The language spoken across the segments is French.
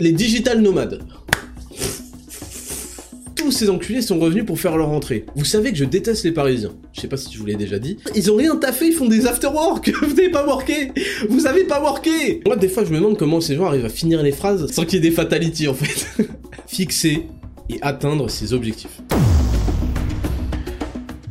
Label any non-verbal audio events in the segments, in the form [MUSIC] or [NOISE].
Les digital nomades. Tous ces enculés sont revenus pour faire leur entrée. Vous savez que je déteste les Parisiens. Je sais pas si je vous l'ai déjà dit. Ils ont rien taffé, ils font des after-work. [LAUGHS] Vous n'avez pas worké. Vous avez pas worké. Moi, des fois, je me demande comment ces gens arrivent à finir les phrases sans qu'il y ait des fatalities, en fait. [LAUGHS] Fixer et atteindre ses objectifs.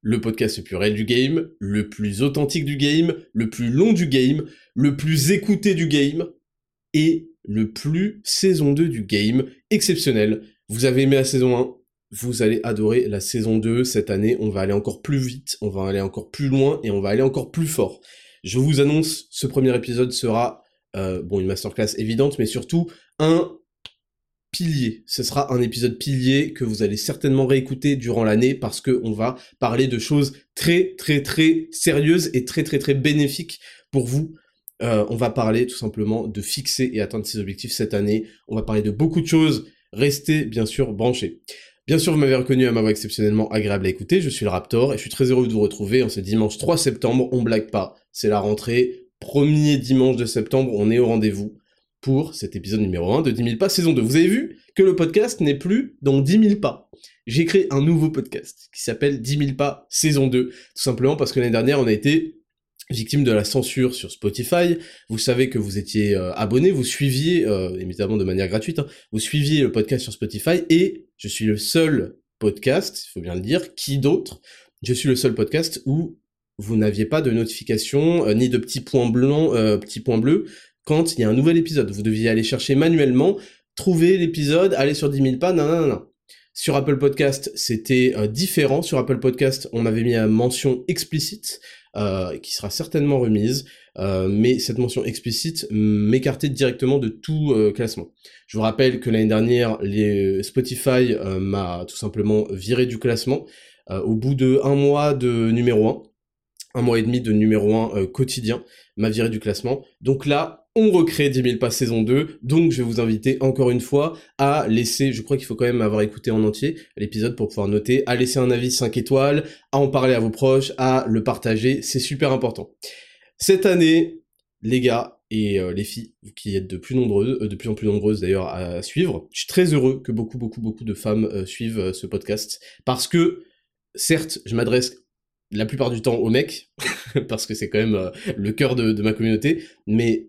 le podcast le plus réel du game, le plus authentique du game, le plus long du game, le plus écouté du game, et le plus saison 2 du game, exceptionnel. Vous avez aimé la saison 1, vous allez adorer la saison 2 cette année, on va aller encore plus vite, on va aller encore plus loin, et on va aller encore plus fort. Je vous annonce, ce premier épisode sera, euh, bon, une masterclass évidente, mais surtout un Ce sera un épisode pilier que vous allez certainement réécouter durant l'année parce que on va parler de choses très très très sérieuses et très très très bénéfiques pour vous. Euh, on va parler tout simplement de fixer et atteindre ses objectifs cette année. On va parler de beaucoup de choses. Restez bien sûr branchés. Bien sûr, vous m'avez reconnu à ma voix exceptionnellement agréable à écouter. Je suis le Raptor et je suis très heureux de vous retrouver en ce dimanche 3 septembre. On blague pas. C'est la rentrée. Premier dimanche de septembre, on est au rendez-vous pour cet épisode numéro 1 de 10 000 pas saison 2. Vous avez vu que le podcast n'est plus dans 10 000 pas. J'ai créé un nouveau podcast qui s'appelle 10 000 pas saison 2. Tout simplement parce que l'année dernière, on a été victime de la censure sur Spotify. Vous savez que vous étiez euh, abonné, vous suiviez, euh, évidemment de manière gratuite, hein, vous suiviez le podcast sur Spotify et je suis le seul podcast, il faut bien le dire, qui d'autre Je suis le seul podcast où vous n'aviez pas de notification euh, ni de petits points blancs, petits points bleus il y a un nouvel épisode. Vous deviez aller chercher manuellement, trouver l'épisode, aller sur 10 000 pas, non. Sur Apple Podcast, c'était euh, différent. Sur Apple Podcast, on avait mis une mention explicite, euh, qui sera certainement remise, euh, mais cette mention explicite m'écartait directement de tout classement. Je vous rappelle que l'année dernière, Spotify m'a tout simplement viré du classement au bout de un mois de numéro 1 un mois et demi de numéro 1 quotidien, m'a viré du classement. Donc là, on recrée 10 000 pas saison 2, donc je vais vous inviter encore une fois à laisser, je crois qu'il faut quand même avoir écouté en entier l'épisode pour pouvoir noter, à laisser un avis 5 étoiles, à en parler à vos proches, à le partager, c'est super important. Cette année, les gars et euh, les filles, qui êtes de plus nombreuses, euh, de plus en plus nombreuses d'ailleurs à suivre, je suis très heureux que beaucoup, beaucoup, beaucoup de femmes euh, suivent ce podcast, parce que, certes, je m'adresse la plupart du temps aux mecs, [LAUGHS] parce que c'est quand même le cœur de, de ma communauté, mais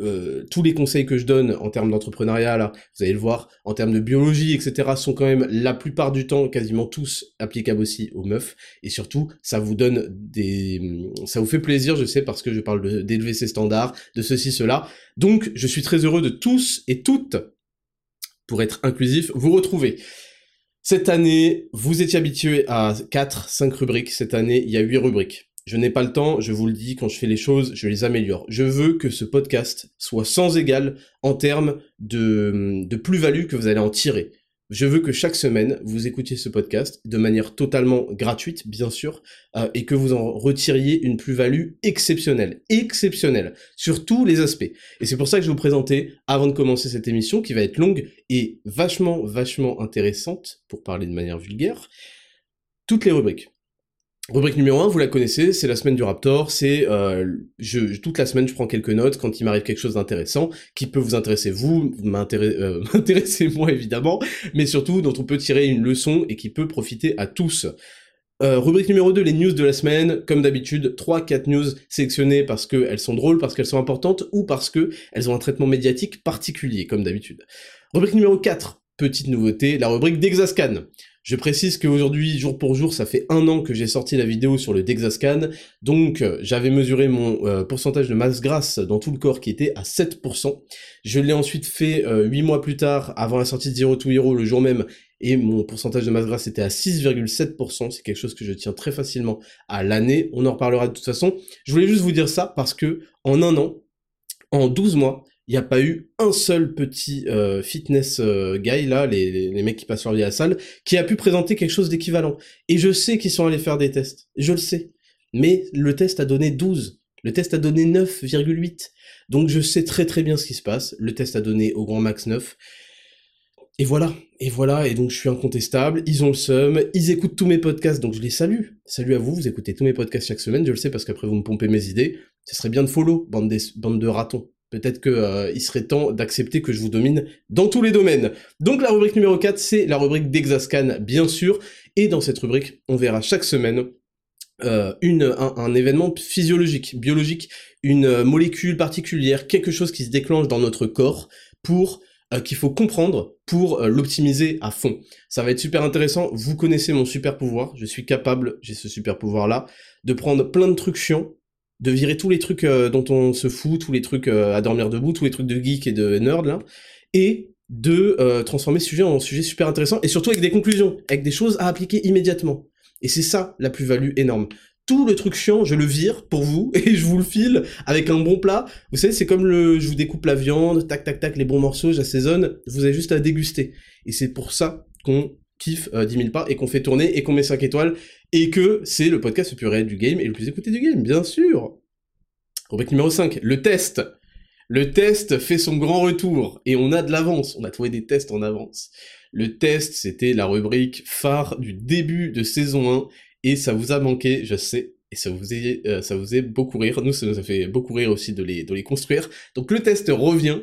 euh, tous les conseils que je donne en termes d'entrepreneuriat, là, vous allez le voir, en termes de biologie, etc., sont quand même la plupart du temps quasiment tous applicables aussi aux meufs. Et surtout, ça vous donne des, ça vous fait plaisir, je sais, parce que je parle d'élever ses standards, de ceci, cela. Donc, je suis très heureux de tous et toutes, pour être inclusif, vous retrouver. Cette année, vous étiez habitué à 4, 5 rubriques. Cette année, il y a 8 rubriques. Je n'ai pas le temps, je vous le dis, quand je fais les choses, je les améliore. Je veux que ce podcast soit sans égal en termes de, plus-value que vous allez en tirer. Je veux que chaque semaine, vous écoutiez ce podcast de manière totalement gratuite, bien sûr, euh, et que vous en retiriez une plus-value exceptionnelle, exceptionnelle, sur tous les aspects. Et c'est pour ça que je vais vous présenter, avant de commencer cette émission, qui va être longue et vachement, vachement intéressante, pour parler de manière vulgaire, toutes les rubriques. Rubrique numéro 1, vous la connaissez, c'est la semaine du Raptor, c'est euh, toute la semaine je prends quelques notes quand il m'arrive quelque chose d'intéressant qui peut vous intéresser vous, euh, [LAUGHS] m'intéresser moi évidemment, mais surtout dont on peut tirer une leçon et qui peut profiter à tous. Euh, rubrique numéro 2, les news de la semaine, comme d'habitude, 3-4 news sélectionnées parce qu'elles sont drôles, parce qu'elles sont importantes, ou parce que elles ont un traitement médiatique particulier, comme d'habitude. Rubrique numéro 4, petite nouveauté, la rubrique d'Exascan. Je précise qu'aujourd'hui, jour pour jour, ça fait un an que j'ai sorti la vidéo sur le Dexascan, donc euh, j'avais mesuré mon euh, pourcentage de masse grasse dans tout le corps qui était à 7%. Je l'ai ensuite fait euh, 8 mois plus tard, avant la sortie de Zero to Hero, le jour même, et mon pourcentage de masse grasse était à 6,7%, c'est quelque chose que je tiens très facilement à l'année, on en reparlera de toute façon. Je voulais juste vous dire ça parce que en un an, en 12 mois, il n'y a pas eu un seul petit euh, fitness euh, guy là, les, les, mecs qui passent leur vie à la salle, qui a pu présenter quelque chose d'équivalent. Et je sais qu'ils sont allés faire des tests, je le sais. Mais le test a donné 12, le test a donné 9,8. Donc je sais très très bien ce qui se passe. Le test a donné au grand max 9. Et voilà, et voilà, et donc je suis incontestable, ils ont le seum, ils écoutent tous mes podcasts, donc je les salue. Salut à vous, vous écoutez tous mes podcasts chaque semaine, je le sais parce qu'après vous me pompez mes idées. Ce serait bien de follow, bande, bande de ratons. Peut-être que euh, il serait temps d'accepter que je vous domine dans tous les domaines. Donc la rubrique numéro 4, c'est la rubrique d'Exascan, bien sûr. Et dans cette rubrique, on verra chaque semaine euh, une, un, événement physiologique, biologique, une molécule particulière, quelque chose qui se déclenche dans notre corps pour euh, qu'il faut comprendre pour l'optimiser à fond. Ça va être super intéressant. Vous connaissez mon super pouvoir. Je suis capable, j'ai ce super pouvoir là, de prendre plein de trucs chiants de virer tous les trucs euh, dont on se fout, tous les trucs euh, à dormir debout, tous les trucs de geek et de nerd là, et de euh, transformer ce sujet en sujet super intéressant et surtout avec des conclusions, avec des choses à appliquer immédiatement. Et c'est ça la plus-value énorme. Tout le truc chiant, je le vire pour vous [LAUGHS] et je vous le file avec un bon plat. Vous savez, c'est comme le, je vous découpe la viande, tac tac tac, les bons morceaux, j'assaisonne. Vous avez juste à déguster. Et c'est pour ça qu'on kiffe euh, 10 000 pas et qu'on fait tourner et qu'on met 5 étoiles et que c'est le podcast le plus réel du game et le plus écouté du game, bien sûr. Rubrique numéro 5, le test. Le test fait son grand retour et on a de l'avance, on a trouvé des tests en avance. Le test, c'était la rubrique phare du début de saison 1 et ça vous a manqué, je sais, et ça vous est, euh, ça vous est beaucoup rire. Nous, ça nous a fait beaucoup rire aussi de les, de les construire. Donc le test revient.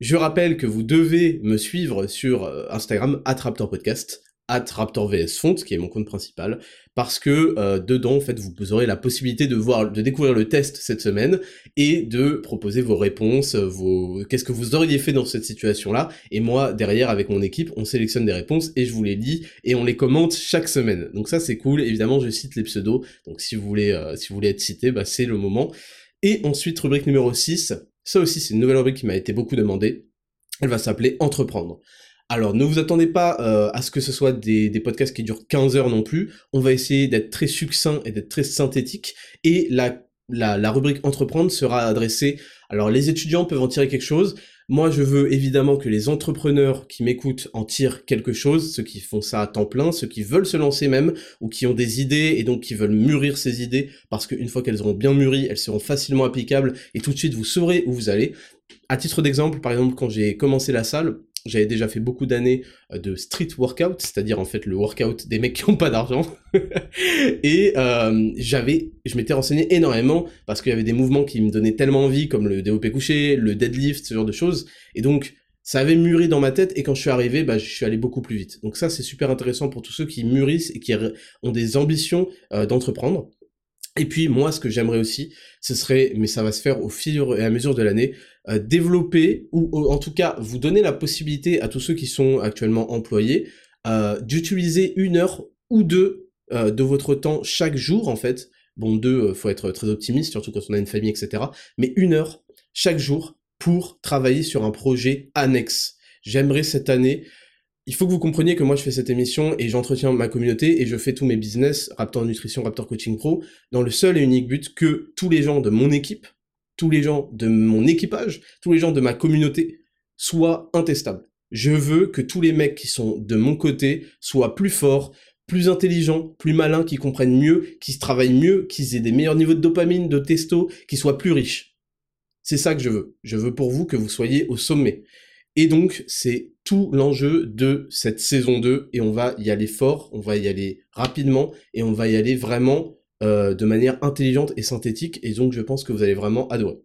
Je rappelle que vous devez me suivre sur euh, Instagram, Attraptor Podcast at RaptorVSFont, qui est mon compte principal, parce que euh, dedans, en fait, vous aurez la possibilité de voir, de découvrir le test cette semaine et de proposer vos réponses, vos, qu'est-ce que vous auriez fait dans cette situation-là. Et moi, derrière, avec mon équipe, on sélectionne des réponses et je vous les lis et on les commente chaque semaine. Donc ça, c'est cool. Évidemment, je cite les pseudos. Donc si vous voulez, euh, si vous voulez être cité, bah, c'est le moment. Et ensuite, rubrique numéro 6. Ça aussi, c'est une nouvelle rubrique qui m'a été beaucoup demandée. Elle va s'appeler Entreprendre. Alors ne vous attendez pas euh, à ce que ce soit des, podcasts qui durent 15 heures non plus. On va essayer d'être très succinct et d'être très synthétique. Et la, la, la, rubrique entreprendre sera adressée. Alors les étudiants peuvent en tirer quelque chose. Moi je veux évidemment que les entrepreneurs qui m'écoutent en tirent quelque chose, ceux qui font ça à temps plein, ceux qui veulent se lancer même, ou qui ont des idées et donc qui veulent mûrir ces idées, parce qu'une fois qu'elles auront bien mûri, elles seront facilement applicables et tout de suite vous saurez où vous allez. À titre d'exemple, par exemple, quand j'ai commencé la salle, j'avais déjà fait beaucoup d'années euh, de street workout, c'est-à-dire en fait le workout des mecs qui ont pas d'argent. [LAUGHS] et euh, j'avais, je m'étais renseigné énormément parce qu'il y avait des mouvements qui me donnaient tellement envie, comme le développé couché, le deadlift, ce genre de choses. Et donc ça avait mûri dans ma tête et quand je suis arrivé, bah, je suis allé beaucoup plus vite. Donc ça c'est super intéressant pour tous ceux qui mûrissent et qui ont des ambitions euh, d'entreprendre. Et puis moi, ce que j'aimerais aussi, ce serait, mais ça va se faire au fur et à mesure de l'année, euh, développer ou, en tout cas vous donner la possibilité à tous ceux qui sont actuellement employés euh, d'utiliser une heure ou deux euh, de votre temps chaque jour en fait. Bon, deux, faut être très optimiste, surtout quand on a une famille, etc. Mais une heure chaque jour pour travailler sur un projet annexe. J'aimerais cette année il faut que vous compreniez que moi je fais cette émission et j'entretiens ma communauté et je fais tous mes business, Raptor Nutrition, Raptor Coaching Pro, dans le seul et unique but que tous les gens de mon équipe, tous les gens de mon équipage, tous les gens de ma communauté soient intestables. Je veux que tous les mecs qui sont de mon côté soient plus forts, plus intelligents, plus malins, qui comprennent mieux, qui se travaillent mieux, qui aient des meilleurs niveaux de dopamine, de testo, qui soient plus riches. C'est ça que je veux. Je veux pour vous que vous soyez au sommet. Et donc, c'est tout l'enjeu de cette saison 2, et on va y aller fort, on va y aller rapidement, et on va y aller vraiment euh, de manière intelligente et synthétique, et donc je pense que vous allez vraiment adorer.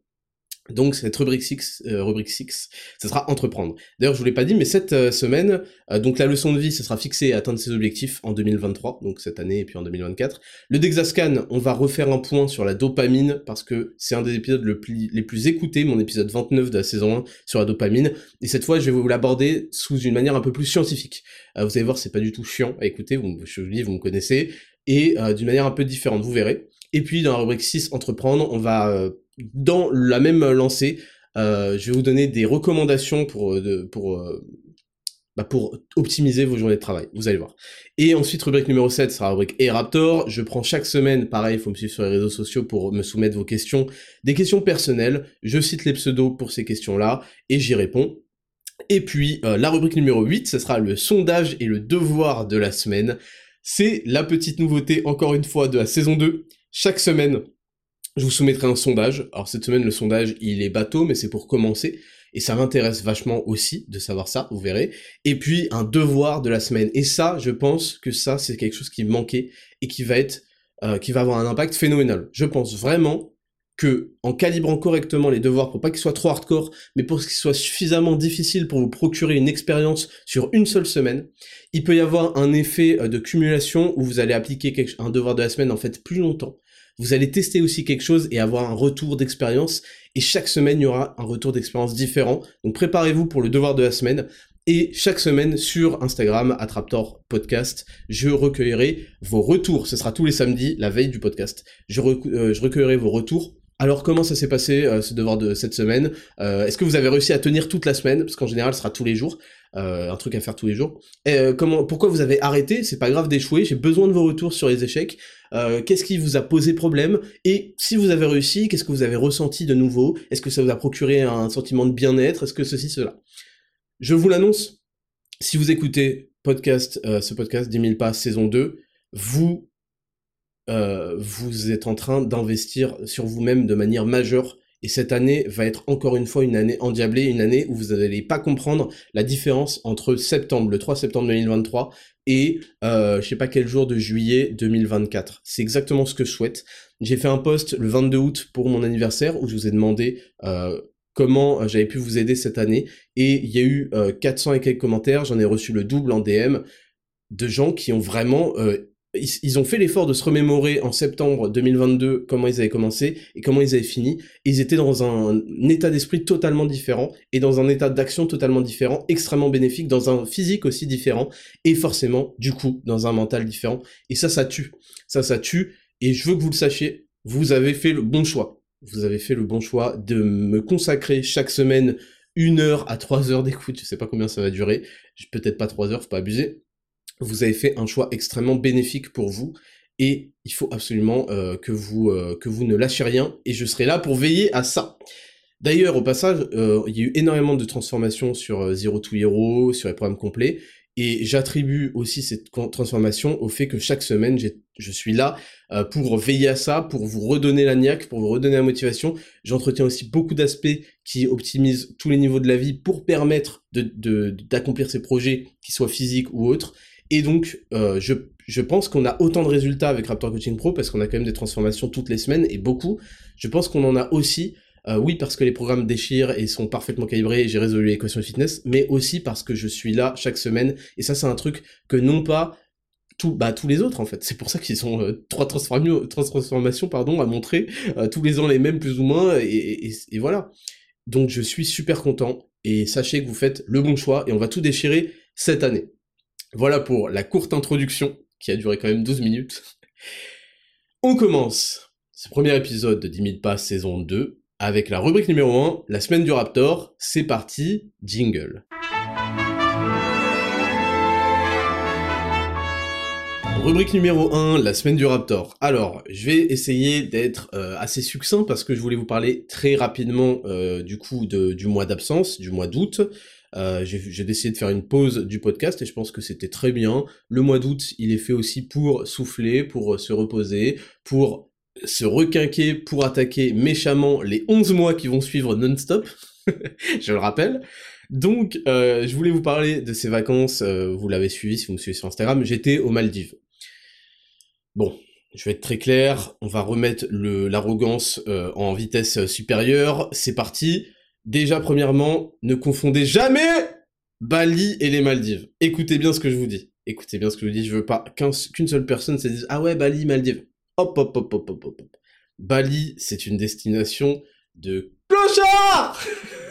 Donc cette rubrique 6, euh, rubrique 6, ce sera entreprendre. D'ailleurs, je vous l'ai pas dit, mais cette euh, semaine, euh, donc la leçon de vie, ce sera fixé à atteindre ses objectifs en 2023, donc cette année et puis en 2024. Le Dexascan, on va refaire un point sur la dopamine parce que c'est un des épisodes le plus, les plus écoutés, mon épisode 29 de la saison 1 sur la dopamine. Et cette fois, je vais vous l'aborder sous une manière un peu plus scientifique. vous allez voir, c'est pas du tout chiant à écouter. Vous, je vous dis, vous me connaissez et d'une manière un peu différente, vous verrez. Et puis dans la rubrique 6, entreprendre, on va dans la même lancée, euh, je vais vous donner des recommandations pour, euh, pour, euh, bah, pour optimiser vos journées de travail, vous allez voir. Et ensuite, rubrique numéro 7 sera la rubrique et Raptor. Je prends chaque semaine, pareil, il faut me suivre sur les réseaux sociaux pour me soumettre vos questions, des questions personnelles. Je cite les pseudos pour ces questions-là et j'y réponds. Et puis, la rubrique numéro 8, ce sera le sondage et le devoir de la semaine. C'est la petite nouveauté, encore une fois, de la saison 2. Chaque semaine, je vous soumettrai un sondage. Alors cette semaine, le sondage, il est bateau, mais c'est pour commencer et ça m'intéresse vachement aussi de savoir ça, vous verrez. Et puis un devoir de la semaine. Et ça, je pense que ça, c'est quelque chose qui manquait et qui va être, euh, qui va avoir un impact phénoménal. Je pense vraiment que en calibrant correctement les devoirs pour pas qu'ils soient trop hardcore, mais pour qu'ils soient suffisamment difficiles pour vous procurer une expérience sur une seule semaine, il peut y avoir un effet euh, de cumulation où vous allez appliquer un devoir de la semaine en fait plus longtemps. Vous allez tester aussi quelque chose et avoir un retour d'expérience et chaque semaine, il y aura un retour d'expérience différent. Donc préparez-vous pour le devoir de la semaine. Et chaque semaine sur Instagram, Attraptor Podcast, je recueillerai vos retours. Ce sera tous les samedis, la veille du podcast. Je, euh, recueillerai vos retours alors comment ça s'est passé euh, ce devoir de cette semaine? Euh, Est-ce que vous avez réussi à tenir toute la semaine? Parce qu'en général, ce sera tous les jours, un truc à faire tous les jours. Et, comment Pourquoi vous avez arrêté? C'est pas grave d'échouer. J'ai besoin de vos retours sur les échecs. Euh, qu'est-ce qui vous a posé problème, et si vous avez réussi, qu'est-ce que vous avez ressenti de nouveau, est-ce que ça vous a procuré un sentiment de bien-être, est-ce que ceci, cela? Je vous l'annonce, si vous écoutez euh, ce podcast 10 000 pas saison 2, vous, euh, vous êtes en train d'investir sur vous-même de manière majeure et cette année va être encore une fois une année endiablée, une année où vous n'allez pas comprendre la différence entre septembre, le 3 septembre 2023, et euh, je sais pas quel jour de juillet 2024. C'est exactement ce que je souhaite. J'ai fait un post le 22 août pour mon anniversaire où je vous ai demandé euh, comment euh, j'avais pu vous aider cette année, et il y a eu 400 euh, et quelques commentaires, j'en ai reçu le double en DM de gens qui ont vraiment euh, ils, ont fait l'effort de se remémorer en septembre 2022 comment ils avaient commencé et comment ils avaient fini. ils étaient dans un, état d'esprit totalement différent et dans un état d'action totalement différent, extrêmement bénéfique, dans un physique aussi différent et forcément, du coup, dans un mental différent. Et ça, ça tue. Ça, ça tue. Et je veux que vous le sachiez, vous avez fait le bon choix. Vous avez fait le bon choix de me consacrer chaque semaine une heure à trois heures d'écoute. Je sais pas combien ça va durer. Peut-être pas trois heures, faut pas abuser vous avez fait un choix extrêmement bénéfique pour vous et il faut absolument euh, que, vous, euh, que vous ne lâchez rien et je serai là pour veiller à ça. D'ailleurs, au passage, euh, il y a eu énormément de transformations sur Zero to Hero, sur les programmes complets, et j'attribue aussi cette transformation au fait que chaque semaine, je suis là pour veiller à ça, pour vous redonner la niaque, pour vous redonner la motivation. J'entretiens aussi beaucoup d'aspects qui optimisent tous les niveaux de la vie pour permettre d'accomplir de, ces projets, qu'ils soient physiques ou autres. Et donc, euh, je, je pense qu'on a autant de résultats avec Raptor Coaching Pro parce qu'on a quand même des transformations toutes les semaines et beaucoup. Je pense qu'on en a aussi, euh, oui, parce que les programmes déchirent et sont parfaitement calibrés et j'ai résolu l'équation de fitness, mais aussi parce que je suis là chaque semaine. Et ça, c'est un truc que non pas tout, bah, tous les autres en fait. C'est pour ça qu'ils sont euh, trois transformations pardon, à montrer, euh, tous les ans les mêmes plus ou moins, et, et, voilà. Donc je suis super content, et sachez que vous faites le bon choix, et on va tout déchirer cette année. Voilà pour la courte introduction, qui a duré quand même 12 minutes. On commence ce premier épisode de 10 000 pas saison 2 avec la rubrique numéro 1, la semaine du Raptor. C'est parti, jingle. Rubrique numéro 1, la semaine du Raptor. Alors, je vais essayer d'être euh, assez succinct parce que je voulais vous parler très rapidement euh, du coup du mois d'absence, du mois d'août. Euh, j'ai décidé de faire une pause du podcast et je pense que c'était très bien. Le mois d'août, il est fait aussi pour souffler, pour se reposer, pour se requinquer, pour attaquer méchamment les 11 mois qui vont suivre non-stop. [LAUGHS] je le rappelle. Donc, euh, je voulais vous parler de ces vacances. Euh, vous l'avez suivi si vous me suivez sur Instagram. J'étais aux Maldives. Bon, je vais être très clair. On va remettre l'arrogance en vitesse supérieure. C'est parti. Déjà, premièrement, ne confondez jamais Bali et les Maldives. Écoutez bien ce que je vous dis. Écoutez bien ce que je vous dis. Je veux pas qu'une seule personne se dise Ah ouais, Bali, Maldives. Hop, hop, hop, hop, hop, hop. Bali, c'est une destination de clochard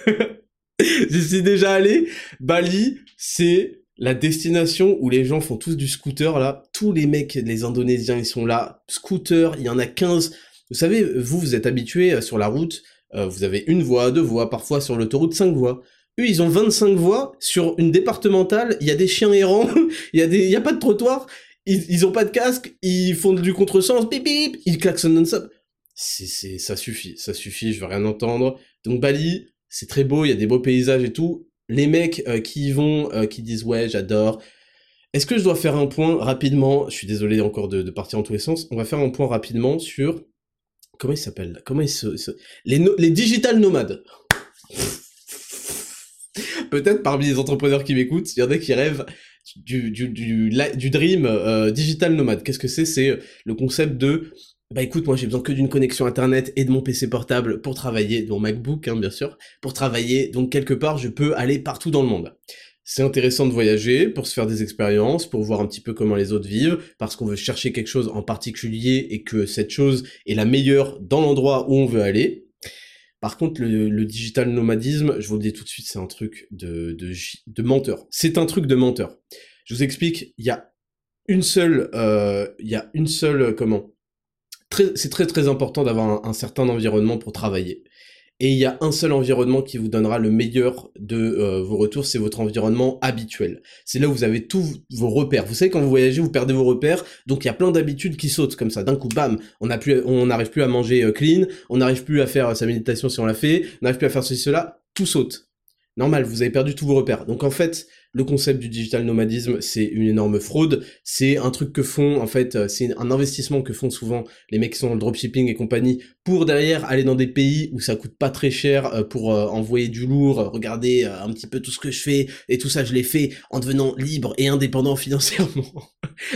[LAUGHS] J'y suis déjà allé. Bali, c'est la destination où les gens font tous du scooter, là. Tous les mecs, les Indonésiens, ils sont là. Scooter, il y en a 15. Vous savez, vous, vous êtes habitués euh, sur la route euh, vous avez une voie, deux voies, parfois sur l'autoroute cinq voies. Eux, ils ont 25 voies sur une départementale, il y a des chiens errants, [LAUGHS] il y a des, y a pas de trottoir, ils, ils ont pas de casque, ils font du contresens, bip bip, ils klaxonnent non-stop. C'est, ça suffit, ça suffit, je veux rien entendre. Donc Bali, c'est très beau, il y a des beaux paysages et tout. Les mecs euh, qui y vont, euh, qui disent ouais, j'adore. Est-ce que je dois faire un point rapidement? Je suis désolé encore de, de, partir en tous les sens. On va faire un point rapidement sur comment ils s'appellent Comment ils se, les, digital nomades. Peut-être parmi les entrepreneurs qui m'écoutent, il y en a qui rêvent du, dream euh, digital nomade. Qu'est-ce que c'est? C'est le concept de bah écoute, moi j'ai besoin que d'une connexion internet et de mon PC portable pour travailler, de MacBook hein, bien sûr, pour travailler, donc quelque part je peux aller partout dans le monde. C'est intéressant de voyager pour se faire des expériences, pour voir un petit peu comment les autres vivent, parce qu'on veut chercher quelque chose en particulier et que cette chose est la meilleure dans l'endroit où on veut aller. Par contre, le, digital nomadisme, je vous le dis tout de suite, c'est un truc de, de, menteur. C'est un truc de menteur. Je vous explique, il y a une seule, euh, il y a une seule, comment c'est très très important d'avoir un, certain environnement pour travailler. Et il y a un seul environnement qui vous donnera le meilleur de euh, vos retours, c'est votre environnement habituel. C'est là où vous avez tous vos repères. Vous savez, quand vous voyagez, vous perdez vos repères, donc il y a plein d'habitudes qui sautent comme ça. D'un coup, bam, on n'arrive plus à manger euh, clean, on n'arrive plus à faire sa méditation si on l'a fait, on n'arrive plus à faire ceci, cela, tout saute. Normal, vous avez perdu tous vos repères. Donc en fait, le concept du digital nomadisme, c'est une énorme fraude. C'est un truc que font, en fait, euh, c'est un investissement que font souvent les mecs qui sont dans le dropshipping et compagnie pour derrière aller dans des pays où ça coûte pas très cher euh, pour euh, envoyer du lourd, regarder un petit peu tout ce que je fais et tout ça, je l'ai fait en devenant libre et indépendant [LAUGHS] financièrement.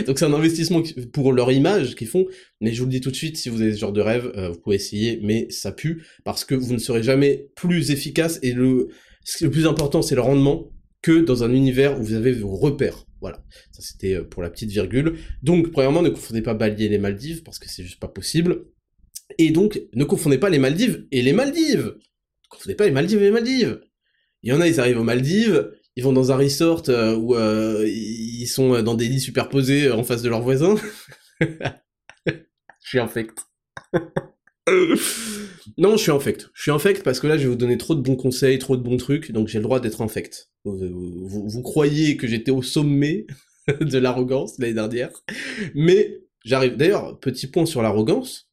Donc c'est un investissement pour leur image qu'ils font. Mais je vous le dis tout de suite, si vous avez ce genre de rêve, vous pouvez essayer, mais ça pue parce que vous ne serez jamais plus efficace et le le plus important, c'est le rendement que dans un univers où vous avez vos repères. Voilà, ça c'était euh, pour la petite virgule. Donc, premièrement, ne confondez pas Bali et les Maldives, parce que c'est juste pas possible. Et donc, ne confondez pas les Maldives et les Maldives Ne confondez pas les Maldives et les Maldives Il y en a, ils arrivent aux Maldives, ils vont dans un resort euh, où euh, ils sont dans des lits superposés en face de leurs voisins. [LAUGHS] Je suis infect. [LAUGHS] non, je suis infect. Je suis infect parce que là, je vais vous donner trop de bons conseils, trop de bons trucs, donc j'ai le droit d'être infect. Vous, vous, croyez que j'étais au sommet [LAUGHS] de l'arrogance l'année dernière, mais j'arrive. D'ailleurs, petit point sur l'arrogance.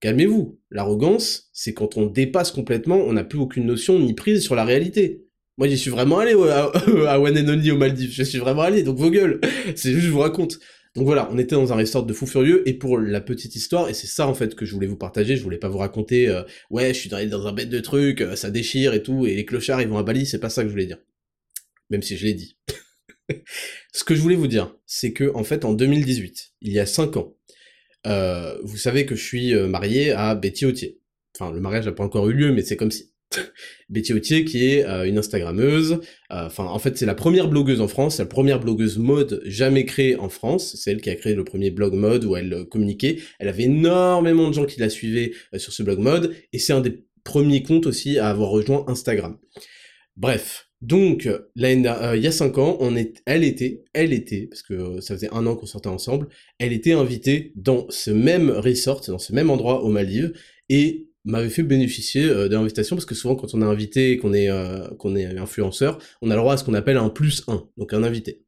Calmez-vous. L'arrogance, c'est quand on dépasse complètement, on n'a plus aucune notion ni prise sur la réalité. Moi, j'y suis vraiment allé à, [LAUGHS] à One and Only aux Maldives. Je suis vraiment allé, donc vos gueules. C'est juste, je vous raconte. Donc voilà, on était dans un resort de fou furieux, et pour la petite histoire, et c'est ça en fait que je voulais vous partager, je voulais pas vous raconter, euh, ouais, je suis dans un bête de trucs, euh, ça déchire et tout, et les clochards ils vont à Bali, c'est pas ça que je voulais dire. Même si je l'ai dit. [LAUGHS] Ce que je voulais vous dire, c'est que en fait en 2018, il y a 5 ans, euh, vous savez que je suis marié à Betty Autier. Enfin, le mariage n'a pas encore eu lieu, mais c'est comme si. [LAUGHS] Betty Autier qui est euh, une Instagrammeuse, euh, enfin en fait c'est la première blogueuse en France, la première blogueuse mode jamais créée en France, c'est elle qui a créé le premier blog mode où elle euh, communiquait, elle avait énormément de gens qui la suivaient sur ce blog mode, et c'est un des premiers comptes aussi à avoir rejoint Instagram. Bref, donc il y a cinq ans, on est, elle était, elle était, parce que ça faisait un an qu'on sortait ensemble, elle était invitée dans ce même resort, dans ce même endroit aux Maldives, et m'avait fait bénéficier euh, de parce que souvent quand on est invité et qu'on est euh, qu'on est influenceur, on a le droit à ce qu'on appelle un plus un, donc un invité.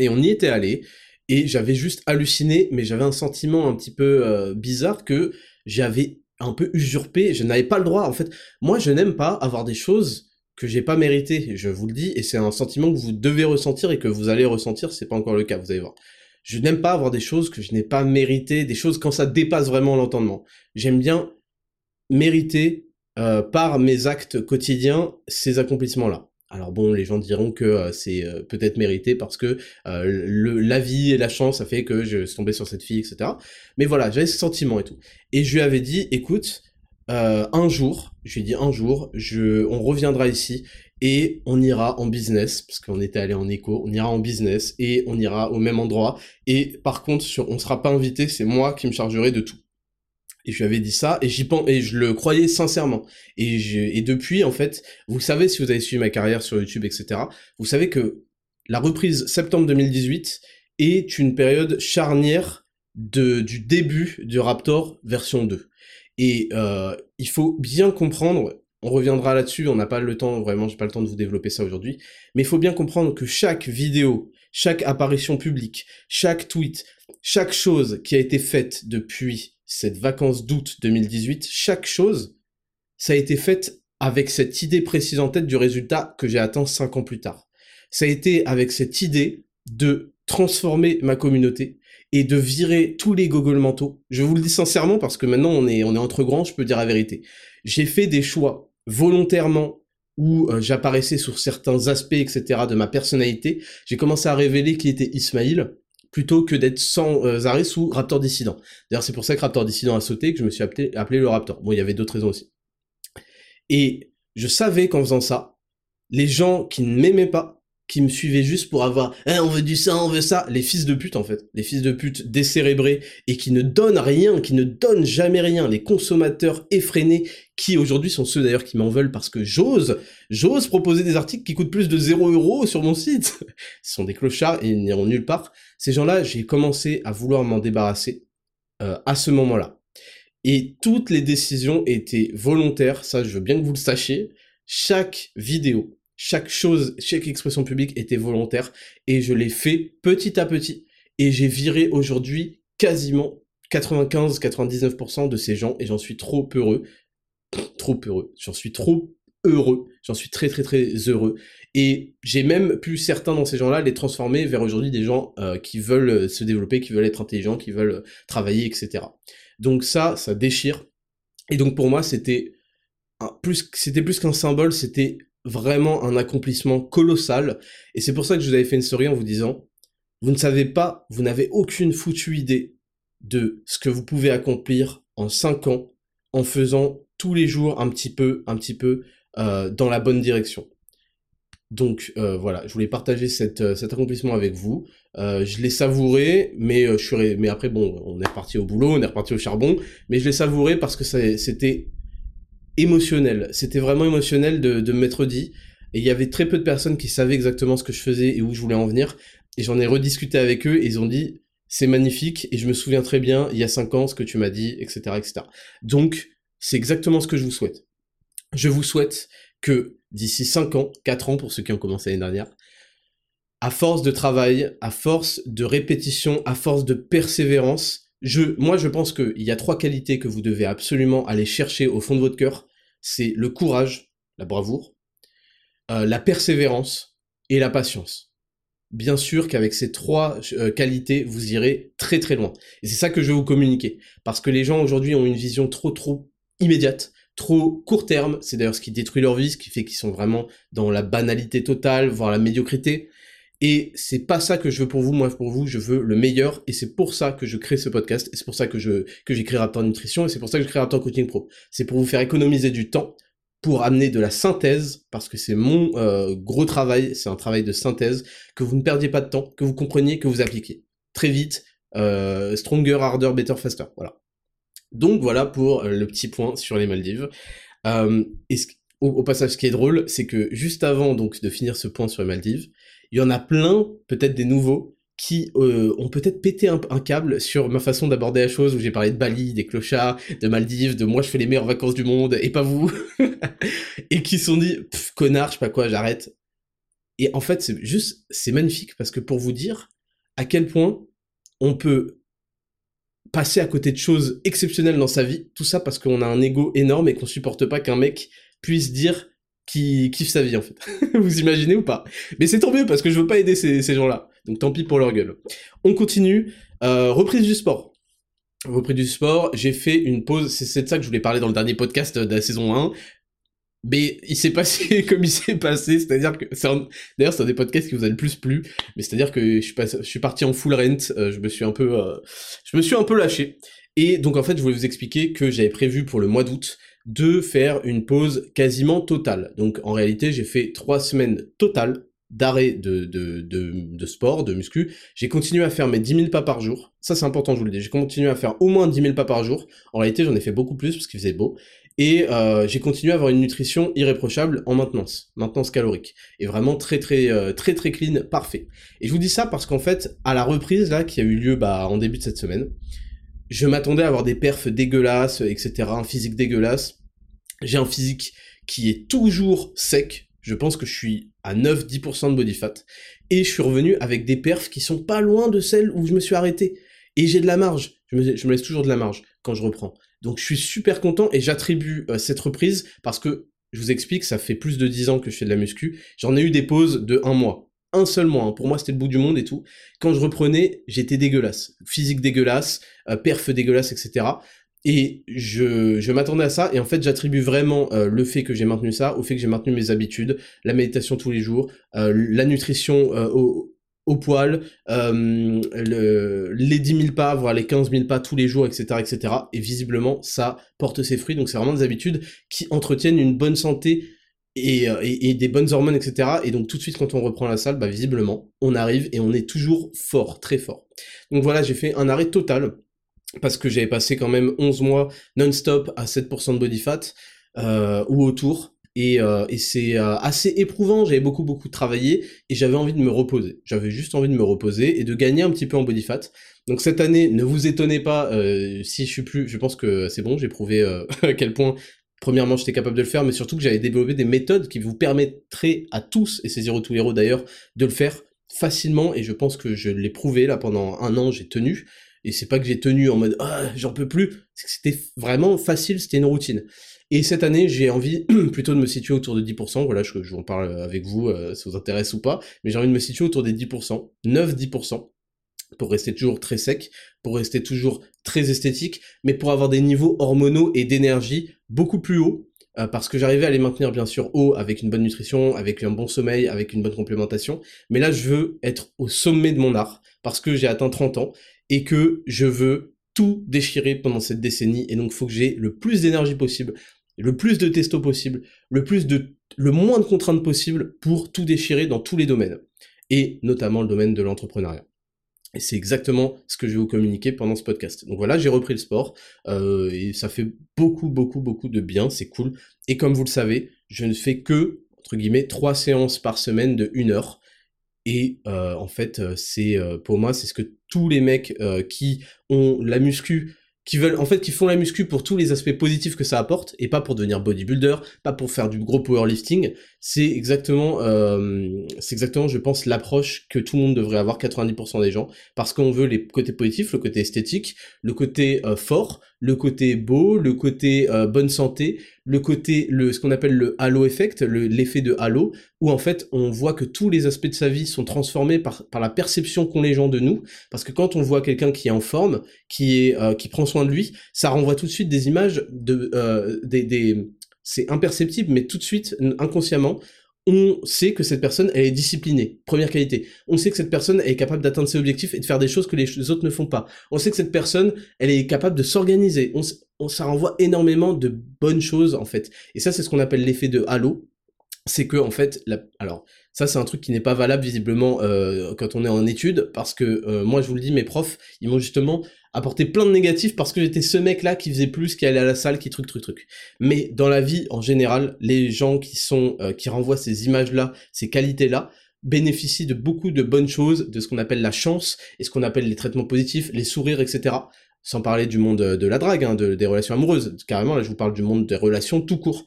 Et on y était allé et j'avais juste halluciné, mais j'avais un sentiment un petit peu euh, bizarre que j'avais un peu usurpé, je n'avais pas le droit en fait. Moi, je n'aime pas avoir des choses que j'ai pas méritées, je vous le dis et c'est un sentiment que vous devez ressentir et que vous allez ressentir, c'est pas encore le cas, vous allez voir. Je n'aime pas avoir des choses que je n'ai pas méritées, des choses quand ça dépasse vraiment l'entendement. J'aime bien mériter euh, par mes actes quotidiens ces accomplissements-là. Alors bon, les gens diront que euh, c'est euh, peut-être mérité parce que le, la vie et la chance a fait que je suis tombé sur cette fille, etc. Mais voilà, j'avais ce sentiment et tout. Et je lui avais dit, écoute, un jour, je lui ai dit un jour, je, on reviendra ici et on ira en business, parce qu'on était allé en écho, on ira en business et on ira au même endroit. Et par contre, sur, on sera pas invité, c'est moi qui me chargerai de tout. Et je lui avais dit ça, et j'y pense, et je le croyais sincèrement. Et, et depuis, en fait, vous savez, si vous avez suivi ma carrière sur YouTube, etc., vous savez que la reprise septembre 2018 est une période charnière de, du début du Raptor version 2. Et euh, il faut bien comprendre On reviendra là-dessus, on n'a pas le temps, vraiment, j'ai pas le temps de vous développer ça aujourd'hui. Mais il faut bien comprendre que chaque vidéo, chaque apparition publique, chaque tweet, chaque chose qui a été faite depuis cette vacance d'août 2018, chaque chose, ça a été faite avec cette idée précise en tête du résultat que j'ai atteint cinq ans plus tard. Ça a été avec cette idée de transformer ma communauté et de virer tous les gogoles mentaux. Je vous le dis sincèrement parce que maintenant on est, on est entre grands, je peux dire la vérité. J'ai fait des choix volontairement où euh, j'apparaissais sur certains aspects, etc. de ma personnalité. J'ai commencé à révéler qui était Ismail plutôt que d'être sans euh, arrêt sous Raptor Dissident. D'ailleurs, c'est pour ça que Raptor Dissident a sauté, que je me suis appelé, appelé le Raptor. Bon, il y avait d'autres raisons aussi. Et je savais qu'en faisant ça, les gens qui ne m'aimaient pas qui me suivaient juste pour avoir eh, on veut du ça, on veut ça, les fils de pute en fait, les fils de pute décérébrés et qui ne donnent rien, qui ne donnent jamais rien, les consommateurs effrénés qui aujourd'hui sont ceux d'ailleurs qui m'en veulent parce que j'ose, j'ose proposer des articles qui coûtent plus de 0 euros sur mon site. [LAUGHS] Ce sont des clochards et ils n'iront nulle part. Ces gens-là, j'ai commencé à vouloir m'en débarrasser euh, à ce moment-là. Et toutes les décisions étaient volontaires, ça je veux bien que vous le sachiez. Chaque vidéo, chaque chose, chaque expression publique était volontaire et je l'ai fait petit à petit. Et j'ai viré aujourd'hui quasiment 95-99% de ces gens et j'en suis trop heureux. trop heureux. J'en suis trop heureux. J'en suis très très très heureux. Et j'ai même pu certains dans ces gens-là les transformer vers aujourd'hui des gens euh, qui veulent se développer, qui veulent être intelligents, qui veulent travailler, etc. Donc ça, ça déchire. Et donc pour moi, c'était plus, c'était plus qu'un symbole, c'était vraiment un accomplissement colossal. Et c'est pour ça que je vous avais fait une story en vous disant, vous ne savez pas, vous n'avez aucune foutue idée de ce que vous pouvez accomplir en 5 ans en faisant tous les jours un petit peu, un petit peu euh, dans la bonne direction. Donc euh, voilà, je voulais partager euh, cet accomplissement avec vous. je l'ai savouré, mais je suis, mais après bon, on est reparti au boulot, on est reparti au charbon, mais je l'ai savouré parce que c'était émotionnel. C'était vraiment émotionnel de, de m'être dit. Et il y avait très peu de personnes qui savaient exactement ce que je faisais et où je voulais en venir. Et j'en ai rediscuté avec eux et ils ont dit c'est magnifique et je me souviens très bien il y a cinq ans ce que tu m'as dit, etc., etc. Donc c'est exactement ce que je vous souhaite. Je vous souhaite que d'ici cinq ans, quatre ans pour ceux qui ont commencé l'année dernière, à force de travail, à force de répétition, à force de persévérance, je, moi je pense qu'il y a trois qualités que vous devez absolument aller chercher au fond de votre cœur c'est le courage, la bravoure, euh, la persévérance et la patience. Bien sûr qu'avec ces trois euh, qualités, vous irez très très loin. Et c'est ça que je vais vous communiquer. Parce que les gens aujourd'hui ont une vision trop trop immédiate, trop court terme. C'est d'ailleurs ce qui détruit leur vie, ce qui fait qu'ils sont vraiment dans la banalité totale, voire la médiocrité. Et c'est pas ça que je veux pour vous, moi pour vous, je veux le meilleur, et c'est pour ça que je crée ce podcast, et c'est pour ça que je que j'ai créé Raptor Nutrition, et c'est pour ça que je crée Raptor Coaching Pro. C'est pour vous faire économiser du temps, pour amener de la synthèse, parce que c'est mon euh, gros travail, c'est un travail de synthèse, que vous ne perdiez pas de temps, que vous compreniez, que vous appliquiez. Très vite, euh, stronger, harder, better, faster, voilà. Donc voilà pour euh, le petit point sur les Maldives. et au, au, passage, ce qui est drôle, c'est que juste avant donc de finir ce point sur les Maldives, il y en a plein, peut-être des nouveaux, qui euh, ont peut-être pété un, câble sur ma façon d'aborder la chose, où j'ai parlé de Bali, des clochards, de Maldives, de moi je fais les meilleures vacances du monde, et pas vous, [LAUGHS] et qui se sont dit, connard, je sais pas quoi, j'arrête. Et en fait, c'est juste, c'est magnifique, parce que pour vous dire à quel point on peut passer à côté de choses exceptionnelles dans sa vie, tout ça parce qu'on a un ego énorme et qu'on supporte pas qu'un mec puisse dire qui kiffe sa vie en fait. [LAUGHS] Vous imaginez ou pas? Mais c'est tant mieux parce que je veux pas aider ces, gens-là. Donc tant pis pour leur gueule. On continue. Euh, reprise du sport. Reprise du sport, j'ai fait une pause, c'est de ça que je voulais parler dans le dernier podcast de la saison 1. Mais il s'est passé [LAUGHS] comme il s'est passé, c'est-à-dire que d'ailleurs c'est un des podcasts qui vous a le plus plu, mais c'est-à-dire que je suis, pas... je suis parti en full rent, euh, je me suis un peu euh, je me suis un peu lâché. Et donc en fait, je voulais vous expliquer que j'avais prévu pour le mois d'août de faire une pause quasiment totale. Donc en réalité, j'ai fait trois semaines totales d'arrêt de, de, de, sport, de muscu. J'ai continué à faire mes 10 000 pas par jour. Ça, c'est important, je vous le dis. J'ai continué à faire au moins 10 000 pas par jour. En réalité, j'en ai fait beaucoup plus parce qu'il faisait beau. Et euh, j'ai continué à avoir une nutrition irréprochable en maintenance, maintenance calorique. Et vraiment très très euh, très très clean, parfait. Et je vous dis ça parce qu'en fait, à la reprise là, qui a eu lieu bah, en début de cette semaine, je m'attendais à avoir des perfs dégueulasses, etc., un physique dégueulasse. J'ai un physique qui est toujours sec. Je pense que je suis à 9-10% de body fat. Et je suis revenu avec des perfs qui sont pas loin de celles où je me suis arrêté. Et j'ai de la marge. Je me, laisse toujours de la marge quand je reprends. Donc je suis super content et j'attribue euh, cette reprise parce que je vous explique, ça fait plus de 10 ans que je fais de la muscu. J'en ai eu des pauses de un mois. Un seul mois. Hein. Pour moi, c'était le bout du monde et tout. Quand je reprenais, j'étais dégueulasse. Physique dégueulasse, euh, perf dégueulasse, etc. Et je, je m'attendais à ça, et en fait j'attribue vraiment euh, le fait que j'ai maintenu ça au fait que j'ai maintenu mes habitudes, la méditation tous les jours, euh, la nutrition au, au poil, le, les 10 000 pas, voire les 15 000 pas tous les jours, etc., etc. Et visiblement, ça porte ses fruits, donc c'est vraiment des habitudes qui entretiennent une bonne santé et, et, des bonnes hormones, etc. Et donc tout de suite, quand on reprend la salle, bah visiblement, on arrive et on est toujours fort, très fort. Donc voilà, j'ai fait un arrêt total parce que j'avais passé quand même 11 mois non-stop à 7% de body fat euh, ou autour. Et, euh, et c'est euh, assez éprouvant, j'avais beaucoup beaucoup travaillé et j'avais envie de me reposer. J'avais juste envie de me reposer et de gagner un petit peu en body fat. Donc cette année, ne vous étonnez pas euh, si je suis plus, je pense que c'est bon, j'ai prouvé [LAUGHS] à quel point premièrement j'étais capable de le faire, mais surtout que j'avais développé des méthodes qui vous permettraient à tous, et c'est Zero to Hero d'ailleurs, de le faire facilement et je pense que je l'ai prouvé là pendant un an, j'ai tenu. Et c'est pas que j'ai tenu en mode ah, j'en peux plus, c'était vraiment facile, c'était une routine. Et cette année, j'ai envie [CLEARS THROAT] plutôt de me situer autour de 10%, voilà, je, vous en parle avec vous, euh, ça vous intéresse ou pas, mais j'ai envie de me situer autour des 10%, 9-10%, pour rester toujours très sec, pour rester toujours très esthétique, mais pour avoir des niveaux hormonaux et d'énergie beaucoup plus hauts, euh, parce que j'arrivais à les maintenir bien sûr haut avec une bonne nutrition, avec un bon sommeil, avec une bonne complémentation, mais là je veux être au sommet de mon art, parce que j'ai atteint 30 ans, et que je veux tout déchirer pendant cette décennie et donc faut que j'ai le plus d'énergie possible, le plus de testo possible, le plus de le moins de contraintes possible pour tout déchirer dans tous les domaines et notamment le domaine de l'entrepreneuriat. Et c'est exactement ce que je vais vous communiquer pendant ce podcast. Donc voilà, j'ai repris le sport euh, et ça fait beaucoup, beaucoup, beaucoup de bien, c'est cool. Et comme vous le savez, je ne fais que, entre guillemets, trois séances par semaine de une heure. Et euh, en fait, euh, c'est euh, pour moi, c'est ce que tous les mecs qui ont la muscu qui veulent en fait qui font la muscu pour tous les aspects positifs que ça apporte et pas pour devenir bodybuilder, pas pour faire du gros powerlifting. C'est exactement euh, c'est exactement je pense l'approche que tout le monde devrait avoir 90% des gens. Parce qu'on veut les côtés positifs, le côté esthétique, le côté euh, fort, le côté beau, le côté euh, bonne santé, le côté le ce qu'on appelle le halo effect, l'effet de halo où en fait on voit que tous les aspects de sa vie sont transformés par par la perception qu'ont les gens de nous. Parce que quand on voit quelqu'un qui est en forme, qui est qui prend soin de lui, ça renvoie tout de suite des images de euh, des, c'est imperceptible, mais tout de suite inconsciemment, on sait que cette personne elle est disciplinée. Première qualité. On sait que cette personne est capable d'atteindre ses objectifs et de faire des choses que les autres ne font pas. On sait que cette personne elle est capable de s'organiser. On, ça renvoie énormément de bonnes choses en fait. Et ça c'est ce qu'on appelle l'effet de halo. C'est que en fait, la, alors ça, c'est un truc qui n'est pas valable visiblement euh, quand on est en études, parce que euh, moi, je vous le dis, mes profs, ils m'ont justement apporté plein de négatifs parce que j'étais ce mec-là qui faisait plus, qui allait à la salle, qui truc, truc, truc. Mais dans la vie, en général, les gens qui sont, euh, qui renvoient ces images-là, ces qualités-là, bénéficient de beaucoup de bonnes choses, de ce qu'on appelle la chance et ce qu'on appelle les traitements positifs, les sourires, etc. Sans parler du monde de la drague, hein, de, des relations amoureuses. Carrément, là, je vous parle du monde des relations tout court.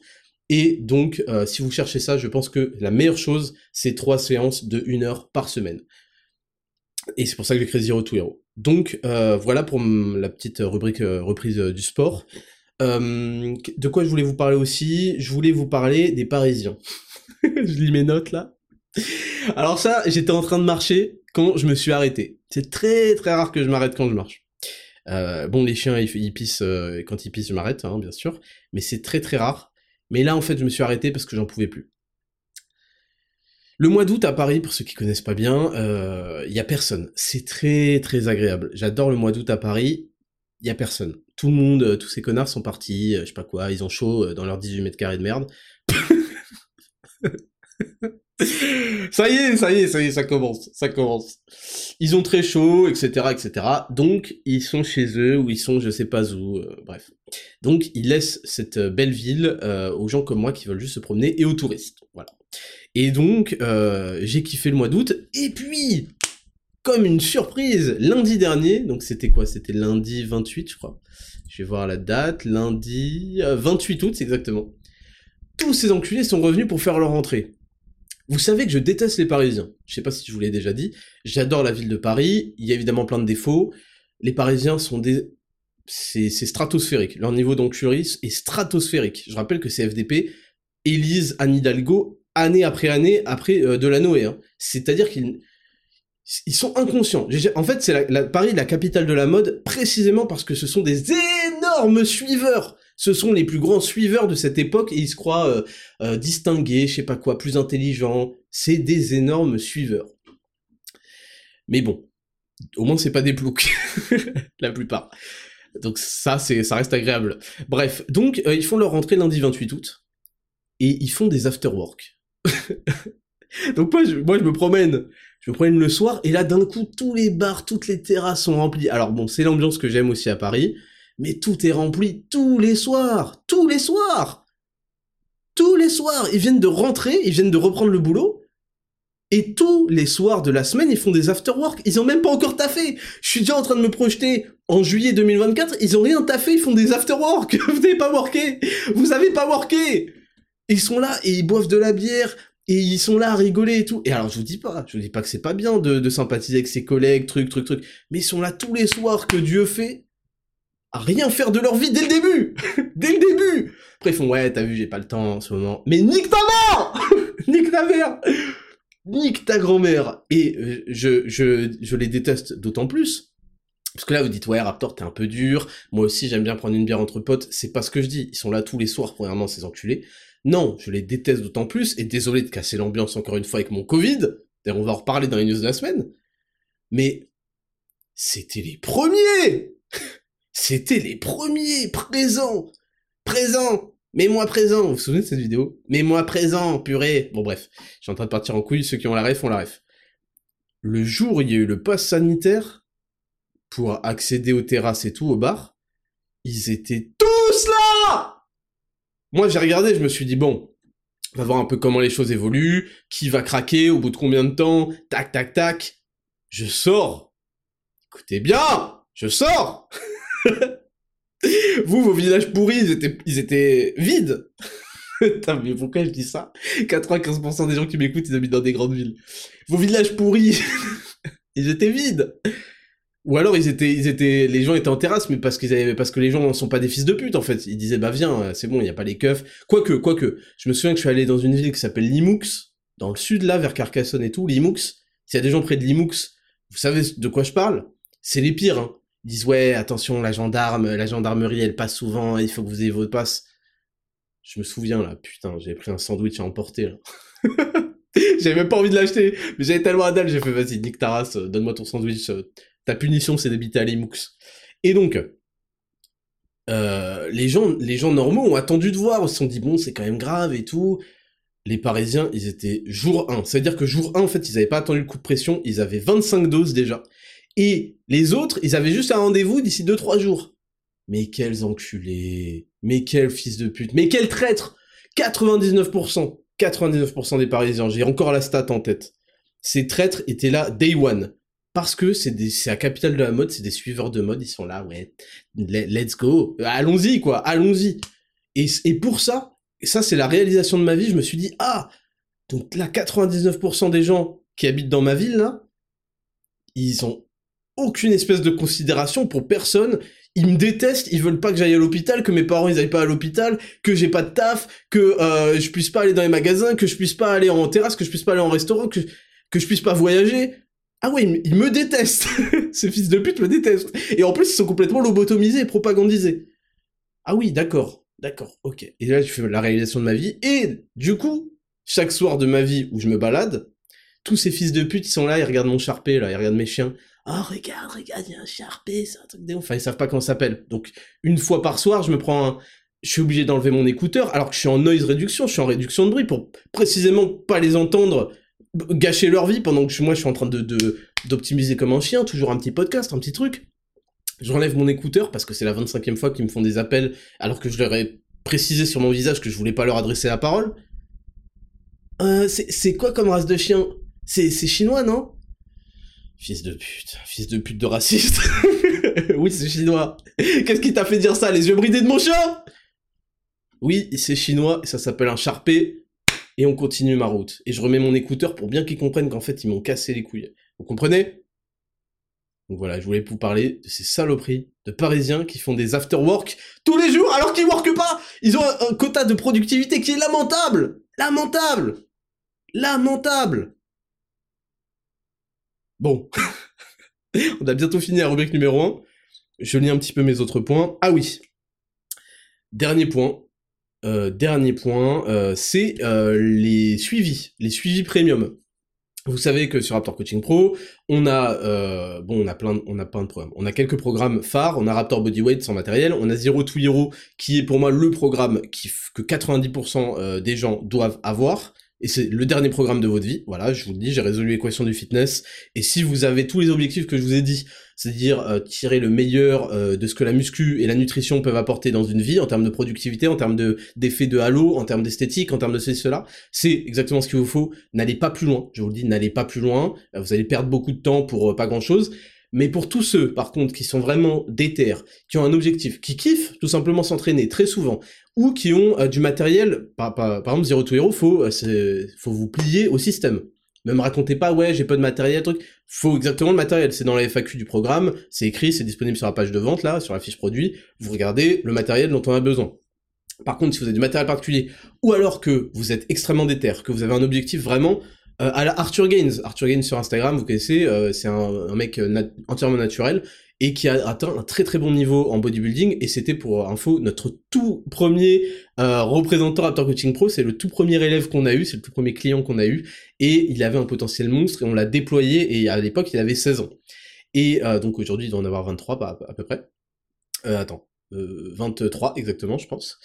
Et donc, euh, si vous cherchez ça, je pense que la meilleure chose, c'est trois séances de une heure par semaine. Et c'est pour ça que j'ai créé Zero to Hero. Donc, euh, voilà pour la petite rubrique euh, reprise du sport. de quoi je voulais vous parler aussi? Je voulais vous parler des Parisiens. [LAUGHS] je lis mes notes là. Alors ça, j'étais en train de marcher quand je me suis arrêté. C'est très très rare que je m'arrête quand je marche. bon, les chiens, ils, pissent, quand ils pissent, je m'arrête, hein, bien sûr. Mais c'est très très rare. Mais là, en fait, je me suis arrêté parce que j'en pouvais plus. Le mois d'août à Paris, pour ceux qui connaissent pas bien, il euh, y a personne. C'est très très agréable. J'adore le mois d'août à Paris. Il y a personne. Tout le monde, euh, tous ces connards sont partis, euh, je sais pas quoi, ils ont chaud dans leurs 18 mètres carrés de merde. [LAUGHS] ça y est, ça y est, ça y est, ça commence, ça commence. Ils ont très chaud, etc., etc. Donc, ils sont chez eux, ou ils sont je sais pas où, euh, bref. Donc, ils laissent cette euh, belle ville euh, aux gens comme moi qui veulent juste se promener, et aux touristes, voilà. Et donc, j'ai kiffé le mois d'août, et puis, comme une surprise, lundi dernier, donc c'était quoi? C'était lundi 28, je crois. Je vais voir la date, lundi 28 août, exactement. tous ces enculés sont revenus pour faire leur entrée. Vous savez que je déteste les Parisiens. Je sais pas si je vous l'ai déjà dit. J'adore la ville de Paris. Il y a évidemment plein de défauts. Les Parisiens sont des... C'est stratosphérique. Leur niveau d'encurie est stratosphérique. Je rappelle que c'est FDP élise Anne Hidalgo année après année après euh, de la Noé. Hein. C'est-à-dire qu'ils ils sont inconscients. En fait, c'est la, Paris, la capitale de la mode, précisément parce que ce sont des énormes suiveurs. Ce sont les plus grands suiveurs de cette époque et ils se croient euh, euh, distingués, je sais pas quoi, plus intelligents. C'est des énormes suiveurs. Mais bon, au moins c'est pas des ploucs, [LAUGHS] la plupart. Donc ça, c'est, ça reste agréable. Bref, donc ils font leur rentrée lundi 28 août et ils font des after-work. [LAUGHS] Donc moi je, moi je me promène, je me promène le soir et là d'un coup tous les bars, toutes les terrasses sont remplies. Alors bon, c'est l'ambiance que j'aime aussi à Paris, mais tout est rempli tous les soirs, tous les soirs. Tous les soirs, ils viennent de rentrer, ils viennent de reprendre le boulot. Et tous les soirs de la semaine, ils font des after-work. Ils ont même pas encore taffé. Je suis déjà en train de me projeter en juillet 2024. Ils ont rien taffé, ils font des after-work. [LAUGHS] Vous n'avez pas worké. Vous avez pas worké ils sont là et ils boivent de la bière et ils sont là à rigoler et tout. Et alors je vous dis pas, je vous dis pas que c'est pas bien de, sympathiser avec ses collègues, truc, truc, truc, mais ils sont là tous les soirs que Dieu fait rien faire de leur vie dès le début [LAUGHS] Dès le début Après ils font ouais t'as vu j'ai pas le temps en ce moment. Mais nique ta mère [LAUGHS] Nique ta mère Nique ta grand-mère Et euh, je, je, je les déteste d'autant plus parce que là, vous dites, ouais, Raptor, t'es un peu dur. Moi aussi, j'aime bien prendre une bière entre potes. C'est pas ce que je dis. Ils sont là tous les soirs, premièrement, ces enculés. Non, je les déteste d'autant plus, et désolé de casser l'ambiance encore une fois avec mon Covid, on va en reparler dans les news de la semaine, mais c'était les premiers C'était les premiers présents. Présents. Mets-moi présent. Vous vous souvenez de cette vidéo? Mets-moi présent, purée. Bon bref, je suis en train de partir en couille, ceux qui ont la ref ont la ref. Le jour où il y a eu le pass sanitaire, pour accéder aux terrasses et tout, au bar, ils étaient tous là! Moi, j'ai regardé, je me suis dit, bon, on va voir un peu comment les choses évoluent, qui va craquer, au bout de combien de temps, tac, tac, tac. Je sors. Écoutez bien, je sors. [LAUGHS] [LAUGHS] Vous, vos villages pourris, ils étaient, ils étaient vides. [LAUGHS] Putain, mais pourquoi je dis ça? 95% des gens qui m'écoutent, ils habitent dans des grandes villes. Vos villages pourris, [LAUGHS] ils étaient vides. Ou alors ils étaient, ils étaient, les gens étaient en terrasse, mais parce qu'ils avaient, parce que les gens ne sont pas des fils de pute en fait. Ils disaient bah viens, c'est bon, il y a pas les keufs. Quoique, quoique, je me souviens que je suis allé dans une ville qui s'appelle Limoux, dans le sud là, vers Carcassonne et tout. Limoux, s'il y a des gens près de Limoux, vous savez de quoi je parle? C'est les pires. Hein. Disent ouais, attention, la gendarme, la gendarmerie, elle passe souvent, il faut que vous ayez votre passe. Je me souviens là, putain, j'avais pris un sandwich à emporter [LAUGHS] j'avais même pas envie de l'acheter, mais j'avais tellement à dalle, j'ai fait vas-y, nique ta race, donne-moi ton sandwich, euh, ta punition, c'est d'habiter à Limoux. Et donc, euh, les, gens, les gens normaux ont attendu de voir, ils se sont dit, bon, c'est quand même grave et tout. Les Parisiens, ils étaient jour 1. C'est-à-dire que jour 1, en fait, ils n'avaient pas attendu le coup de pression, ils avaient 25 doses déjà. Et les autres, ils avaient juste un rendez-vous d'ici 2-3 jours. Mais quels enculés. Mais quels fils de pute. Mais quels traîtres 99% 99% des Parisiens, j'ai encore la stat en tête. Ces traîtres étaient là day one. Parce que c'est la capitale de la mode, c'est des suiveurs de mode, ils sont là, ouais, let's go, allons-y quoi, allons-y. Et, pour ça, ça c'est la réalisation de ma vie, je me suis dit, ah, donc là, 99% des gens qui habitent dans ma ville, là, ils ont aucune espèce de considération pour personne, ils me détestent, ils veulent pas que j'aille à l'hôpital, que mes parents ils aillent pas à l'hôpital, que j'ai pas de taf, que euh, je puisse pas aller dans les magasins, que je puisse pas aller en terrasse, que je puisse pas aller en restaurant, que, que je puisse pas voyager. Ah ouais, ils me détestent. [LAUGHS] Ces fils de pute me détestent. Et en plus, ils sont complètement lobotomisés et propagandisés. Ah oui, d'accord, d'accord, ok. Et là, je fais la réalisation de ma vie. Et du coup, chaque soir de ma vie où je me balade, tous ces fils de pute, ils sont là, ils regardent mon charpé, là, ils regardent mes chiens. Oh, regarde, regarde, il y a un charpé, c'est un truc de Enfin, ils savent pas comment ça s'appelle. Donc, une fois par soir, je me prends un... Je suis obligé d'enlever mon écouteur, alors que je suis en noise réduction, je suis en réduction de bruit, pour précisément pas les entendre gâcher leur vie pendant que moi je suis en train de d'optimiser comme un chien, toujours un petit podcast, un petit truc. J'enlève mon écouteur parce que c'est la 25e fois qu'ils me font des appels alors que je leur ai précisé sur mon visage que je voulais pas leur adresser la parole. Euh, c'est quoi comme race de chien? C'est chinois, non? Fils de pute, fils de pute de raciste. [LAUGHS] oui, c'est chinois. Qu'est-ce qui t'a fait dire ça Les yeux bridés de mon chat? Oui, c'est chinois, ça s'appelle un Sharpé, et on continue ma route. Et je remets mon écouteur pour bien qu'ils comprennent qu'en fait, ils m'ont cassé les couilles. Vous comprenez? Donc voilà, je voulais vous parler de ces saloperies de Parisiens qui font des after-work tous les jours alors qu'ils workent pas Ils ont un, quota de productivité qui est lamentable Lamentable Lamentable Bon. [LAUGHS] on a bientôt fini la rubrique numéro 1. Je lis un petit peu mes autres points. Ah oui. Dernier point. Euh, dernier point, euh, c'est euh, les suivis, les suivis premium. Vous savez que sur Raptor Coaching Pro, on a bon, on a plein, de, on programmes. On a quelques programmes phares. On a Raptor Bodyweight sans matériel. On a Zero to Hero qui est pour moi le programme que 90% des gens doivent avoir et c'est le dernier programme de votre vie. Voilà, je vous le dis, j'ai résolu l'équation du fitness. Et si vous avez tous les objectifs que je vous ai dit, c'est-à-dire euh, tirer le meilleur euh, de ce que la muscu et la nutrition peuvent apporter dans une vie, en termes de productivité, en termes de d'effet de halo, en termes d'esthétique, en termes de ceci, cela, c'est exactement ce qu'il vous faut. N'allez pas plus loin. Je vous le dis, n'allez pas plus loin. Euh, vous allez perdre beaucoup de temps pour pas grand-chose. Mais pour tous ceux, par contre, qui sont vraiment déter, qui ont un objectif, qui kiffent tout simplement s'entraîner très souvent, ou qui ont euh, du matériel, par, exemple Zero to Hero, faut, euh, faut vous plier au système. Ne me racontez pas, ouais, j'ai pas de matériel, truc. Faut exactement le matériel. C'est dans la FAQ du programme, c'est écrit, c'est disponible sur la page de vente, là, sur la fiche produit. Vous regardez le matériel dont on a besoin. Par contre, si vous avez du matériel particulier, ou alors que vous êtes extrêmement déter, que vous avez un objectif vraiment euh, à la Arthur Gaines. Arthur Gaines sur Instagram, vous connaissez, euh, c'est un, mec euh, entièrement naturel et qui a atteint un très très bon niveau en bodybuilding et c'était pour info notre tout premier représentant Raptor Coaching Pro, c'est le tout premier élève qu'on a eu, c'est le tout premier client qu'on a eu et il avait un potentiel monstre et on l'a déployé et à l'époque il avait 16 ans. Et donc aujourd'hui il doit en avoir 23 à, à peu près. attends, 23 exactement je pense.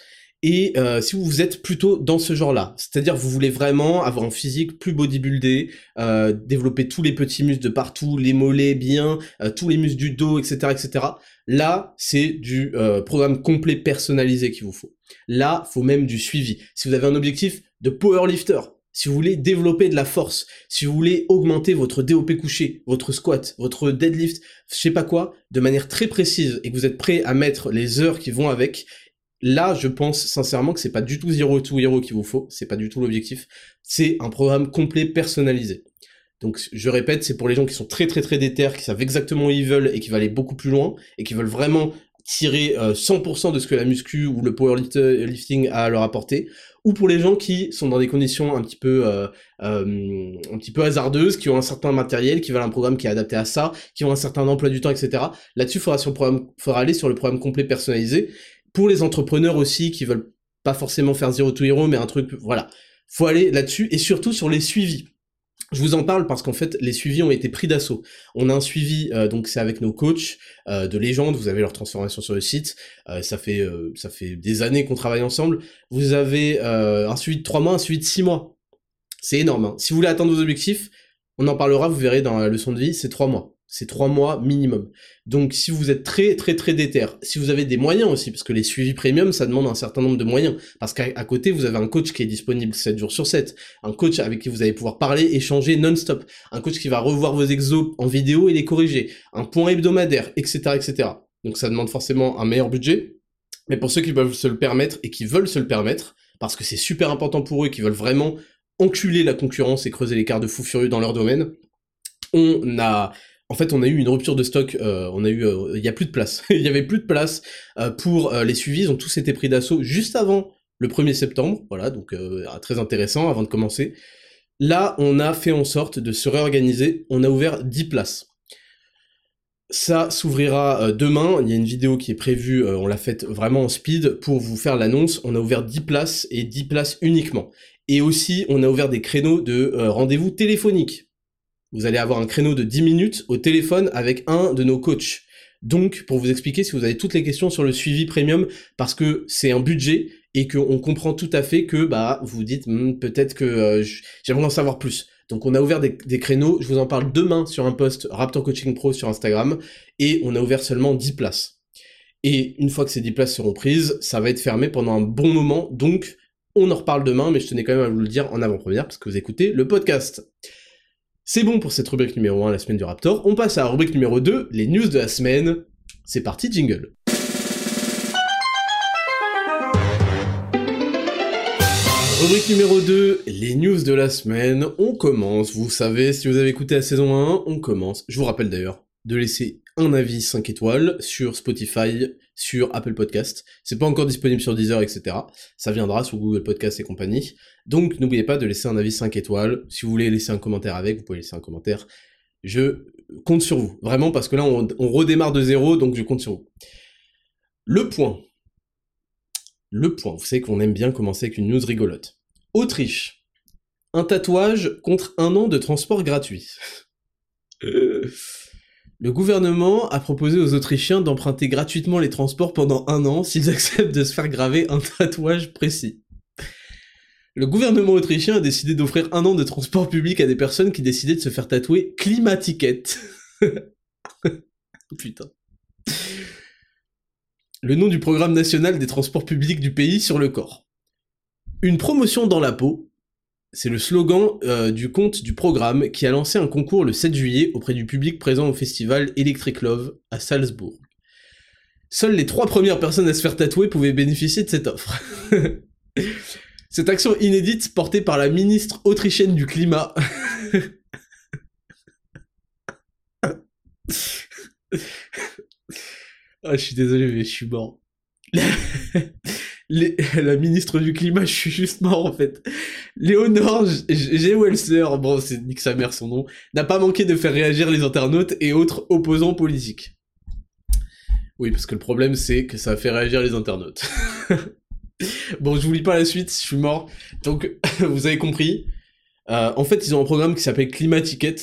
Et euh, si vous êtes plutôt dans ce genre-là, c'est-à-dire vous voulez vraiment avoir un physique plus bodybuildé, euh, développer tous les petits muscles de partout, les mollets bien, euh, tous les muscles du dos, etc., etc. Là, c'est du programme complet personnalisé qu'il vous faut. Là, faut même du suivi. Si vous avez un objectif de powerlifter, si vous voulez développer de la force, si vous voulez augmenter votre DOP couché, votre squat, votre deadlift, je sais pas quoi, de manière très précise et que vous êtes prêt à mettre les heures qui vont avec, Là, je pense sincèrement que c'est pas du tout Zero to Hero qu'il vous faut, c'est pas du tout l'objectif. C'est un programme complet personnalisé. Donc, je répète, c'est pour les gens qui sont très très très déter, qui savent exactement où ils veulent et qui veulent aller beaucoup plus loin et qui veulent vraiment tirer 100% euh, de ce que la muscu ou le powerlifting a à leur apporter, ou pour les gens qui sont dans des conditions un petit peu euh, euh, un petit peu hasardeuses, qui ont un certain matériel, qui veulent un programme qui est adapté à ça, qui ont un certain emploi du temps, etc. Là-dessus, faudra programme, faudra aller sur le programme complet personnalisé pour les entrepreneurs aussi qui veulent pas forcément faire zero to hero, mais un truc, voilà. Faut aller là-dessus et surtout sur les suivis. Je vous en parle parce qu'en fait, les suivis ont été pris d'assaut. On a un suivi, euh, donc c'est avec nos coachs euh, de légende. Vous avez leur transformation sur le site. Euh, ça fait ça fait des années qu'on travaille ensemble. Vous avez un suivi de trois mois, un suivi de six mois. C'est énorme. Hein. Si vous voulez atteindre vos objectifs, on en parlera. Vous verrez dans la leçon de vie, c'est trois mois c'est trois mois minimum. Donc si vous êtes très très très déter, si vous avez des moyens aussi, parce que les suivis premium, ça demande un certain nombre de moyens, parce qu'à côté, vous avez un coach qui est disponible 7 jours sur 7, un coach avec qui vous allez pouvoir parler, échanger non-stop, un coach qui va revoir vos exos en vidéo et les corriger, un point hebdomadaire, etc. etc. Donc ça demande forcément un meilleur budget, mais pour ceux qui peuvent se le permettre et qui veulent se le permettre, parce que c'est super important pour eux, qui veulent vraiment enculer la concurrence et creuser l'écart de fou furieux dans leur domaine, on a en fait, on a eu une rupture de stock. Euh, on a eu, euh, il a plus de place. [LAUGHS] il y avait plus de place euh, pour les suivis. Ils ont tous été pris d'assaut juste avant le 1er septembre. Voilà, donc très intéressant avant de commencer. Là, on a fait en sorte de se réorganiser. On a ouvert 10 places. Ça s'ouvrira demain. Il y a une vidéo qui est prévue. on l'a faite vraiment en speed pour vous faire l'annonce. On a ouvert 10 places et 10 places uniquement. Et aussi, on a ouvert des créneaux de rendez-vous téléphoniques vous allez avoir un créneau de 10 minutes au téléphone avec un de nos coachs. Donc, pour vous expliquer si vous avez toutes les questions sur le suivi premium, parce que c'est un budget et qu'on comprend tout à fait que bah vous dites hmm, peut-être que euh, j'aimerais en savoir plus. Donc on a ouvert des, créneaux, je vous en parle demain sur un post Raptor Coaching Pro sur Instagram, et on a ouvert seulement 10 places. Et une fois que ces 10 places seront prises, ça va être fermé pendant un bon moment, donc on en reparle demain, mais je tenais quand même à vous le dire en avant-première, parce que vous écoutez le podcast. C'est bon pour cette rubrique numéro 1, la semaine du Raptor. On passe à la rubrique numéro 2, les news de la semaine. C'est parti, jingle. Rubrique numéro 2, les news de la semaine. On commence, vous savez, si vous avez écouté la saison 1, on commence. Je vous rappelle d'ailleurs de laisser un avis 5 étoiles sur Spotify, sur Apple Podcast. C'est pas encore disponible sur Deezer, etc. Ça viendra sur Google Podcast et compagnie. Donc n'oubliez pas de laisser un avis 5 étoiles. Si vous voulez laisser un commentaire avec, vous pouvez laisser un commentaire. Je compte sur vous, vraiment, parce que là on, on redémarre de zéro, donc je compte sur vous. Le point. Le point, vous savez qu'on aime bien commencer avec une news rigolote. Autriche. Un tatouage contre un an de transport gratuit. [LAUGHS] Le gouvernement a proposé aux Autrichiens d'emprunter gratuitement les transports pendant un an s'ils acceptent de se faire graver un tatouage précis. Le gouvernement autrichien a décidé d'offrir un an de transport public à des personnes qui décidaient de se faire tatouer climatiquette. [LAUGHS] Putain. Le nom du programme national des transports publics du pays sur le corps. Une promotion dans la peau, c'est le slogan euh, du compte du programme qui a lancé un concours le 7 juillet auprès du public présent au festival Electric Love à Salzbourg. Seules les trois premières personnes à se faire tatouer pouvaient bénéficier de cette offre. [LAUGHS] Cette action inédite portée par la ministre autrichienne du climat. Ah, je suis désolé, mais je suis mort. la ministre du climat, je suis juste mort en fait. Léonore G. Welser, bon, c'est nique sa mère son nom, n'a pas manqué de faire réagir les internautes et autres opposants politiques. Oui, parce que le problème c'est que ça fait réagir les internautes. [LAUGHS] [LAUGHS] bon, je vous lis pas la suite, je suis mort. Donc, [LAUGHS] vous avez compris. Euh, en fait, ils ont un programme qui s'appelle Climaticket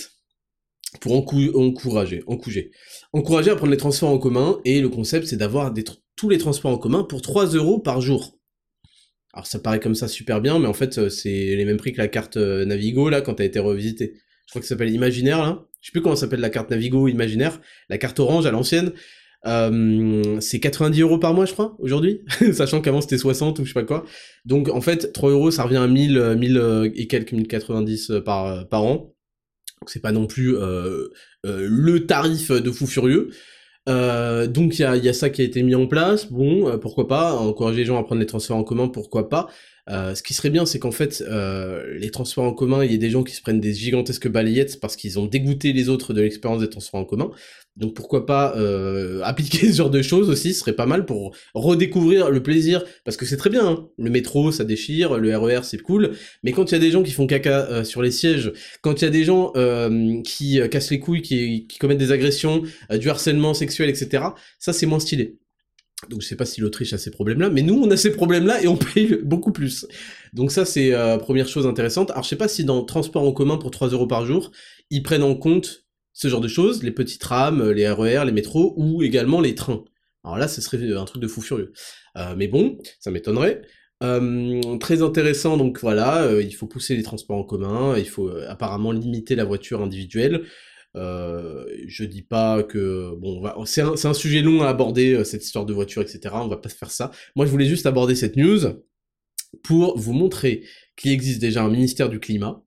pour encourager, encourager, encourager à prendre les transports en commun. Et le concept, c'est d'avoir tous les transports en commun pour 3 euros par jour. Alors ça paraît comme ça super bien, mais en fait, euh, c'est les mêmes prix que la carte euh, Navigo, là, quand elle a été revisitée. Je crois que ça s'appelle Imaginaire, là. Je sais plus comment s'appelle la carte Navigo Imaginaire. La carte orange à l'ancienne. Euh, c'est 90 euros par mois, je crois, aujourd'hui, [LAUGHS] sachant qu'avant c'était 60 ou je sais pas quoi. Donc en fait, 3 euros, ça revient à 1000, 1000 euh, et quelques 1090 euh, par, par an. Donc c'est pas non plus euh, le tarif de fou furieux. donc il y a, y a, ça qui a été mis en place. Bon, pourquoi pas encourager les gens à prendre les transports en commun, pourquoi pas. Ce qui serait bien, c'est qu'en fait, les transports en commun, il y ait des gens qui se prennent des gigantesques balayettes parce qu'ils ont dégoûté les autres de l'expérience des transports en commun. Donc pourquoi pas euh, [LAUGHS] appliquer ce genre de choses aussi, ce serait pas mal pour redécouvrir le plaisir, parce que c'est très bien, hein. le métro ça déchire, le RER e c'est cool, mais quand il y a des gens qui font caca euh, sur les sièges, quand il y a des gens euh, qui cassent les couilles, qui, qui commettent des agressions, du harcèlement sexuel, etc., ça c'est moins stylé. Donc je sais pas si l'Autriche a ces problèmes-là, mais nous on a ces problèmes-là et on paye [LAUGHS] beaucoup plus. Donc ça c'est première chose intéressante. Alors je sais pas si dans transport en commun pour 3 euros par jour, ils prennent en compte ce genre de choses, les petits trams, les RER, e les métros, ou également les trains. Alors là, ce serait un truc de fou furieux. Euh, mais bon, ça m'étonnerait. Euh, très intéressant, donc voilà, euh, il faut pousser les transports en commun, il faut apparemment limiter la voiture individuelle. Je dis pas que bon, c'est un, un, sujet long à aborder cette histoire de voiture, etc. On va pas faire ça. Moi, je voulais juste aborder cette news pour vous montrer qu'il existe déjà un ministère du climat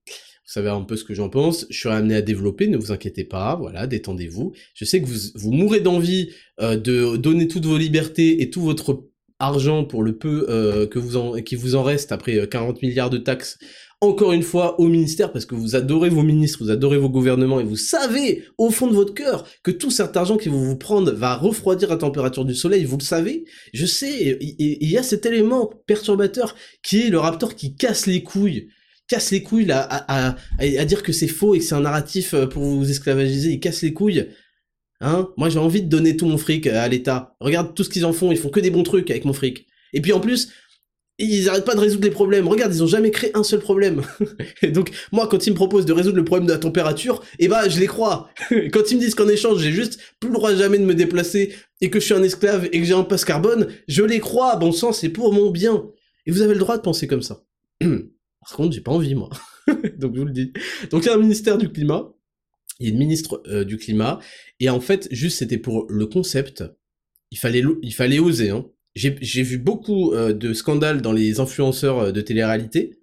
vous savez un peu ce que j'en pense. Je suis amené à développer, ne vous inquiétez pas, voilà, détendez-vous. Je sais que vous, vous mourrez d'envie euh, de donner toutes vos libertés et tout votre argent pour le peu euh, que vous en, qui vous en reste après 40 euh, milliards de taxes, encore une fois au ministère, parce que vous adorez vos ministres, vous adorez vos gouvernements, et vous savez au fond de votre cœur que tout cet argent qu'ils vont vous prendre va refroidir la température du soleil, vous le savez. Je sais, il y a cet élément perturbateur qui est le raptor qui casse les couilles casse les couilles là, à, à, dire que c'est faux et que c'est un narratif euh, pour vous esclavagiser, il casse les couilles. Hein? Moi j'ai envie de donner tout mon fric à l'État. Regarde tout ce qu'ils en font, ils font que des bons trucs avec mon fric. Et puis en plus, ils arrêtent pas de résoudre les problèmes. Regarde, ils ont jamais créé un seul problème. [LAUGHS] et donc, moi, quand ils me proposent de résoudre le problème de la température, eh ben, je les crois. [LAUGHS] quand ils me disent qu'en échange, j'ai juste plus le droit jamais de me déplacer et que je suis un esclave et que j'ai un passe carbone, je les crois, bon sang, c'est pour mon bien. Et vous avez le droit de penser comme ça. [CLEARS THROAT] Par contre, j'ai pas envie, moi. [LAUGHS] Donc, je vous le dis. Donc, il y a un ministère du climat, il y a une ministre euh, du climat, et en fait, juste, c'était pour le concept, il fallait, il fallait oser, hein. J'ai vu beaucoup euh, de scandales dans les influenceurs euh, de télé-réalité.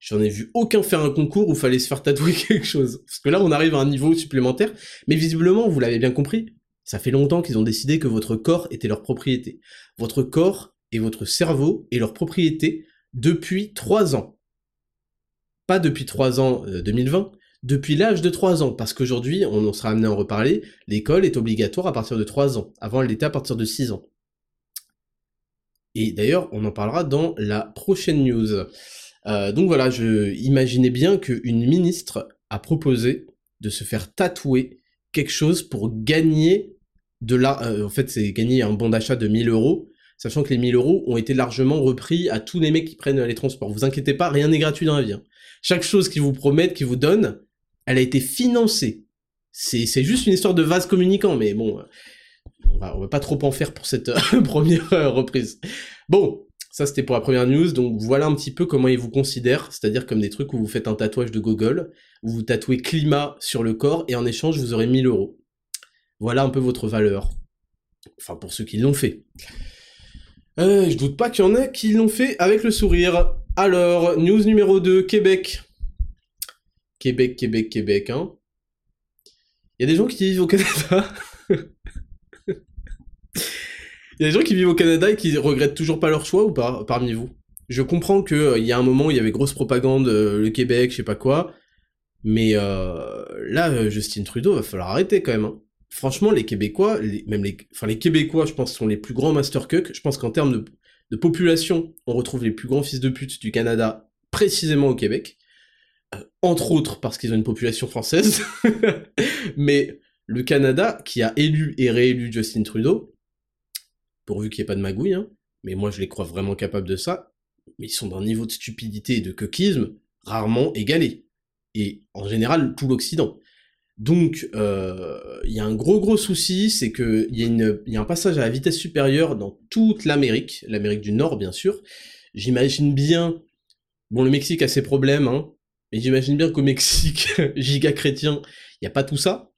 J'en ai vu aucun faire un concours où fallait se faire tatouer [LAUGHS] quelque chose. Parce que là, on arrive à un niveau supplémentaire. Mais visiblement, vous l'avez bien compris, ça fait longtemps qu'ils ont décidé que votre corps était leur propriété. Votre corps et votre cerveau est leur propriété depuis trois ans. pas depuis 3 ans 2020, depuis l'âge de 3 ans, parce qu'aujourd'hui, on sera amené à en reparler, l'école est obligatoire à partir de 3 ans. Avant, elle était à partir de 6 ans. Et d'ailleurs, on en parlera dans la prochaine news. Euh, donc voilà, je imaginais bien qu'une ministre a proposé de se faire tatouer quelque chose pour gagner de la... Euh, en fait, c'est gagner un bon d'achat de 1000 euros, sachant que les 1000 euros ont été largement repris à tous les mecs qui prennent les transports. Vous inquiétez pas, rien n'est gratuit dans la vie. Hein. Chaque chose qu'ils vous promettent, qu'ils vous donnent, elle a été financée. C'est juste une histoire de vase communicant, mais bon, on va, va pas trop en faire pour cette [LAUGHS] première reprise. Bon, ça c'était pour la première news, donc voilà un petit peu comment ils vous considèrent, c'est-à-dire comme des trucs où vous faites un tatouage de Google, où vous tatouez climat sur le corps, et en échange vous aurez 1000 euros. Voilà un peu votre valeur. Enfin, pour ceux qui l'ont fait. Euh, je doute pas qu'il y en ait qui l'ont fait avec le sourire. Alors, news numéro 2, Québec. Québec, Québec, Québec, hein. Il y a des gens qui vivent au Canada. [LAUGHS] Il y a des gens qui vivent au Canada et qui regrettent toujours pas leur choix ou pas parmi vous? Je comprends que euh, il y a un moment où il y avait grosse propagande, euh, le Québec, je sais pas quoi, mais euh, là, Justin Trudeau, va falloir arrêter quand même. Hein. Franchement, les Québécois, même les, enfin les Québécois, je pense, sont les plus grands master Je pense qu'en termes de, de, population, on retrouve les plus grands fils de pute du Canada, précisément au Québec. entre autres parce qu'ils ont une population française. [LAUGHS] mais le Canada, qui a élu et réélu Justin Trudeau, pourvu qu'il n'y ait pas de magouille, hein. mais moi je les crois vraiment capables de ça, mais ils sont d'un niveau de stupidité et de coquisme rarement égalé. Et en général, tout l'Occident. Donc, euh, il y a un gros gros souci, c'est qu'il y, a un passage à la vitesse supérieure dans toute l'Amérique, l'Amérique du Nord bien sûr. J'imagine bien, bon le Mexique a ses problèmes, hein, mais j'imagine bien qu'au Mexique, [LAUGHS] giga chrétien, il n'y a pas tout ça.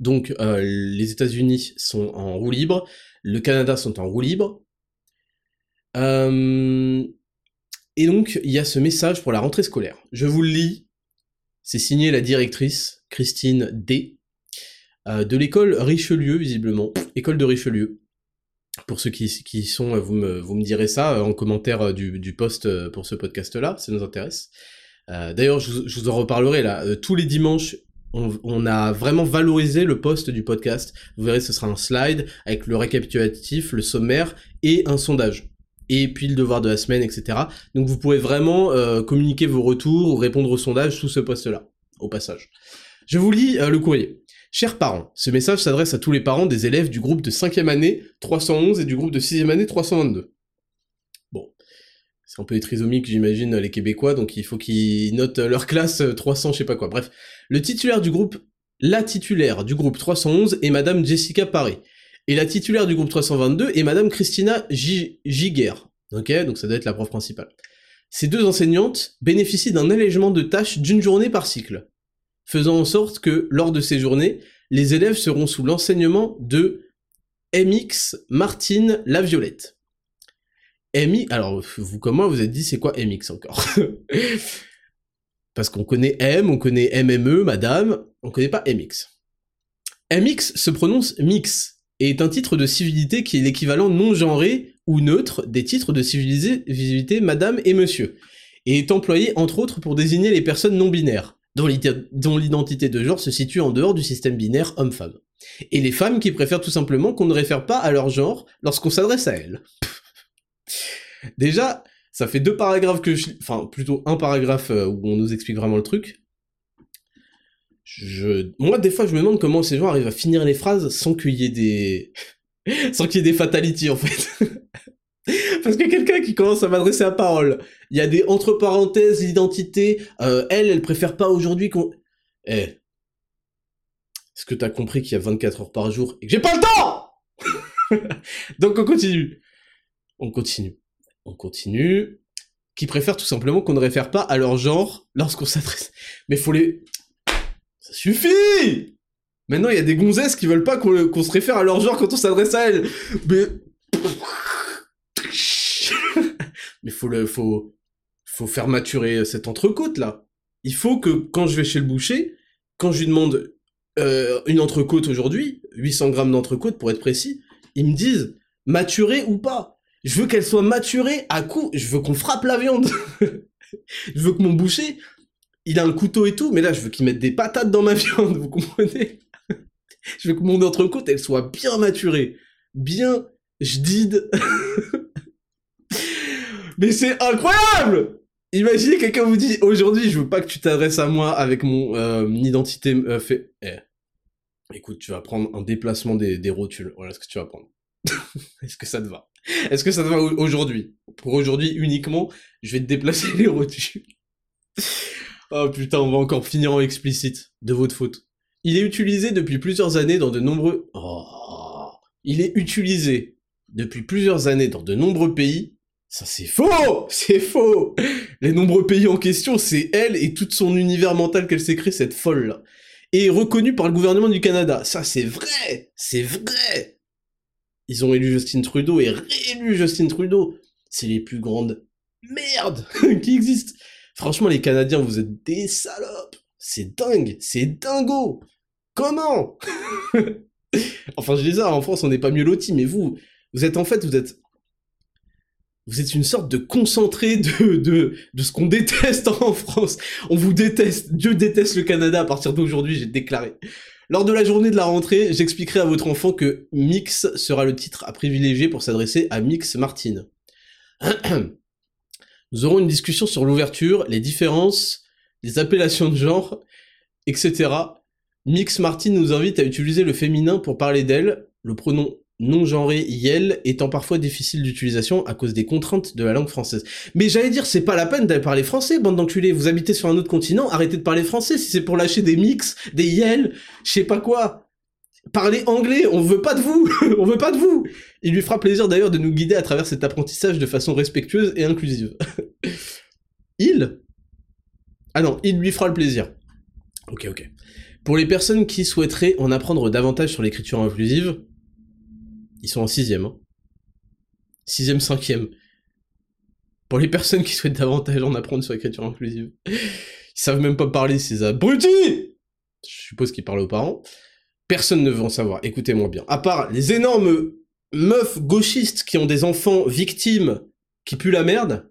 Donc euh, les États-Unis sont en roue libre, le Canada sont en roue libre. Euh, et donc, il y a ce message pour la rentrée scolaire. Je vous le lis. C'est signé la directrice, Christine D, euh, de l'école Richelieu, visiblement. École de Richelieu. Pour ceux qui, sont, vous me, direz ça euh, en commentaire du, du post pour ce podcast-là, ça nous intéresse. D'ailleurs, je, je, vous en reparlerai là. tous les dimanches, on, a vraiment valorisé le poste du podcast. Vous verrez, ce sera un slide avec le récapitulatif, le sommaire et un sondage. Et puis le devoir de la semaine, etc. Donc vous pourrez vraiment euh, communiquer vos retours ou répondre au sondage sous ce poste-là, au passage. Je vous lis euh, le courrier. Chers parents, ce message s'adresse à tous les parents des élèves du groupe de 5e année 311 et du groupe de 6e année 322. C'est un peu les trisomiques, j'imagine, les Québécois, donc il faut qu'ils notent leur classe 300, je sais pas quoi. Bref, le titulaire du groupe, la titulaire du groupe 311 est Madame Jessica Paré. Et la titulaire du groupe 322 est Madame Christina Giger. Donc ça doit être la prof principale. Ces deux enseignantes bénéficient d'un allègement de tâches d'une journée par cycle, faisant en sorte que, lors de ces journées, les élèves seront sous l'enseignement de MX Martine La Violette. MI, alors vous comme moi, vous êtes dit c'est quoi MX encore? [LAUGHS] Parce qu'on connaît M, on connaît MME, madame, on connaît pas MX. MX se prononce mix et est un titre de civilité qui est l'équivalent non genré ou neutre des titres de civilité madame et monsieur, et est employé entre autres pour désigner les personnes non binaires, dont l'identité de genre se situe en dehors du système binaire homme-femme. Et les femmes qui préfèrent tout simplement qu'on ne réfère pas à leur genre lorsqu'on s'adresse à elles. [LAUGHS] Déjà, ça fait deux paragraphes que je... Enfin, plutôt un paragraphe euh, où on nous explique vraiment le truc. Je... Moi, des fois, je me demande comment ces gens arrivent à finir les phrases sans qu'il y ait des... [LAUGHS] sans qu'il y ait des fatalities, en fait. [LAUGHS] Parce que quelqu'un qui commence à m'adresser à parole, il y a des entre parenthèses, l'identité, euh, elle, elle préfère pas aujourd'hui qu'on... Eh. Est-ce que t'as compris qu'il y a 24 heures par jour et que j'ai pas le temps? [LAUGHS] Donc on continue on continue. On continue. Qui préfèrent tout simplement qu'on ne réfère pas à leur genre lorsqu'on s'adresse. Mais faut les... Ça suffit Maintenant, il y a des gonzesses qui veulent pas qu'on se réfère à leur genre quand on s'adresse à elles. Mais... [LAUGHS] Mais faut le... Faut... Faut faire maturer cette entrecôte, là. Il faut que, quand je vais chez le boucher, quand je lui demande euh, une entrecôte aujourd'hui, 800 grammes d'entrecôte pour être précis, ils me disent maturé ou pas. Je veux qu'elle soit maturée à coup. Je veux qu'on frappe la viande. [LAUGHS] je veux que mon boucher, il a un couteau et tout, mais là, je veux qu'il mette des patates dans ma [LAUGHS] viande, vous comprenez? Je veux que mon entrecôte, elle soit bien maturée, bien jdide. [LAUGHS] mais c'est incroyable Imaginez quelqu'un vous dit aujourd'hui je veux pas que tu t'adresses à moi avec mon euh, identité euh, fait. Eh. Écoute, tu vas prendre un déplacement des rotules. Voilà ce que tu vas prendre. Est-ce que ça te va? Est-ce que ça te va aujourd'hui? Pour aujourd'hui uniquement, je vais te déplacer [LAUGHS] les rotules. oh putain, on va encore finir en explicite. De votre faute. Il est utilisé depuis plusieurs années dans de nombreux... Oh. Il est utilisé depuis plusieurs années dans de nombreux pays ça c'est faux C'est faux Les nombreux pays en question, c'est elle et tout son univers mental qu'elle s'est créé, cette folle-là. Et reconnue par le gouvernement du Canada. Ça c'est vrai C'est vrai Ils ont élu Justin Trudeau et réélu Justin Trudeau. C'est les plus grandes merdes [LAUGHS] qui existent. Franchement, les Canadiens, vous êtes des salopes. C'est dingue, c'est dingo. Comment [LAUGHS] Enfin, je dis ça, en France, on n'est pas mieux lotis, mais vous, vous êtes en fait, vous êtes vous êtes une sorte de concentré de, de, de ce qu'on déteste [LAUGHS] en France. On vous déteste. Dieu déteste le Canada à partir d'aujourd'hui, j'ai déclaré. Lors de la journée de la rentrée, j'expliquerai à votre enfant que Mix sera le titre à privilégier pour s'adresser à Mix Martin. [CLEARS THROAT] Nous aurons une discussion sur l'ouverture, les différences, les appellations de genre, etc. Mix Martin nous invite à utiliser le féminin pour parler d'elle, le pronom non-genré yel étant parfois difficile d'utilisation à cause des contraintes de la langue française. Mais j'allais dire, c'est pas la peine d'aller parler français, bande d'enculés. Vous habitez sur un autre continent, arrêtez de parler français si c'est pour lâcher des mix, des yel, je sais pas quoi. Parlez anglais, on veut pas de vous, [LAUGHS] on veut pas de vous. Il lui fera plaisir d'ailleurs de nous guider à travers cet apprentissage de façon respectueuse et inclusive. [LAUGHS] il? Ah non, il lui fera le plaisir. Ok, ok. Pour les personnes qui souhaiteraient en apprendre davantage sur l'écriture inclusive, ils sont en sixième. Hein. Sixième, cinquième. Pour les [LAUGHS] personnes qui souhaitent davantage en apprendre sur l'écriture inclusive. Ils savent même pas parler, ces abrutis Je suppose qu'ils parlent aux parents. Personne ne veut en savoir, écoutez-moi bien. À part les énormes meufs gauchistes qui ont des enfants victimes qui puent la merde,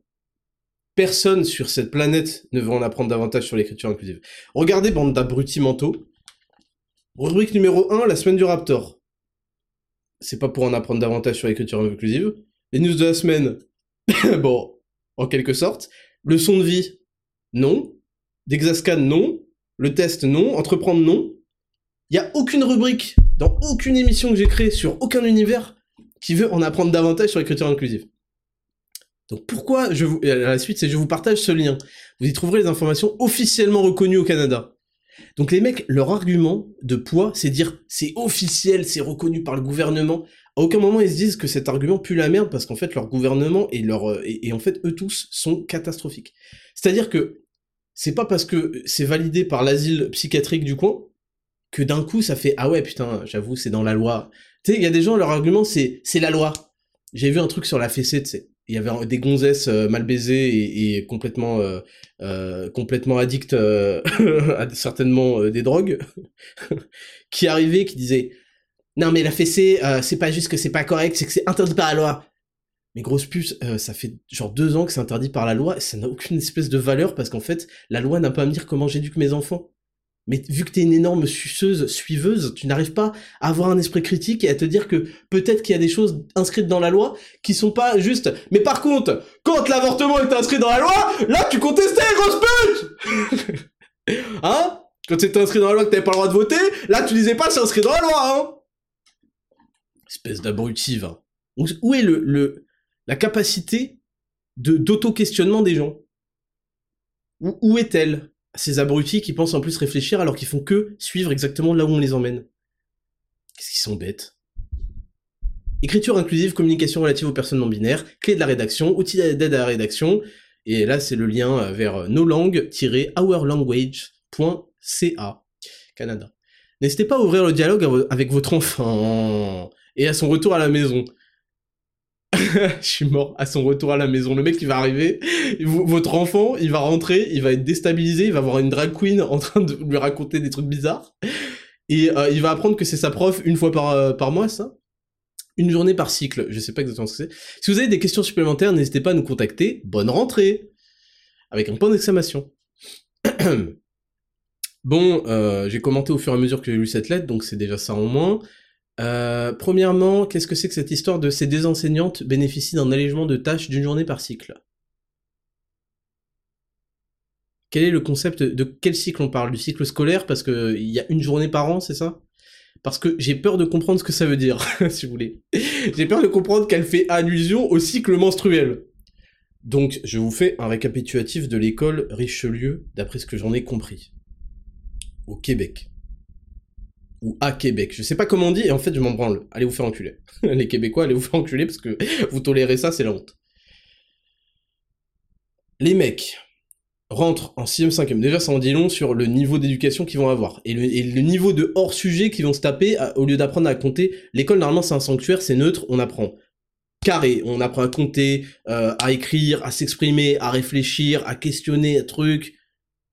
personne sur cette planète ne veut en apprendre davantage sur l'écriture inclusive. Regardez, bande d'abrutis mentaux. Rubrique numéro 1, la semaine du Raptor c'est pas pour en apprendre davantage sur l'écriture inclusive. Les news de la semaine, [COUGHS] bon, en quelque sorte. Leçon de vie, non. Dexascan, non. Le test, non. Entreprendre, non. Il y a aucune rubrique dans aucune émission que j'ai créée sur aucun univers qui veut en apprendre davantage sur l'écriture inclusive. Donc pourquoi je vous... La suite, c'est je vous partage ce lien. Vous y trouverez les informations officiellement reconnues au Canada. Donc les mecs, leur argument de poids, c'est dire c'est officiel, c'est reconnu par le gouvernement. À aucun moment ils se disent que cet argument pue la merde parce qu'en fait leur gouvernement euh, et, en fait eux tous sont catastrophiques. C'est-à-dire que c'est pas parce que c'est validé par l'asile psychiatrique du coin que d'un coup ça fait ah ouais putain j'avoue c'est dans la loi. Tu sais il y a des gens leur argument c'est c'est la loi. J'ai vu un truc sur la fessée tu sais il y avait des gonzesses euh, mal baisées et, complètement euh, euh, complètement addictes [LAUGHS] à certainement des drogues [LAUGHS] qui arrivaient qui disaient non mais la fessée c'est pas juste que c'est pas correct c'est que c'est interdit par la loi. Mais grosse puce ça fait genre deux ans que c'est interdit par la loi ça n'a aucune espèce de valeur parce qu'en fait la loi n'a pas à me dire comment j'éduque mes enfants mais vu que t'es une énorme suceuse, suiveuse, tu n'arrives pas à avoir un esprit critique et à te dire que peut-être qu'il y a des choses inscrites dans la loi qui sont pas justes. Mais par contre, quand l'avortement est inscrit dans la loi, là tu contestais, grosse pute [LAUGHS] Hein? Quand c'était inscrit dans la loi que t'avais pas le droit de voter, là tu disais pas c'est inscrit dans la loi, hein Espèce d'abrutive. Hein. Où est le, la capacité d'auto-questionnement des gens? Où, où est-elle? Ces abrutis qui pensent en plus réfléchir alors qu'ils font que suivre exactement là où on les emmène. Qu'est-ce qu'ils sont bêtes. Écriture inclusive, communication relative aux personnes non binaires, clé de la rédaction, outils d'aide à la rédaction, et là c'est le lien vers nolang-ourlanguage.ca, Canada. N'hésitez pas à ouvrir le dialogue avec votre enfant et à son retour à la maison. [LAUGHS] je suis mort à son retour à la maison. Le mec, il va arriver, votre enfant, il va rentrer, il va être déstabilisé, il va voir une drag queen en train de lui raconter des trucs bizarres. Et euh, il va apprendre que c'est sa prof une fois par, euh, par mois, ça Une journée par cycle, je sais pas exactement ce que c'est. Si vous avez des questions supplémentaires, n'hésitez pas à nous contacter. Bonne rentrée Avec un point d'exclamation. [CLEARS THROAT] bon, euh, j'ai commenté au fur et à mesure que j'ai lu cette lettre, donc c'est déjà ça en moins. Euh, premièrement, qu'est-ce que c'est que cette histoire de ces deux enseignantes bénéficient d'un allègement de tâches d'une journée par cycle? Quel est le concept de quel cycle on parle? Du cycle scolaire parce qu'il y a une journée par an, c'est ça? Parce que j'ai peur de comprendre ce que ça veut dire, [LAUGHS] si vous voulez. j'ai peur de comprendre qu'elle fait allusion au cycle menstruel. Donc, je vous fais un récapitulatif de l'école Richelieu, d'après ce que j'en ai compris. Au Québec. Ou à Québec. Je sais pas comment on dit, et en fait, je m'en branle. Allez vous faire enculer. [LAUGHS] Les Québécois, allez vous faire enculer, parce que [LAUGHS] vous tolérez ça, c'est la honte. Les mecs rentrent en 6ème, 5ème. Déjà, ça en dit long sur le niveau d'éducation qu'ils vont avoir. Et le, niveau de hors-sujet qu'ils vont se taper, au lieu d'apprendre à compter. L'école, normalement, c'est un sanctuaire, c'est neutre, on apprend carré. On apprend à compter, euh, à écrire, à s'exprimer, à réfléchir, à questionner un truc.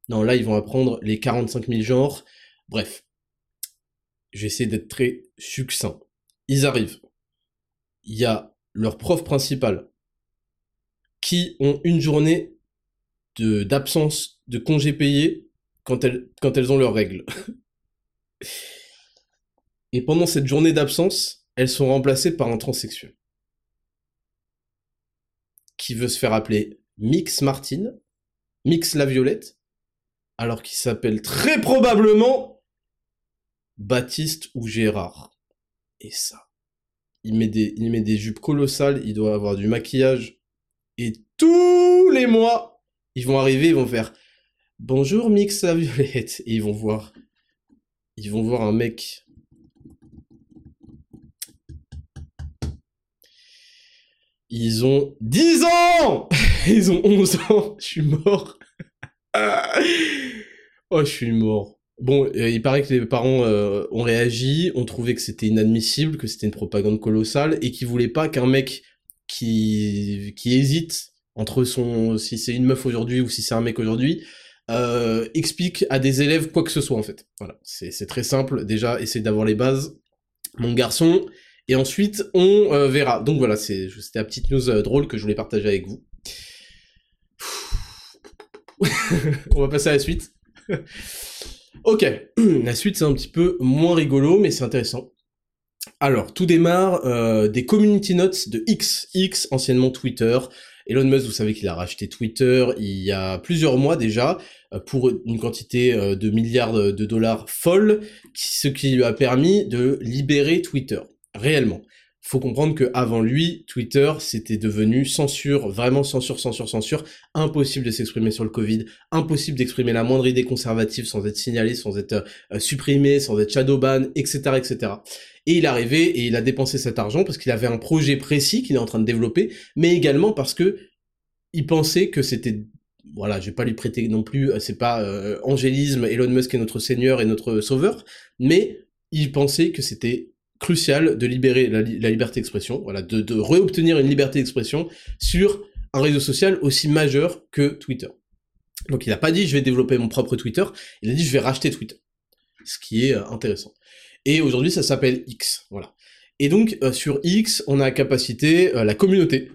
Non, là, ils vont apprendre les 45 000 genres. Bref. J'essaie d'être très succinct. Ils arrivent. Il y a leur prof principal qui ont une journée de d'absence de congé payé quand elles, quand elles ont leurs règles. [LAUGHS] Et pendant cette journée d'absence, elles sont remplacées par un transsexuel qui veut se faire appeler Mix Martin, Mix la Violette, alors qu'il s'appelle très probablement Baptiste ou Gérard. Et ça, il met des, il met des jupes colossales, il doit avoir du maquillage, et tous les mois, ils vont arriver, ils vont faire Bonjour Mix la Violette, et ils vont voir, ils vont voir un mec. Ils ont 10 ans! [LAUGHS] Ils ont 11 ans Je suis mort. [LAUGHS] Oh, je suis mort. Bon, euh, il paraît que les parents euh, ont réagi, ont trouvé que c'était inadmissible, que c'était une propagande colossale, et qu'ils voulaient pas qu'un mec qui, qui hésite entre son si c'est une meuf aujourd'hui ou si c'est un mec aujourd'hui, euh, explique à des élèves quoi que ce soit en fait. Voilà, c'est très simple. Déjà, essayer d'avoir les bases. Mon garçon, et ensuite, on euh, verra. Donc voilà, c'était la petite news euh, drôle que je voulais partager avec vous. [LAUGHS] on va passer à la suite. [LAUGHS] ok, [CLEARS THROAT] la suite c'est un petit peu moins rigolo, mais c'est intéressant. Alors, tout démarre euh, des community notes de X, X, anciennement Twitter. Elon Musk, vous savez qu'il a racheté Twitter il y a plusieurs mois déjà, pour une quantité de milliards de dollars folle, ce qui lui a permis de libérer Twitter réellement. Faut comprendre que avant lui, Twitter, c'était devenu censure, vraiment censure, censure, censure, impossible de s'exprimer sur le Covid, impossible d'exprimer la moindre idée conservative sans être signalé, sans être euh, supprimé, sans être shadowban, etc., etc. Et il est arrivé et il a dépensé cet argent parce qu'il avait un projet précis qu'il est en train de développer, mais également parce que il pensait que c'était voilà, je vais pas lui prêter non plus, euh, c'est pas euh, angélisme, Elon Musk est notre seigneur et notre sauveur, mais il pensait que c'était crucial de libérer la, liberté d'expression, voilà, de, de réobtenir une liberté d'expression sur un réseau social aussi majeur que Twitter. Donc il n'a pas dit je vais développer mon propre Twitter, il a dit je vais racheter Twitter. Ce qui est euh, intéressant. Et aujourd'hui ça s'appelle X, voilà. Et donc euh, sur X, on a la capacité, euh, la communauté,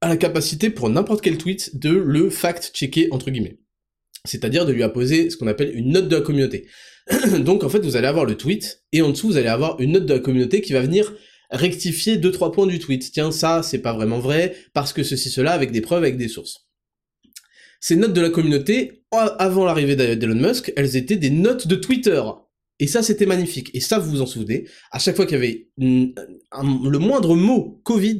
a la capacité pour n'importe quel tweet de le fact-checker entre guillemets. C'est-à-dire de lui apposer ce qu'on appelle une note de la communauté. [CLEARS THROAT] Donc en fait, vous allez avoir le tweet, et en dessous, vous allez avoir une note de la communauté qui va venir rectifier deux trois points du tweet. Tiens, ça, c'est pas vraiment vrai, parce que ceci, cela, avec des preuves, avec des sources. Ces notes de la communauté, avant l'arrivée d'Elon Musk, elles étaient des notes de Twitter. Et ça, c'était magnifique. Et ça, vous vous en souvenez, à chaque fois qu'il y avait le moindre mot Covid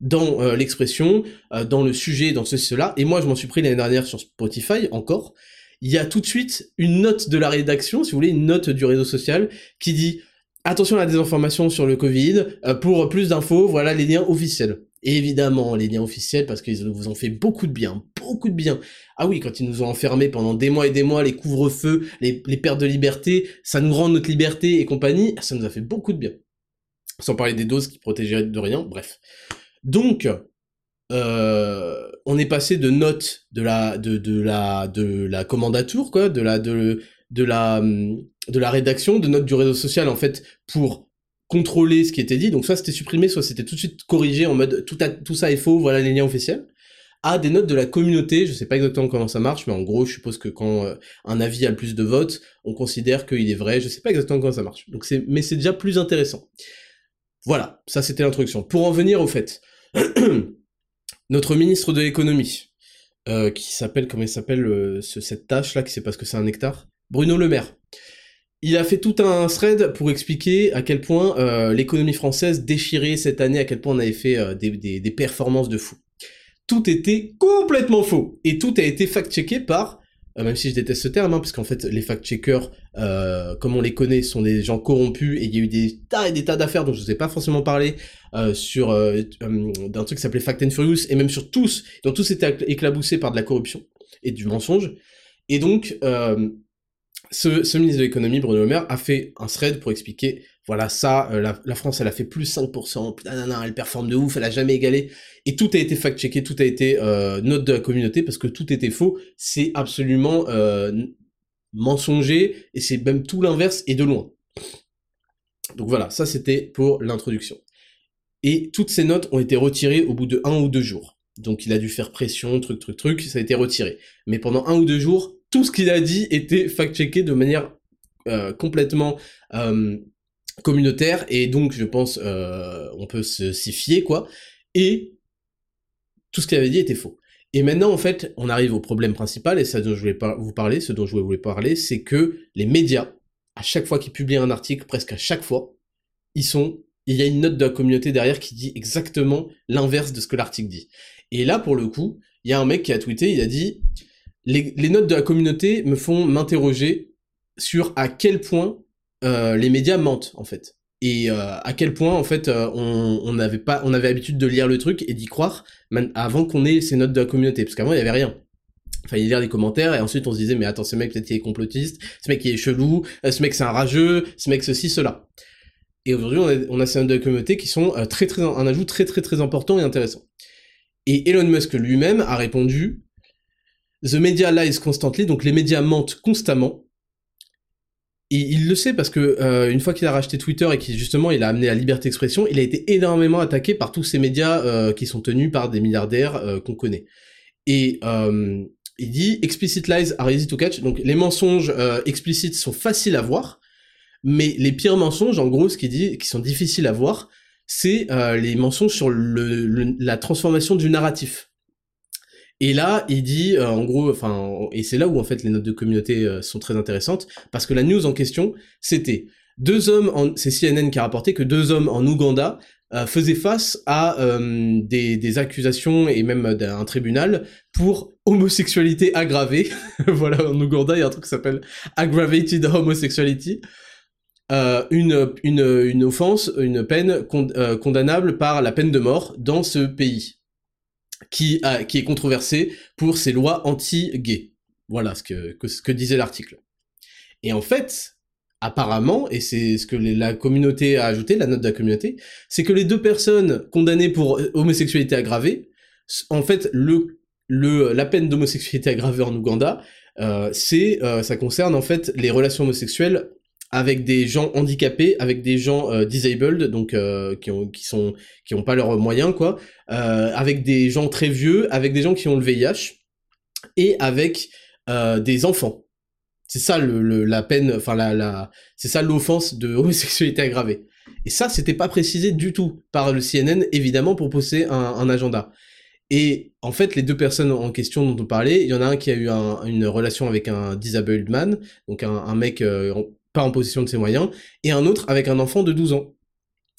dans euh, l'expression, euh, dans le sujet, dans ceci, cela, et moi, je m'en suis pris l'année dernière sur Spotify, encore, il y a tout de suite une note de la rédaction, si vous voulez, une note du réseau social qui dit attention à la désinformation sur le Covid, euh, pour plus d'infos, voilà les liens officiels. Évidemment, les liens officiels, parce qu'ils vous ont fait beaucoup de bien, beaucoup de bien. Ah oui, quand ils nous ont enfermés pendant des mois et des mois, les couvre-feux, les, pertes de liberté, ça nous rend notre liberté et compagnie, ça nous a fait beaucoup de bien. Sans parler des doses qui protégeaient de rien, bref. Donc, euh, on est passé de notes de la de, la de la commandature quoi, de la de de la de la rédaction, de notes du réseau social en fait pour contrôler ce qui était dit. Donc soit c'était supprimé, soit c'était tout de suite corrigé en mode tout tout ça est faux, voilà les liens officiels. à des notes de la communauté. Je sais pas exactement comment ça marche, mais en gros, je suppose que quand euh, un avis a le plus de votes, on considère qu'il est vrai. Je sais pas exactement comment ça marche. Donc c'est, mais c'est déjà plus intéressant. Voilà, ça c'était l'introduction. Pour en venir au fait, [CLEARS THROAT] notre ministre de l'économie, euh, qui s'appelle, comment il s'appelle, euh, cette tâche là, qui sait pas ce que c'est un hectare, Bruno Le Maire. Il a fait tout un thread pour expliquer à quel point euh, l'économie française déchirait cette année, à quel point on avait fait des, des, des, performances de fou. Tout était complètement faux. Et tout a été fact-checké par même si je déteste ce terme, hein, parce qu'en fait, les fact-checkers, euh, comme on les connaît, sont des gens corrompus, et il y a eu des tas et des tas d'affaires dont je ne vous ai pas forcément parlé, euh, sur euh, euh, d'un truc qui s'appelait Fact and Furious, et même sur tous, dont tous étaient éclaboussés par de la corruption et du mensonge. Et donc, ce, ce, ministre de l'économie, Bruno Le Maire, a fait un thread pour expliquer voilà, ça, euh, la, France, elle a fait plus 5%, elle performe de ouf, elle a jamais égalé. Et tout a été fact-checké, tout a été euh, note de la communauté, parce que tout était faux. C'est absolument euh, mensonger, et c'est même tout l'inverse, et de loin. Donc voilà, ça c'était pour l'introduction. Et toutes ces notes ont été retirées au bout de un ou deux jours. Donc il a dû faire pression, truc, truc, truc, ça a été retiré. Mais pendant un ou deux jours, tout ce qu'il a dit était fact-checké de manière complètement communautaire et donc je pense euh, on peut se s'y fier quoi. Et tout ce qu'il avait dit était faux. Et maintenant en fait on arrive au problème principal et ça dont je voulais vous parler ce dont je voulais parler c'est que les médias à chaque fois qu'ils publient un article presque à chaque fois ils sont il y a une note de la communauté derrière qui dit exactement l'inverse de ce que l'article dit. Et là pour le coup il y a un mec qui a tweeté il a dit les notes de la communauté me font m'interroger sur à quel point euh, les médias mentent en fait. Et euh, à quel point en fait euh, on, on, avait pas, on avait l'habitude de lire le truc et d'y croire avant qu'on ait ces notes de la communauté, parce qu'avant il y avait rien. Fallait lire les commentaires et ensuite on se disait mais attends ce mec peut-être il est complotiste, ce mec il est chelou, ce mec c'est un rageux, ce mec ceci cela. Et aujourd'hui on a, on a ces notes de la communauté qui sont très très un ajout très très très important et intéressant. Et Elon Musk lui-même a répondu The media lies constantly, donc les médias mentent constamment, il le sait parce que euh, une fois qu'il a racheté Twitter et qu'il justement il a amené la liberté d'expression, il a été énormément attaqué par tous ces médias euh, qui sont tenus par des milliardaires euh, qu'on connaît. Et il dit explicit lies are easy to catch, donc les mensonges explicites sont faciles à voir, mais les pires mensonges, en gros, ce qu'il dit, qui sont difficiles à voir, c'est les mensonges sur la transformation du narratif. Et là, il dit, euh, en gros, enfin, et c'est là où en fait les notes de communauté euh, sont très intéressantes, parce que la news en question, c'était deux hommes, en, c'est CNN qui a rapporté que deux hommes en Ouganda euh, faisaient face à des, accusations et même d'un tribunal pour homosexualité aggravée. [LAUGHS] voilà, en Ouganda, il y a un truc qui s'appelle aggravated homosexuality. une, une, une offense, une peine condamnable par la peine de mort dans ce pays qui, est controversé pour ses lois anti-gays. Voilà ce que, disait l'article. Et en fait, apparemment, et c'est ce que la communauté a ajouté, la note de la communauté, c'est que les deux personnes condamnées pour euh, homosexualité aggravée, en fait, la peine d'homosexualité aggravée en Ouganda, euh, euh, ça concerne en fait les relations homosexuelles avec des gens handicapés, avec des gens euh, disabled, donc euh, qui ont sont qui ont pas leurs moyens quoi, euh, avec des gens très vieux, avec des gens qui ont le VIH et avec des enfants. C'est ça la peine, enfin c'est ça l'offense de [LAUGHS] homosexualité aggravée. Et ça c'était pas précisé du tout par le CNN évidemment pour pousser un, agenda. Et en fait, les deux personnes en question dont on parlait, il y en a un qui a eu un, une relation avec un disabled man, donc un mec pas en possession de ses moyens, et un autre avec un enfant de 12 ans.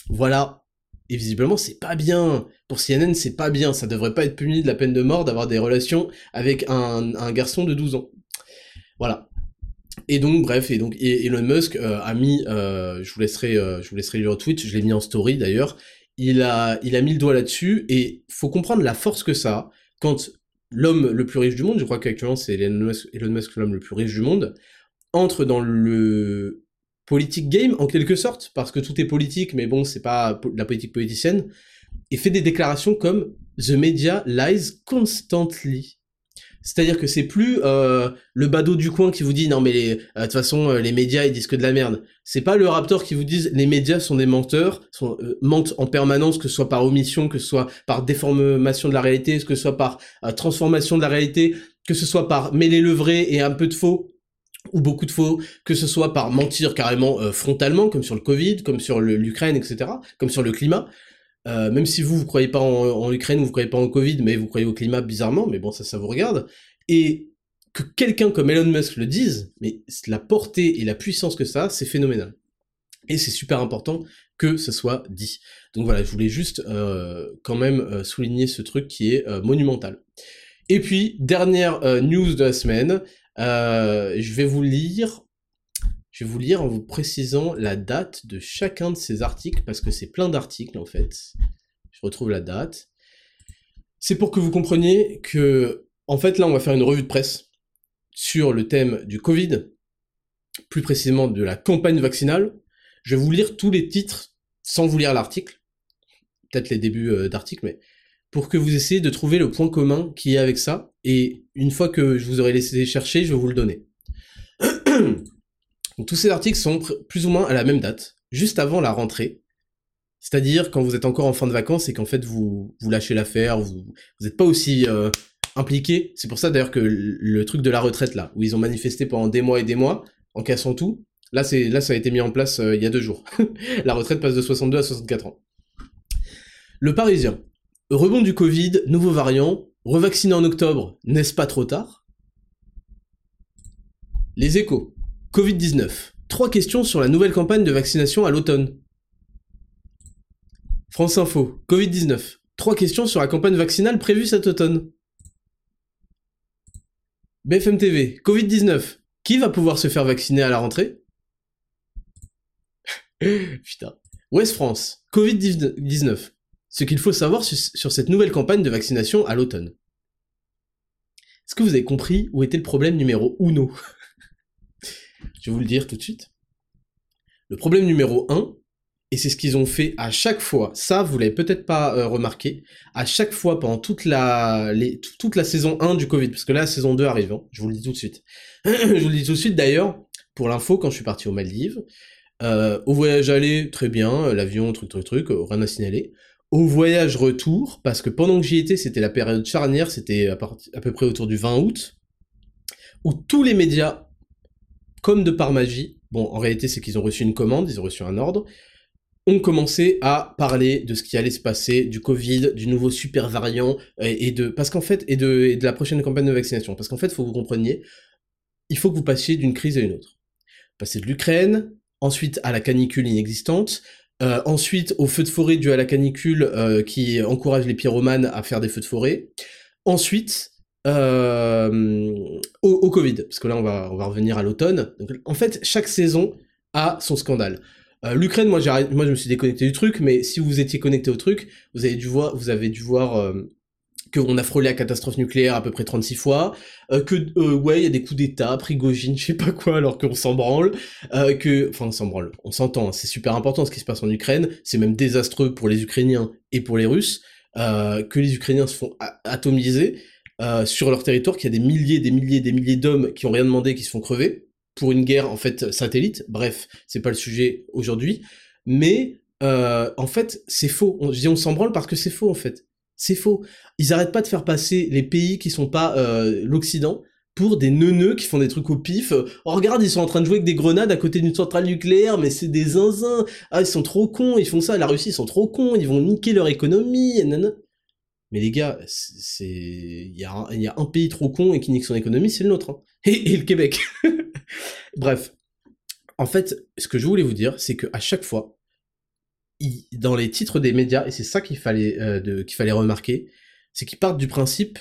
Voilà. Et visiblement, c'est pas bien. Pour CNN, c'est pas bien. Ça devrait pas être puni de la peine de mort d'avoir des relations avec un, garçon de 12 ans. Voilà. Et donc, bref, et donc Elon Musk euh, a mis, euh, je vous laisserai, euh, je vous laisserai le tweet, je l'ai mis en story d'ailleurs. Il a, il a mis le doigt là-dessus et faut comprendre la force que ça a quand l'homme le plus riche du monde, je crois qu'actuellement c'est Elon Musk l'homme le plus riche du monde, entre dans le politique game en quelque sorte, parce que tout est politique, mais bon, c'est pas la politique politicienne, et fait des déclarations comme The media lies constantly. C'est-à-dire que c'est plus euh, le badaud du coin qui vous dit non mais euh, de toute façon euh, les médias ils disent que de la merde. C'est pas le Raptor qui vous dit les médias sont des menteurs, sont, mentent en permanence que ce soit par omission, que ce soit par déformation de la réalité, que ce soit par transformation de la réalité, que ce soit par mêler le vrai et un peu de faux ou beaucoup de faux, que ce soit par mentir carrément euh, frontalement, comme sur le Covid, comme sur l'Ukraine, etc., comme sur le climat. Euh, même si vous, vous croyez pas en, Ukraine, vous croyez pas en Covid, mais vous croyez au climat bizarrement, mais bon, ça, ça vous regarde. Et que quelqu'un comme Elon Musk le dise, mais la portée et la puissance que ça a, c'est phénoménal. Et c'est super important que ce soit dit. Donc voilà, je voulais juste euh, quand même souligner ce truc qui est monumental. Et puis, dernière news de la semaine, euh, je vais vous lire, je vais vous lire en vous précisant la date de chacun de ces articles, parce que c'est plein d'articles en fait. Je retrouve la date. C'est pour que vous compreniez que, en fait, là, on va faire une revue de presse sur le thème du Covid, plus précisément de la campagne vaccinale. Je vais vous lire tous les titres sans vous lire l'article, peut-être les débuts euh, d'article, mais pour que vous essayez de trouver le point commun qui est avec ça, et une fois que je vous aurai laissé chercher, je vais vous le donner. [CLEARS THROAT] Tous ces articles sont plus ou moins à la même date, juste avant la rentrée, c'est-à-dire quand vous êtes encore en fin de vacances et qu'en fait vous, vous lâchez l'affaire, vous n'êtes pas aussi euh, impliqué. C'est pour ça d'ailleurs que le, truc de la retraite là, où ils ont manifesté pendant des mois et des mois, en cassant tout, là, là ça a été mis en place euh, il y a deux jours. [LAUGHS] la retraite passe de 62 à 64 ans. Le Parisien. Rebond du Covid, nouveau variant, revacciné en octobre, n'est-ce pas trop tard? Les échos. Covid-19. Trois questions sur la nouvelle campagne de vaccination à l'automne. France Info. Covid-19. Trois questions sur la campagne vaccinale prévue cet automne. BFM TV. Covid-19. Qui va pouvoir se faire vacciner à la rentrée? [LAUGHS] Putain. Ouest France. Covid-19. Ce qu'il faut savoir sur, cette nouvelle campagne de vaccination à l'automne. Est-ce que vous avez compris où était le problème numéro uno? [LAUGHS] Je vais vous le dire tout de suite. Le problème numéro 1, et c'est ce qu'ils ont fait à chaque fois, ça vous l'avez peut-être pas euh, remarqué, à chaque fois pendant toute la, toute la saison 1 du Covid, parce que là la saison 2 arrive, hein, je vous le dis tout de suite. [CLEARS THROAT] je vous le dis tout de suite d'ailleurs, pour l'info, quand je suis parti aux Maldives, euh, au voyage aller, très bien, euh, l'avion, truc, truc, truc, rien à signaler. Au voyage retour, parce que pendant que j'y étais, c'était la période charnière, c'était à, peu près autour du 20 août, où tous les médias, comme de par magie, bon, en réalité, c'est qu'ils ont reçu une commande, ils ont reçu un ordre, ont commencé à parler de ce qui allait se passer, du Covid, du nouveau super variant, et, de, parce qu'en fait, et de, de la prochaine campagne de vaccination. Parce qu'en fait, faut que vous compreniez, il faut que vous passiez d'une crise à une autre. Passer de l'Ukraine, ensuite à la canicule inexistante, euh, ensuite au feu de forêt dû à la canicule euh, qui encourage les pyromanes à faire des feux de forêt, ensuite euh, au, Covid, parce que là on va, on va revenir à l'automne. En fait, chaque saison a son scandale. L'Ukraine, moi, moi je me suis déconnecté du truc, mais si vous étiez connecté au truc, vous avez dû voir, vous avez dû voir qu'on a frôlé la catastrophe nucléaire à peu près 36 fois, euh, que euh, ouais, il y a des coups d'état, Prigogine, [LAUGHS] je sais pas quoi, alors qu'on s'en branle, euh, que, enfin on s'en branle, on s'entend, c'est super important ce qui se passe en Ukraine, c'est même désastreux pour les Ukrainiens et pour les Russes, euh, que les Ukrainiens se font atomiser euh, sur leur territoire, qu'il y a des milliers, des milliers, des milliers d'hommes qui ont rien demandé, qui se font crever pour une guerre en fait satellite. Bref, c'est pas le sujet aujourd'hui, mais en fait c'est faux. Je dis on s'en branle parce que c'est faux en fait. C'est faux. Ils arrêtent pas de faire passer les pays qui sont pas euh, l'Occident pour des neuneux qui font des trucs au pif. Oh, regarde, ils sont en train de jouer avec des grenades à côté d'une centrale nucléaire, mais c'est des zinzins. Ah, ils sont trop cons, ils font ça. La Russie, ils sont trop cons, ils vont niquer leur économie. Mais les gars, c'est, il y, a un- pays trop con et qui nique son économie, c'est le nôtre. hein. [LAUGHS] Et, et le Québec. [LAUGHS] Bref. En fait, ce que je voulais vous dire, c'est que à chaque fois, dans les titres des médias, et c'est ça qu'il fallait, euh, qu'il fallait remarquer, c'est qu'ils partent du principe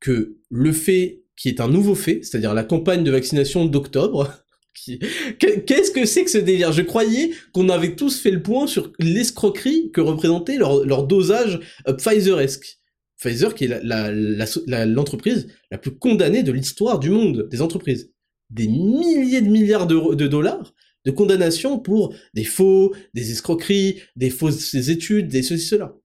que le fait qui est un nouveau fait, c'est-à-dire la campagne de vaccination d'octobre, [LAUGHS] qu'est-ce que c'est que ce délire? Je croyais qu'on avait tous fait le point sur l'escroquerie que représentait leur, dosage euh, Pfizer-esque. Pfizer qui est l'entreprise la, plus condamnée de l'histoire du monde des entreprises. Des milliers de milliards de dollars de condamnation pour des faux, des escroqueries, des fausses études, des ceci, cela.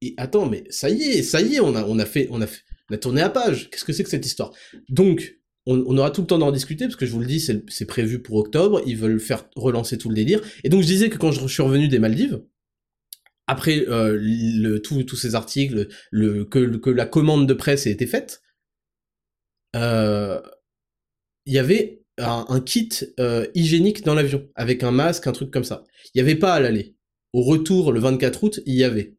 Et attends, mais ça y est, ça y est, on a, on a fait, on a On a tourné à page. Qu'est-ce que c'est que cette histoire? Donc, on, aura tout le temps d'en discuter, parce que je vous le dis, c'est prévu pour octobre, ils veulent faire relancer tout le délire. Et donc je disais que quand je suis revenu des Maldives, après euh, tous ces articles, le, que, que, la commande de presse ait été faite, euh, il y avait un, kit euh, hygiénique dans l'avion, avec un masque, un truc comme ça. Il n'y avait pas à l'aller. Au retour, le 24 août, il y avait.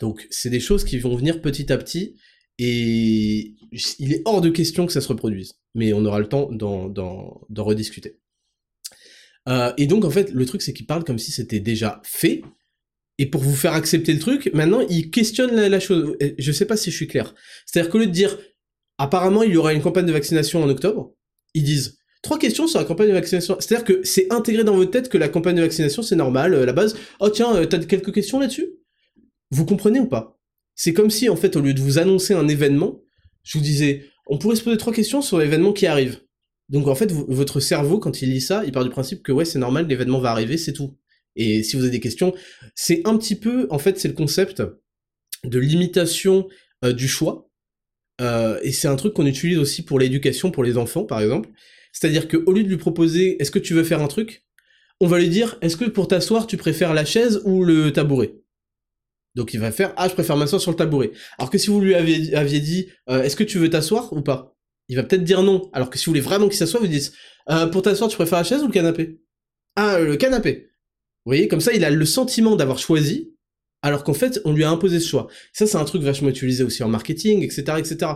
Donc c'est des choses qui vont venir petit à petit, et il est hors de question que ça se reproduise. Mais on aura le temps d'en rediscuter. Euh, et donc en fait, le truc c'est qu'il parle comme si c'était déjà fait, et pour vous faire accepter le truc, maintenant il questionne la, chose. Je sais pas si je suis clair. C'est-à-dire qu'au lieu de dire apparemment il y aura une campagne de vaccination en octobre, ils disent trois questions sur la campagne de vaccination. C'est-à-dire que c'est intégré dans votre tête que la campagne de vaccination c'est normal, euh, la base. Oh tiens, euh, t'as quelques questions là-dessus? Vous comprenez ou pas? C'est comme si en fait au lieu de vous annoncer un événement, je vous disais on pourrait se poser trois questions sur l'événement qui arrive. Donc en fait, votre cerveau, quand il lit ça, il part du principe que ouais, c'est normal, l'événement va arriver, c'est tout. Et si vous avez des questions, c'est un petit peu, en fait, c'est le concept de limitation euh, du choix. Euh, et c'est un truc qu'on utilise aussi pour l'éducation, pour les enfants, par exemple. C'est-à-dire qu'au lieu de lui proposer, est-ce que tu veux faire un truc? On va lui dire, est-ce que pour t'asseoir, tu préfères la chaise ou le tabouret? Donc il va faire ah je préfère m'asseoir sur le tabouret. Alors que si vous lui aviez, dit euh, est-ce que tu veux t'asseoir ou pas? Il va peut-être dire non. Alors que si vous voulez vraiment qu'il s'assoie, vous dites pour t'asseoir tu préfères la chaise ou le canapé? Ah le canapé. Vous voyez, comme ça, il a le sentiment d'avoir choisi, alors qu'en fait, on lui a imposé ce choix. Ça, c'est un truc vachement utilisé aussi en marketing, etc., etc.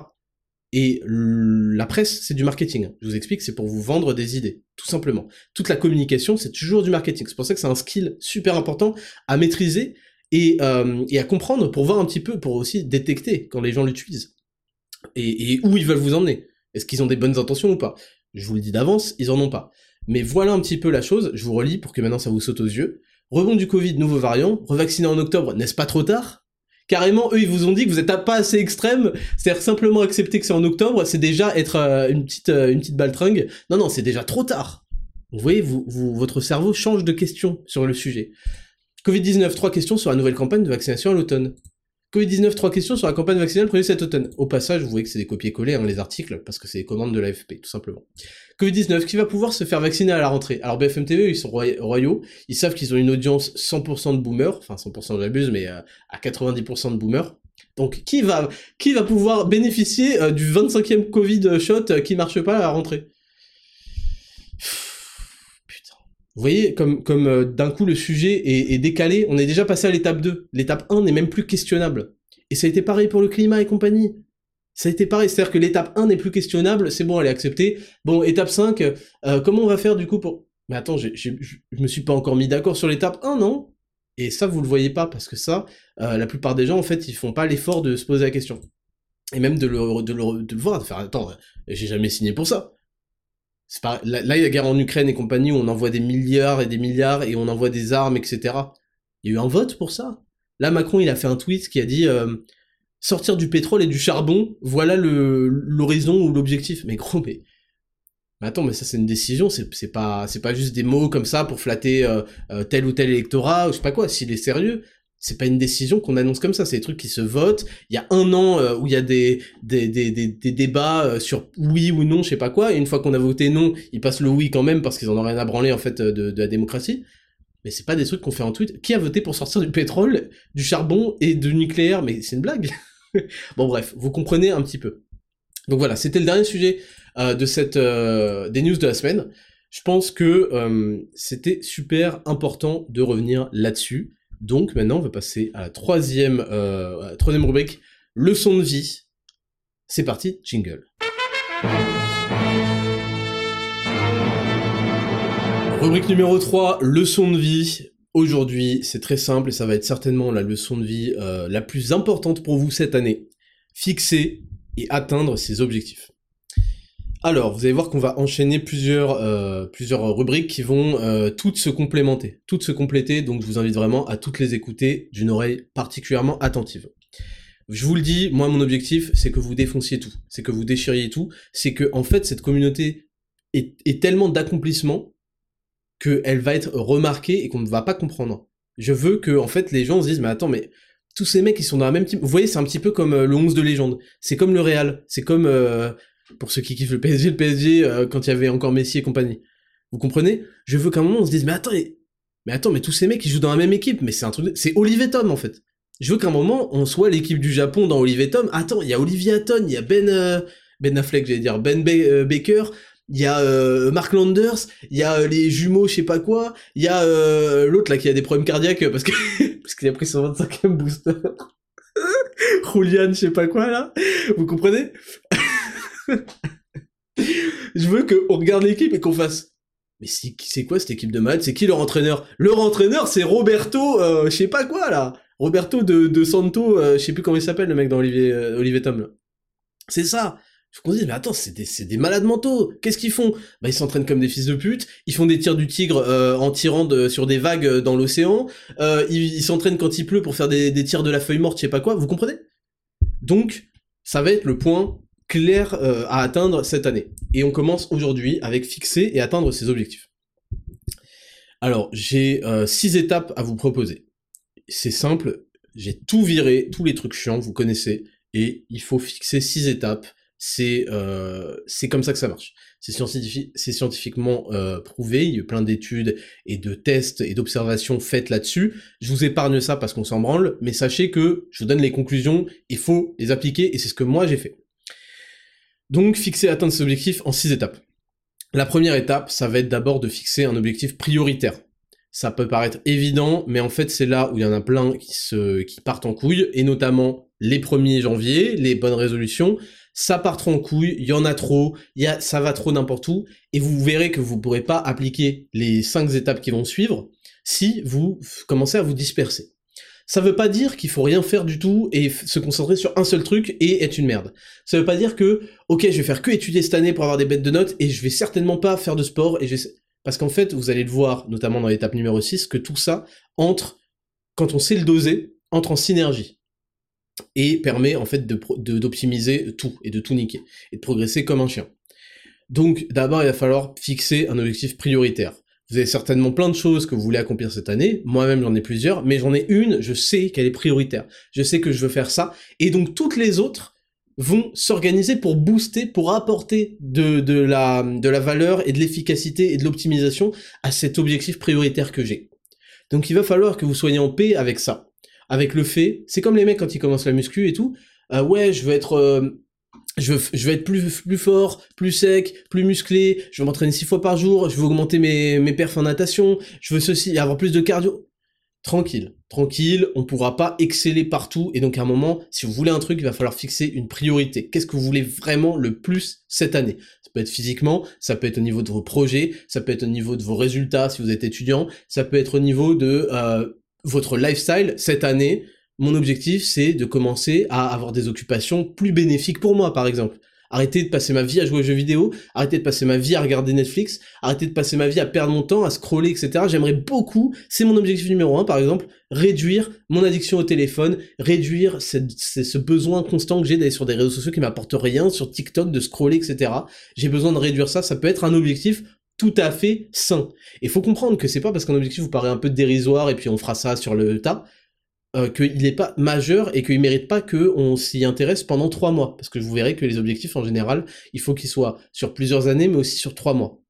Et la presse, c'est du marketing. Je vous explique, c'est pour vous vendre des idées, tout simplement. Toute la communication, c'est toujours du marketing. C'est pour ça que c'est un skill super important à maîtriser et, euh, à comprendre pour voir un petit peu, pour aussi détecter quand les gens l'utilisent. Et, et, où ils veulent vous emmener. Est-ce qu'ils ont des bonnes intentions ou pas? Je vous le dis d'avance, ils en ont pas. Mais voilà un petit peu la chose, je vous relis pour que maintenant ça vous saute aux yeux. Rebond du Covid, nouveau variant, revacciné en octobre, n'est-ce pas trop tard? Carrément, eux, ils vous ont dit que vous êtes pas assez extrême, c'est-à-dire simplement accepter que c'est en octobre, c'est déjà être euh, une petite euh, une petite baltringue. Non, non, c'est déjà trop tard. Vous voyez, vous, votre cerveau change de question sur le sujet. Covid-19, trois questions sur la nouvelle campagne de vaccination à l'automne. Covid-19, trois questions sur la campagne vaccinale prévue cet automne. Au passage, vous voyez que c'est des copier-coller, hein, les articles, parce que c'est des commandes de l'AFP, tout simplement. Covid-19, qui va pouvoir se faire vacciner à la rentrée? Alors BFM TV, ils sont royaux, ils savent qu'ils ont une audience 100% de boomers, enfin 100% j'abuse, mais euh, à 90% de boomers. Donc qui va, qui va pouvoir bénéficier euh, du 25e Covid shot euh, qui marche pas à la rentrée Putain. Vous voyez, comme, comme d'un coup le sujet est, est, décalé, on est déjà passé à l'étape 2. L'étape 1 n'est même plus questionnable. Et ça a été pareil pour le climat et compagnie. Ça a été pareil, c'est-à-dire que l'étape 1 n'est plus questionnable, c'est bon, elle est acceptée. Bon, étape 5, euh, comment on va faire du coup pour... Mais attends, je me suis pas encore mis d'accord sur l'étape 1, non? Et ça, vous le voyez pas, parce que ça, euh, la plupart des gens, en fait, ils font pas l'effort de se poser la question. Et même de le, de le, de le voir, de faire, attends, j'ai jamais signé pour ça. Pas... Là, il y a la guerre en Ukraine et compagnie, où on envoie des milliards et des milliards, et on envoie des armes, etc. Il y a eu un vote pour ça. Là, Macron, il a fait un tweet qui a dit... Euh, sortir du pétrole et du charbon, voilà le l'horizon ou l'objectif. Mais gros, mais, attends, mais ça c'est une décision, c'est pas pas juste des mots comme ça pour flatter euh, euh, tel ou tel électorat ou je sais pas quoi. S'il est sérieux, c'est pas une décision qu'on annonce comme ça, c'est des trucs qui se votent. Il y a un an euh, où il y a des, des, des, des, débats sur oui ou non, je sais pas quoi, et une fois qu'on a voté non, ils passent le oui quand même parce qu'ils en ont rien à branler en fait de, de la démocratie. Mais c'est pas des trucs qu'on fait en tweet. Qui a voté pour sortir du pétrole, du charbon et du nucléaire? Mais c'est une blague [LAUGHS] bon bref, vous comprenez un petit peu. Donc voilà, c'était le dernier sujet euh, de cette euh, des news de la semaine. Je pense que euh, c'était super important de revenir là-dessus. Donc maintenant, on va passer à la troisième, troisième rubrique, leçon de vie. C'est parti, jingle. Rubrique numéro 3, leçon de vie. Aujourd'hui, c'est très simple et ça va être certainement la leçon de vie euh, la plus importante pour vous cette année. Fixer et atteindre ses objectifs. Alors, vous allez voir qu'on va enchaîner plusieurs, euh, plusieurs rubriques qui vont euh, toutes se complémenter, toutes se compléter, donc je vous invite vraiment à toutes les écouter d'une oreille particulièrement attentive. Je vous le dis, moi mon objectif, c'est que vous défonciez tout, c'est que vous déchiriez tout, c'est que en fait cette communauté est, tellement d'accomplissement qu'elle va être remarquée et qu'on ne va pas comprendre. Je veux que, en fait, les gens se disent, mais attends, mais tous ces mecs, ils sont dans la même team. Vous voyez, c'est un petit peu comme euh, le 11 de légende. C'est comme le Real. C'est comme, pour ceux qui kiffent le PSG, le PSG, euh, quand il y avait encore Messi et compagnie. Vous comprenez? Je veux qu'à un moment, on se dise, mais attends, mais attends, mais tous ces mecs, ils jouent dans la même équipe. Mais c'est un truc, c'est Olivier Tom, en fait. Je veux qu'à un moment, on soit l'équipe du Japon dans Olivier Tom. Attends, il y a Olivier Hatton, il y a Ben, Ben Affleck, j'allais dire, Ben Baker, il y a euh, Mark Landers, il y a euh, les jumeaux, je sais pas quoi, il y a euh, l'autre là qui a des problèmes cardiaques parce que [LAUGHS] parce qu'il a pris son 25e booster. [LAUGHS] Julian, je sais pas quoi là. Vous comprenez? Je veux qu'on regarde l'équipe et qu'on fasse. Mais c'est quoi cette équipe de malades? C'est qui leur entraîneur? Leur entraîneur, c'est Roberto, je sais pas quoi là. Roberto de, Santo, je sais plus comment il s'appelle le mec dans Olivier, Olivier Tom. C'est ça. Je me dis, mais attends, c'est des, des, malades mentaux. Qu'est-ce qu'ils font? Bah ils s'entraînent comme des fils de pute. Ils font des tirs du tigre euh, en tirant sur des vagues euh, dans l'océan. Euh, ils s'entraînent quand il pleut pour faire des, des, tirs de la feuille morte, je sais pas quoi. Vous comprenez? Donc, ça va être le point clair euh, à atteindre cette année. Et on commence aujourd'hui avec fixer et atteindre ses objectifs. Alors, j'ai six étapes à vous proposer. C'est simple, j'ai tout viré, tous les trucs chiants, vous connaissez, et il faut fixer six étapes c'est euh, comme ça que ça marche. C'est scientifiquement euh, prouvé. Il y a eu plein d'études et de tests et d'observations faites là-dessus. Je vous épargne ça parce qu'on s'en branle, mais sachez que je vous donne les conclusions. Il faut les appliquer et c'est ce que moi j'ai fait. Donc fixer atteindre ses objectifs en six étapes. La première étape, ça va être d'abord de fixer un objectif prioritaire. Ça peut paraître évident, mais en fait c'est là où il y en a plein qui se qui partent en couille, et notamment les 1er janvier, les bonnes résolutions, ça part trop en couille, il y en a trop, ça va trop n'importe où, et vous verrez que vous pourrez pas appliquer les cinq étapes qui vont suivre si vous commencez à vous disperser. Ça veut pas dire qu'il faut rien faire du tout et se concentrer sur un seul truc et être une merde. Ça veut pas dire que, ok, je vais faire que étudier cette année pour avoir des bêtes de notes et je vais certainement pas faire de sport et Parce qu'en fait, vous allez le voir, notamment dans l'étape numéro 6, que tout ça entre, quand on sait le doser, entre en synergie et permet en fait d'optimiser tout et de tout niquer et de progresser comme un chien. Donc d'abord il va falloir fixer un objectif prioritaire. Vous avez certainement plein de choses que vous voulez accomplir cette année, moi-même j'en ai plusieurs, mais j'en ai une, je sais qu'elle est prioritaire. Je sais que je veux faire ça, et donc toutes les autres vont s'organiser pour booster, pour apporter de, de, la, de la valeur et de l'efficacité et de l'optimisation à cet objectif prioritaire que j'ai. Donc il va falloir que vous soyez en paix avec ça. Avec le fait, c'est comme les mecs quand ils commencent la muscu et tout, euh, ouais, je veux être, euh, je veux, être plus, fort, plus sec, plus musclé, je veux m'entraîner six fois par jour, je veux augmenter mes, mes en natation, je veux ceci, avoir plus de cardio. Tranquille, tranquille, on pourra pas exceller partout, et donc à un moment, si vous voulez un truc, il va falloir fixer une priorité. Qu'est-ce que vous voulez vraiment le plus cette année? Ça peut être physiquement, ça peut être au niveau de vos projets, ça peut être au niveau de vos résultats si vous êtes étudiant, ça peut être au niveau de euh, votre lifestyle cette année, mon objectif c'est de commencer à avoir des occupations plus bénéfiques pour moi par exemple. Arrêter de passer ma vie à jouer aux jeux vidéo, arrêter de passer ma vie à regarder Netflix, arrêter de passer ma vie à perdre mon temps, à scroller, etc. J'aimerais beaucoup, c'est mon objectif numéro un par exemple, réduire mon addiction au téléphone, réduire ce besoin constant que j'ai d'aller sur des réseaux sociaux qui m'apportent rien, sur TikTok, de scroller, etc. J'ai besoin de réduire ça, ça peut être un objectif tout à fait sain. Et faut comprendre que c'est pas parce qu'un objectif vous paraît un peu dérisoire et puis on fera ça sur le tas, euh, qu'il n'est pas majeur et qu'il mérite pas qu'on s'y intéresse pendant trois mois. Parce que vous verrez que les objectifs en général, il faut qu'ils soient sur plusieurs années mais aussi sur trois mois.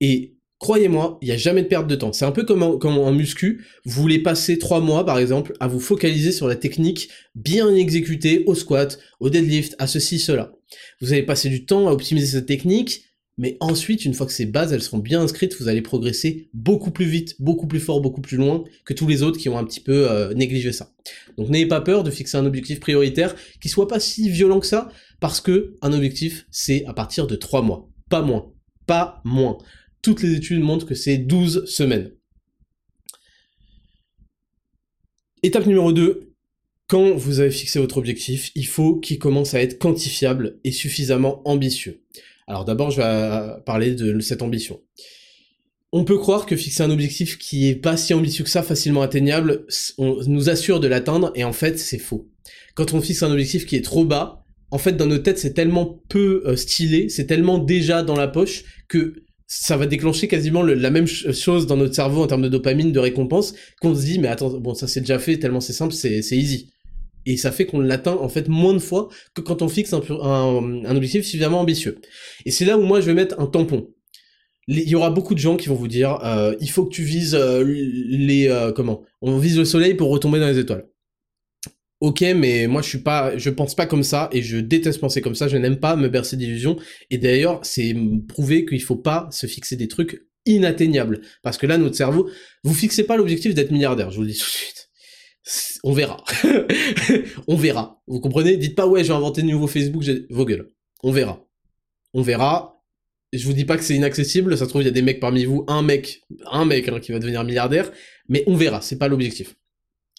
Et croyez-moi, il n'y a jamais de perte de temps. C'est un peu comme comme en muscu, vous voulez passer trois mois par exemple à vous focaliser sur la technique bien exécutée au squat, au deadlift, à ceci, cela. Vous allez passer du temps à optimiser cette technique, mais ensuite, une fois que ces bases, elles seront bien inscrites, vous allez progresser beaucoup plus vite, beaucoup plus fort, beaucoup plus loin que tous les autres qui ont un petit peu euh, négligé ça. Donc n'ayez pas peur de fixer un objectif prioritaire qui soit pas si violent que ça, parce que un objectif, c'est à partir de 3 mois. Pas moins. Pas moins. Toutes les études montrent que c'est 12 semaines. Étape numéro 2, quand vous avez fixé votre objectif, il faut qu'il commence à être quantifiable et suffisamment ambitieux. Alors d'abord, je vais parler de cette ambition. On peut croire que fixer un objectif qui est pas si ambitieux que ça, facilement atteignable, on nous assure de l'atteindre, et en fait, c'est faux. Quand on fixe un objectif qui est trop bas, en fait, dans nos têtes, c'est tellement peu euh, stylé, c'est tellement déjà dans la poche, que ça va déclencher quasiment la même chose dans notre cerveau en termes de dopamine, de récompense, qu'on se dit, mais attends, bon, ça c'est déjà fait, tellement c'est simple, c'est easy. Et ça fait qu'on l'atteint en fait moins de fois que quand on fixe un, objectif suffisamment ambitieux. Et c'est là où moi je vais mettre un tampon. Il y aura beaucoup de gens qui vont vous dire, euh, il faut que tu vises euh, les euh, comment? On vise le soleil pour retomber dans les étoiles. Ok, mais moi je suis pas, je pense pas comme ça et je déteste penser comme ça. Je n'aime pas me bercer d'illusions. Et d'ailleurs, c'est prouvé qu'il faut pas se fixer des trucs inatteignables parce que là, notre cerveau, vous fixez pas l'objectif d'être milliardaire. Je vous le dis tout de suite. On verra. [LAUGHS] on verra. Vous comprenez? Dites pas ouais, j'ai inventé de nouveau Facebook. Vos gueules. On verra. On verra. Je vous dis pas que c'est inaccessible. Ça se trouve il y a des mecs parmi vous, un mec, un mec hein, qui va devenir milliardaire. Mais on verra. C'est pas l'objectif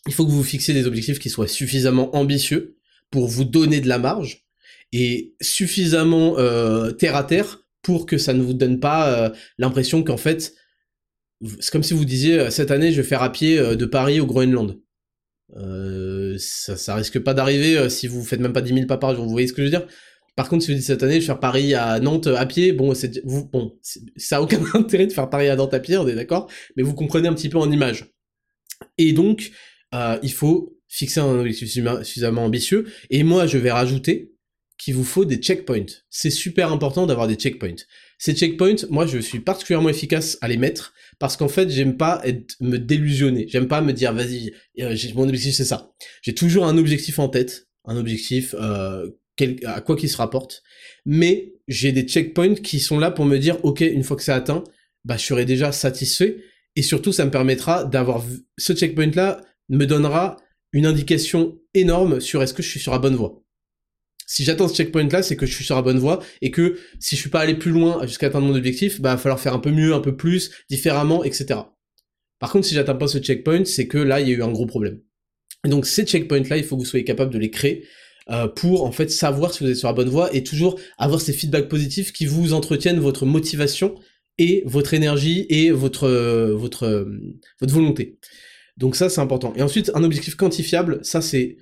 il faut que vous fixiez des objectifs qui soient suffisamment ambitieux pour vous donner de la marge et suffisamment euh, terre à terre pour que ça ne vous donne pas euh, l'impression qu'en fait, c'est comme si vous disiez euh, cette année je vais faire à pied de Paris au Groenland. Ça, ça risque pas d'arriver si vous faites même pas 10 000 pas par jour. Vous voyez ce que je veux dire? Par contre, si vous dites cette année je vais faire Paris à Nantes à pied, bon, c'est vous, ça a aucun [LAUGHS] intérêt de faire Paris à Nantes à pied, on est d'accord Mais vous comprenez un petit peu en image. Et donc, euh, il faut fixer un objectif suffisamment ambitieux. Et moi, je vais rajouter qu'il vous faut des checkpoints. C'est super important d'avoir des checkpoints. Ces checkpoints, moi, je suis particulièrement efficace à les mettre parce qu'en fait, j'aime pas être, me délusionner. J'aime pas me dire, vas-y, euh, mon objectif c'est ça. J'ai toujours un objectif en tête, un objectif euh, à quoi qu'il se rapporte, mais j'ai des checkpoints qui sont là pour me dire, ok, une fois que c'est atteint, bah, je serai déjà satisfait. Et surtout, ça me permettra d'avoir ce checkpoint-là me donnera une indication énorme sur est-ce que je suis sur la bonne voie. Si j'atteins ce checkpoint-là, c'est que je suis sur la bonne voie et que si je suis pas allé plus loin jusqu'à atteindre mon objectif, bah, il va falloir faire un peu mieux, un peu plus, différemment, etc. Par contre, si j'atteins pas ce checkpoint, c'est que là, il y a eu un gros problème. Et donc, ces checkpoints-là, il faut que vous soyez capable de les créer euh, pour, en fait, savoir si vous êtes sur la bonne voie et toujours avoir ces feedbacks positifs qui vous entretiennent votre motivation et votre énergie et votre, votre, votre volonté. Donc ça, c'est important. Et ensuite, un objectif quantifiable, ça c'est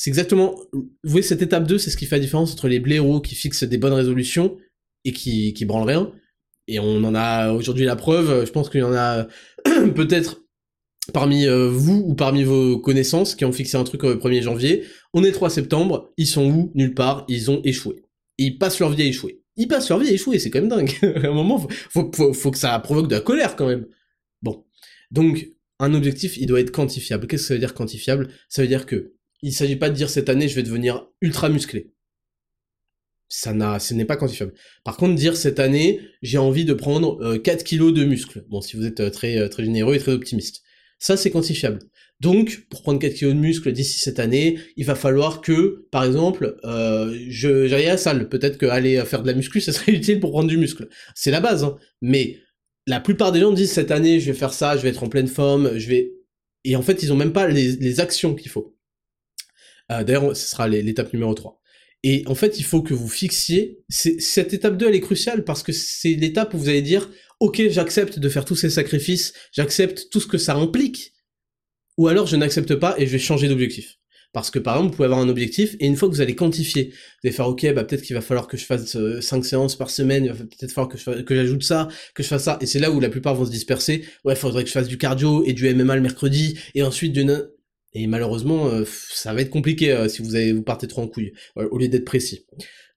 c'est exactement, vous voyez, cette étape 2, c'est ce qui fait la différence entre les blaireaux qui fixent des bonnes résolutions et qui, qui branlent rien. Et on en a aujourd'hui la preuve, je pense qu'il y en a [CLEARS THROAT] peut-être parmi euh, vous ou parmi vos connaissances qui ont fixé un truc au 1er janvier. On est 3 septembre, ils sont où? Nulle part, ils ont échoué. Ils passent leur vie à échouer. Ils passent leur vie à échouer, c'est quand même dingue. [LAUGHS] à un moment, faut, faut que ça provoque de la colère quand même. Bon. Donc, un objectif, il doit être quantifiable. Qu'est-ce que ça veut dire quantifiable? Ça veut dire que il s'agit pas de dire cette année je vais devenir ultra musclé. Ça n'a, ce n'est pas quantifiable. Par contre, dire cette année j'ai envie de prendre 4 euh, kilos de muscles. Bon, si vous êtes euh, très euh, très généreux et très optimiste, ça c'est quantifiable. Donc, pour prendre 4 kilos de muscles d'ici cette année, il va falloir que, par exemple, je j'aille à la salle. Peut-être que aller faire de la muscu, [LAUGHS] ça serait utile pour prendre du muscle. C'est la base, hein. Mais la plupart des gens disent cette année je vais faire ça, je vais être en pleine forme, je vais et en fait ils ont même pas les, actions qu'il faut. Euh, D'ailleurs ce sera l'étape numéro 3. Et en fait il faut que vous fixiez, cette étape 2 elle est cruciale parce que c'est l'étape où vous allez dire ok j'accepte de faire tous ces sacrifices, j'accepte tout ce que ça implique, ou alors je n'accepte pas et je vais changer d'objectif. Parce que par exemple, vous pouvez avoir un objectif et une fois que vous allez quantifier, vous allez faire ok, bah peut-être qu'il va falloir que je fasse 5 euh, séances par semaine, il va peut-être falloir que j'ajoute ça, que je fasse ça. Et c'est là où la plupart vont se disperser. Ouais, faudrait que je fasse du cardio et du MMA le mercredi et ensuite du et malheureusement, euh, ça va être compliqué euh, si vous avez vous partez trop en couille au lieu d'être précis.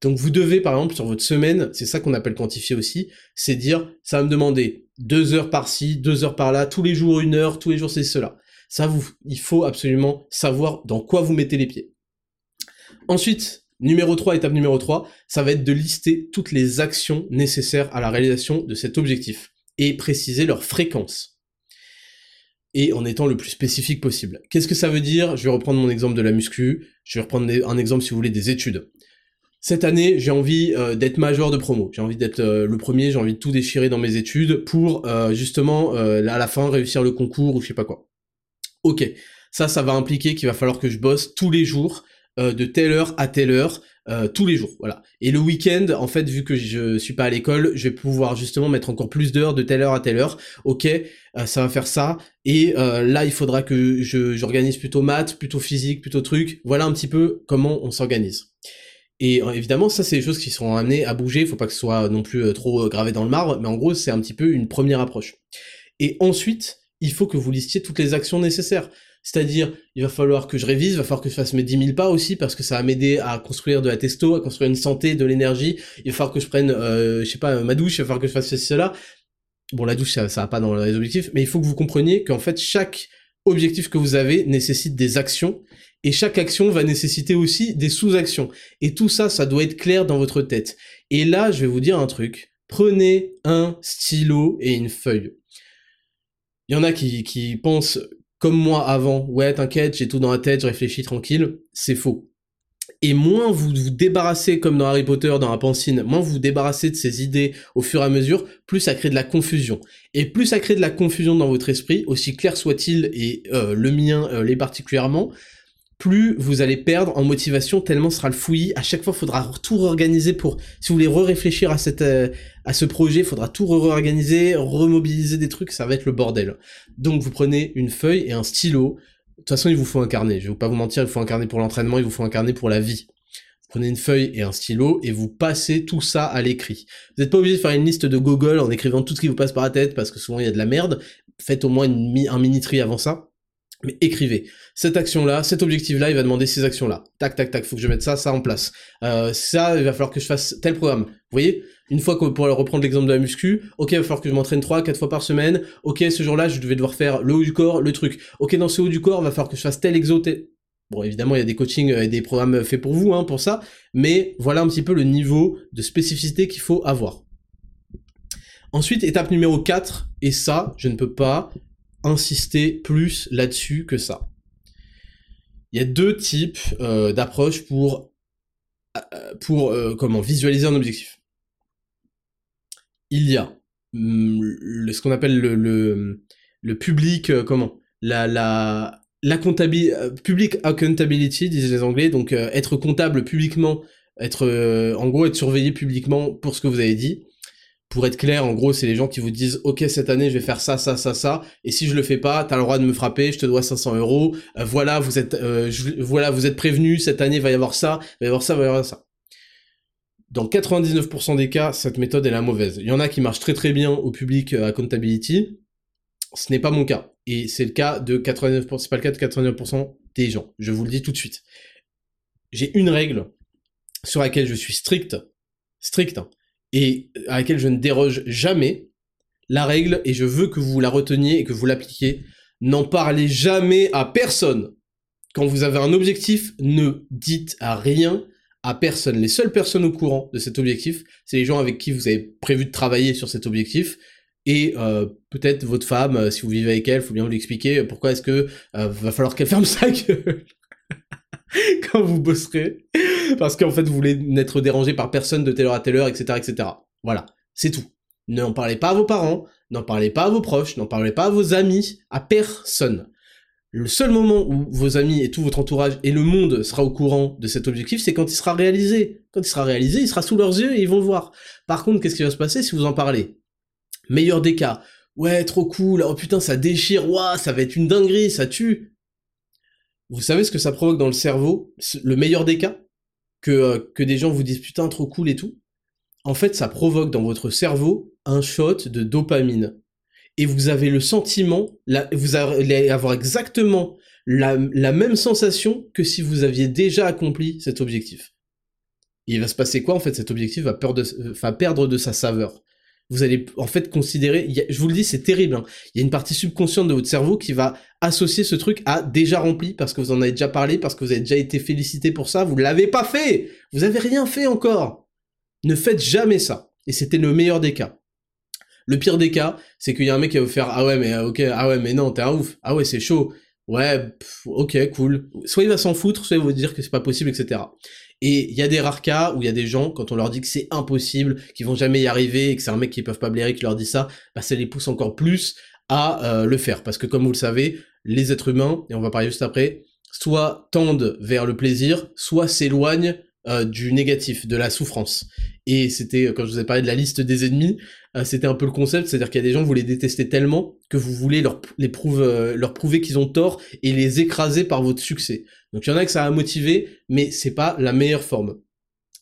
Donc vous devez par exemple sur votre semaine, c'est ça qu'on appelle quantifier aussi, c'est dire ça va me demander deux heures par-ci, deux heures par-là, tous les jours une heure, tous les jours c'est cela. Ça, vous, il faut absolument savoir dans quoi vous mettez les pieds. Ensuite, numéro 3, étape numéro 3, ça va être de lister toutes les actions nécessaires à la réalisation de cet objectif et préciser leur fréquence. Et en étant le plus spécifique possible. Qu'est-ce que ça veut dire? Je vais reprendre mon exemple de la muscu, je vais reprendre un exemple si vous voulez des études. Cette année, j'ai envie euh, d'être major de promo. J'ai envie d'être euh, le premier, j'ai envie de tout déchirer dans mes études pour euh, justement à la fin réussir le concours ou je sais pas quoi. Ok, ça, ça va impliquer qu'il va falloir que je bosse tous les jours, de telle heure à telle heure, euh, tous les jours, voilà. Et le week-end, en fait, vu que je suis pas à l'école, je vais pouvoir justement mettre encore plus d'heures de telle heure à telle heure. Ok, euh, ça va faire ça. Et là, il faudra que j'organise plutôt maths, plutôt physique, plutôt truc. Voilà un petit peu comment on s'organise. Et évidemment, ça, c'est des choses qui seront amenées à bouger. Il faut pas que ce soit non plus trop gravé dans le marbre, mais en gros, c'est un petit peu une première approche. Et ensuite, il faut que vous listiez toutes les actions nécessaires. C'est-à-dire, il va falloir que je révise, il va falloir que je fasse mes 10 000 pas aussi, parce que ça va m'aider à construire de la testo, à construire une santé, de l'énergie. Il va falloir que je prenne, euh, je sais pas, ma douche, il va falloir que je fasse ceci, cela. Bon, la douche, ça, ça va pas dans les objectifs, mais il faut que vous compreniez qu'en fait, chaque objectif que vous avez nécessite des actions, et chaque action va nécessiter aussi des sous-actions. Et tout ça, ça doit être clair dans votre tête. Et là, je vais vous dire un truc. Prenez un stylo et une feuille. Il y en a qui, qui pensent comme moi avant, ouais, t'inquiète, j'ai tout dans la tête, je réfléchis tranquille, c'est faux. Et moins vous vous débarrassez, comme dans Harry Potter, dans la pancine, moins vous vous débarrassez de ces idées au fur et à mesure, plus ça crée de la confusion. Et plus ça crée de la confusion dans votre esprit, aussi clair soit-il, et euh, le mien euh, l'est particulièrement, plus vous allez perdre en motivation tellement sera le fouillis. À chaque fois, faudra tout réorganiser pour, si vous voulez re-réfléchir à cette, euh, à ce projet, faudra tout réorganiser, remobiliser des trucs, ça va être le bordel. Donc, vous prenez une feuille et un stylo. De toute façon, il vous faut un carnet. Je vais pas vous mentir, il faut un carnet pour l'entraînement, il vous faut un carnet pour la vie. Vous prenez une feuille et un stylo et vous passez tout ça à l'écrit. Vous n'êtes pas obligé de faire une liste de Google en écrivant tout ce qui vous passe par la tête parce que souvent il y a de la merde. Faites au moins un mini tri avant ça mais écrivez. Cette action-là, cet objectif-là, il va demander ces actions-là. Tac, tac, tac, faut que je mette ça, ça en place. Euh, ça, il va falloir que je fasse tel programme. Vous voyez? Une fois que, pour reprendre l'exemple de la muscu, ok, il va falloir que je m'entraîne 3, 4 fois par semaine. Ok, ce jour-là, je devais devoir faire le haut du corps, le truc. Ok, dans ce haut du corps, il va falloir que je fasse tel exo. Bon, évidemment, il y a des coachings et des programmes faits pour vous, hein, pour ça. Mais voilà un petit peu le niveau de spécificité qu'il faut avoir. Ensuite, étape numéro 4, et ça, je ne peux pas insister plus là-dessus que ça. Il y a deux types euh, d'approches pour, euh, pour euh, comment visualiser un objectif. Il y a mm, ce qu'on appelle le, le, le public, comment la, la, la comptabilité, public accountability, disent les Anglais, donc être comptable publiquement, être en gros être surveillé publiquement pour ce que vous avez dit pour être clair, en gros, c'est les gens qui vous disent, OK, cette année, je vais faire ça, ça, ça, ça, et si je le fais pas, t'as le droit de me frapper, je te dois 500 euros, euh, voilà, vous êtes, euh, voilà, vous êtes prévenu, cette année, va y avoir ça, va y avoir ça, va y avoir ça. Dans 99% des cas, cette méthode est la mauvaise. Il y en a qui marchent très très bien au public euh, accountability. Ce n'est pas mon cas. Et c'est le cas de 89%, c'est pas le cas de 89% des gens. Je vous le dis tout de suite. J'ai une règle sur laquelle je suis strict, strict, hein et à laquelle je ne déroge jamais, la règle, et je veux que vous la reteniez et que vous l'appliquiez, n'en parlez jamais à personne. Quand vous avez un objectif, ne dites à rien à personne. Les seules personnes au courant de cet objectif, c'est les gens avec qui vous avez prévu de travailler sur cet objectif. Et euh, peut-être votre femme, euh, si vous vivez avec elle, faut bien vous l'expliquer. Pourquoi est-ce que euh, va falloir qu'elle ferme [LAUGHS] sa gueule quand vous bosserez, parce qu'en fait vous voulez n'être dérangé par personne de telle heure à telle heure, etc., etc. Voilà, c'est tout. N'en parlez pas à vos parents, n'en parlez pas à vos proches, n'en parlez pas à vos amis, à personne. Le seul moment où vos amis et tout votre entourage et le monde sera au courant de cet objectif, c'est quand il sera réalisé. Quand il sera réalisé, il sera sous leurs yeux et ils vont le voir. Par contre, qu'est-ce qui va se passer si vous en parlez? Meilleur des cas. Ouais, trop cool. Oh putain, ça déchire. Waouh, ça va être une dinguerie, ça tue. Vous savez ce que ça provoque dans le cerveau? Le meilleur des cas? Que, euh, que des gens vous disent putain trop cool et tout. En fait, ça provoque dans votre cerveau un shot de dopamine. Et vous avez le sentiment, vous allez avoir exactement la, même sensation que si vous aviez déjà accompli cet objectif. il va se passer quoi en fait? Cet objectif va, va perdre de sa saveur vous allez en fait considérer, je vous le dis, c'est terrible. Hein. Il y a une partie subconsciente de votre cerveau qui va associer ce truc à déjà rempli parce que vous en avez déjà parlé, parce que vous avez déjà été félicité pour ça. Vous l'avez pas fait. Vous avez rien fait encore. Ne faites jamais ça. Et c'était le meilleur des cas. Le pire des cas, c'est qu'il y a un mec qui va vous faire ah ouais mais ok ah ouais mais non t'es un ouf ah ouais c'est chaud ouais ok cool soit il va s'en foutre soit il va vous dire que c'est pas possible etc et il y a des rares cas où il y a des gens, quand on leur dit que c'est impossible, qu'ils vont jamais y arriver, et que c'est un mec qui peuvent pas blairer qui leur dit ça, bah ça les pousse encore plus à euh, le faire. Parce que comme vous le savez, les êtres humains, et on va parler juste après, soit tendent vers le plaisir, soit s'éloignent euh, du négatif, de la souffrance. Et c'était, quand je vous ai parlé de la liste des ennemis, euh, c'était un peu le concept, c'est-à-dire qu'il y a des gens, vous les détestez tellement que vous voulez leur, les leur prouver qu'ils ont tort et les écraser par votre succès. Donc il y en a que ça a motivé, mais c'est pas la meilleure forme.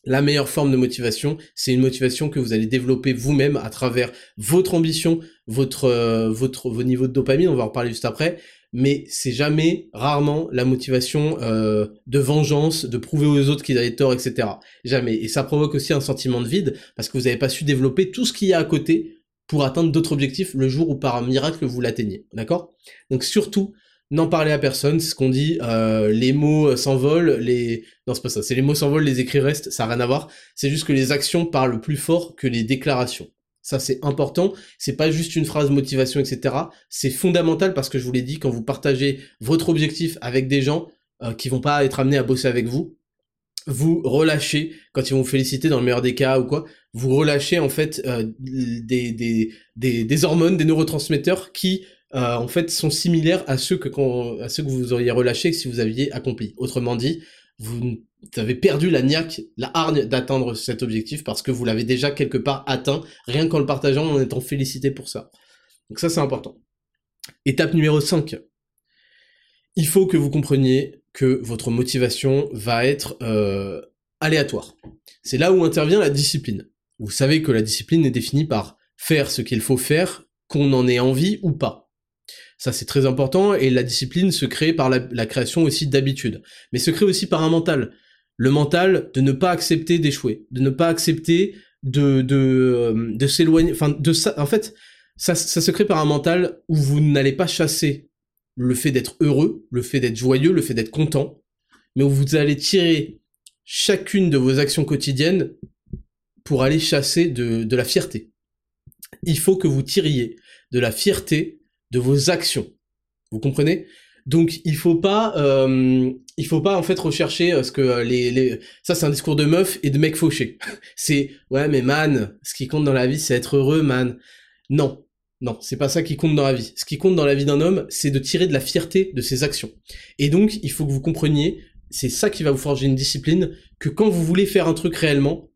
la meilleure forme de motivation, c'est une motivation que vous allez développer vous-même à travers votre ambition, votre, euh, votre, vos niveaux de dopamine, on va en reparler juste après, mais c'est jamais, rarement, la motivation euh, de vengeance, de prouver aux autres qu'ils avaient tort, etc. Jamais. Et ça provoque aussi un sentiment de vide, parce que vous n'avez pas su développer tout ce qu'il y a à côté pour atteindre d'autres objectifs le jour où par un miracle vous l'atteignez. D'accord? Donc surtout, n'en parlez à personne, c'est ce qu'on dit, euh, les mots s'envolent, les... Non, c'est pas ça, c'est les mots s'envolent, les écrits restent, ça n'a rien à voir, c'est juste que les actions parlent plus fort que les déclarations. Ça, c'est important, c'est pas juste une phrase motivation, etc. C'est fondamental parce que je vous l'ai dit, quand vous partagez votre objectif avec des gens euh, qui vont pas être amenés à bosser avec vous, vous relâchez, quand ils vont vous féliciter dans le meilleur des cas ou quoi, vous relâchez en fait euh, des, des, des hormones, des neurotransmetteurs qui euh, en fait sont similaires à ceux que à ceux que vous auriez relâchés si vous aviez accompli. Autrement dit, vous avez perdu la niaque, la hargne d'atteindre cet objectif parce que vous l'avez déjà quelque part atteint, rien qu'en le partageant, en étant félicité pour ça. Donc ça c'est important. Étape numéro 5. Il faut que vous compreniez que votre motivation va être euh, aléatoire. C'est là où intervient la discipline. Vous savez que la discipline est définie par faire ce qu'il faut faire, qu'on en ait envie ou pas. Ça, c'est très important, et la discipline se crée par la, création aussi d'habitudes, mais se crée aussi par un mental. Le mental de ne pas accepter d'échouer, de ne pas accepter de, euh, s'éloigner, de ça, en fait, ça, se crée par un mental où vous n'allez pas chasser le fait d'être heureux, le fait d'être joyeux, le fait d'être content, mais où vous allez tirer chacune de vos actions quotidiennes pour aller chasser de la fierté. Il faut que vous tiriez de la fierté de vos actions. Vous comprenez? Donc il faut pas, euh, il faut pas en fait rechercher euh, ce que euh, les, les... ça c'est un discours de meuf et de mec fauché. [LAUGHS] c'est ouais mais man, ce qui compte dans la vie c'est être heureux man. Non, non, c'est pas ça qui compte dans la vie. Ce qui compte dans la vie d'un homme, c'est de tirer de la fierté de ses actions. Et donc il faut que vous compreniez, c'est ça qui va vous forger une discipline, que quand vous voulez faire un truc réellement,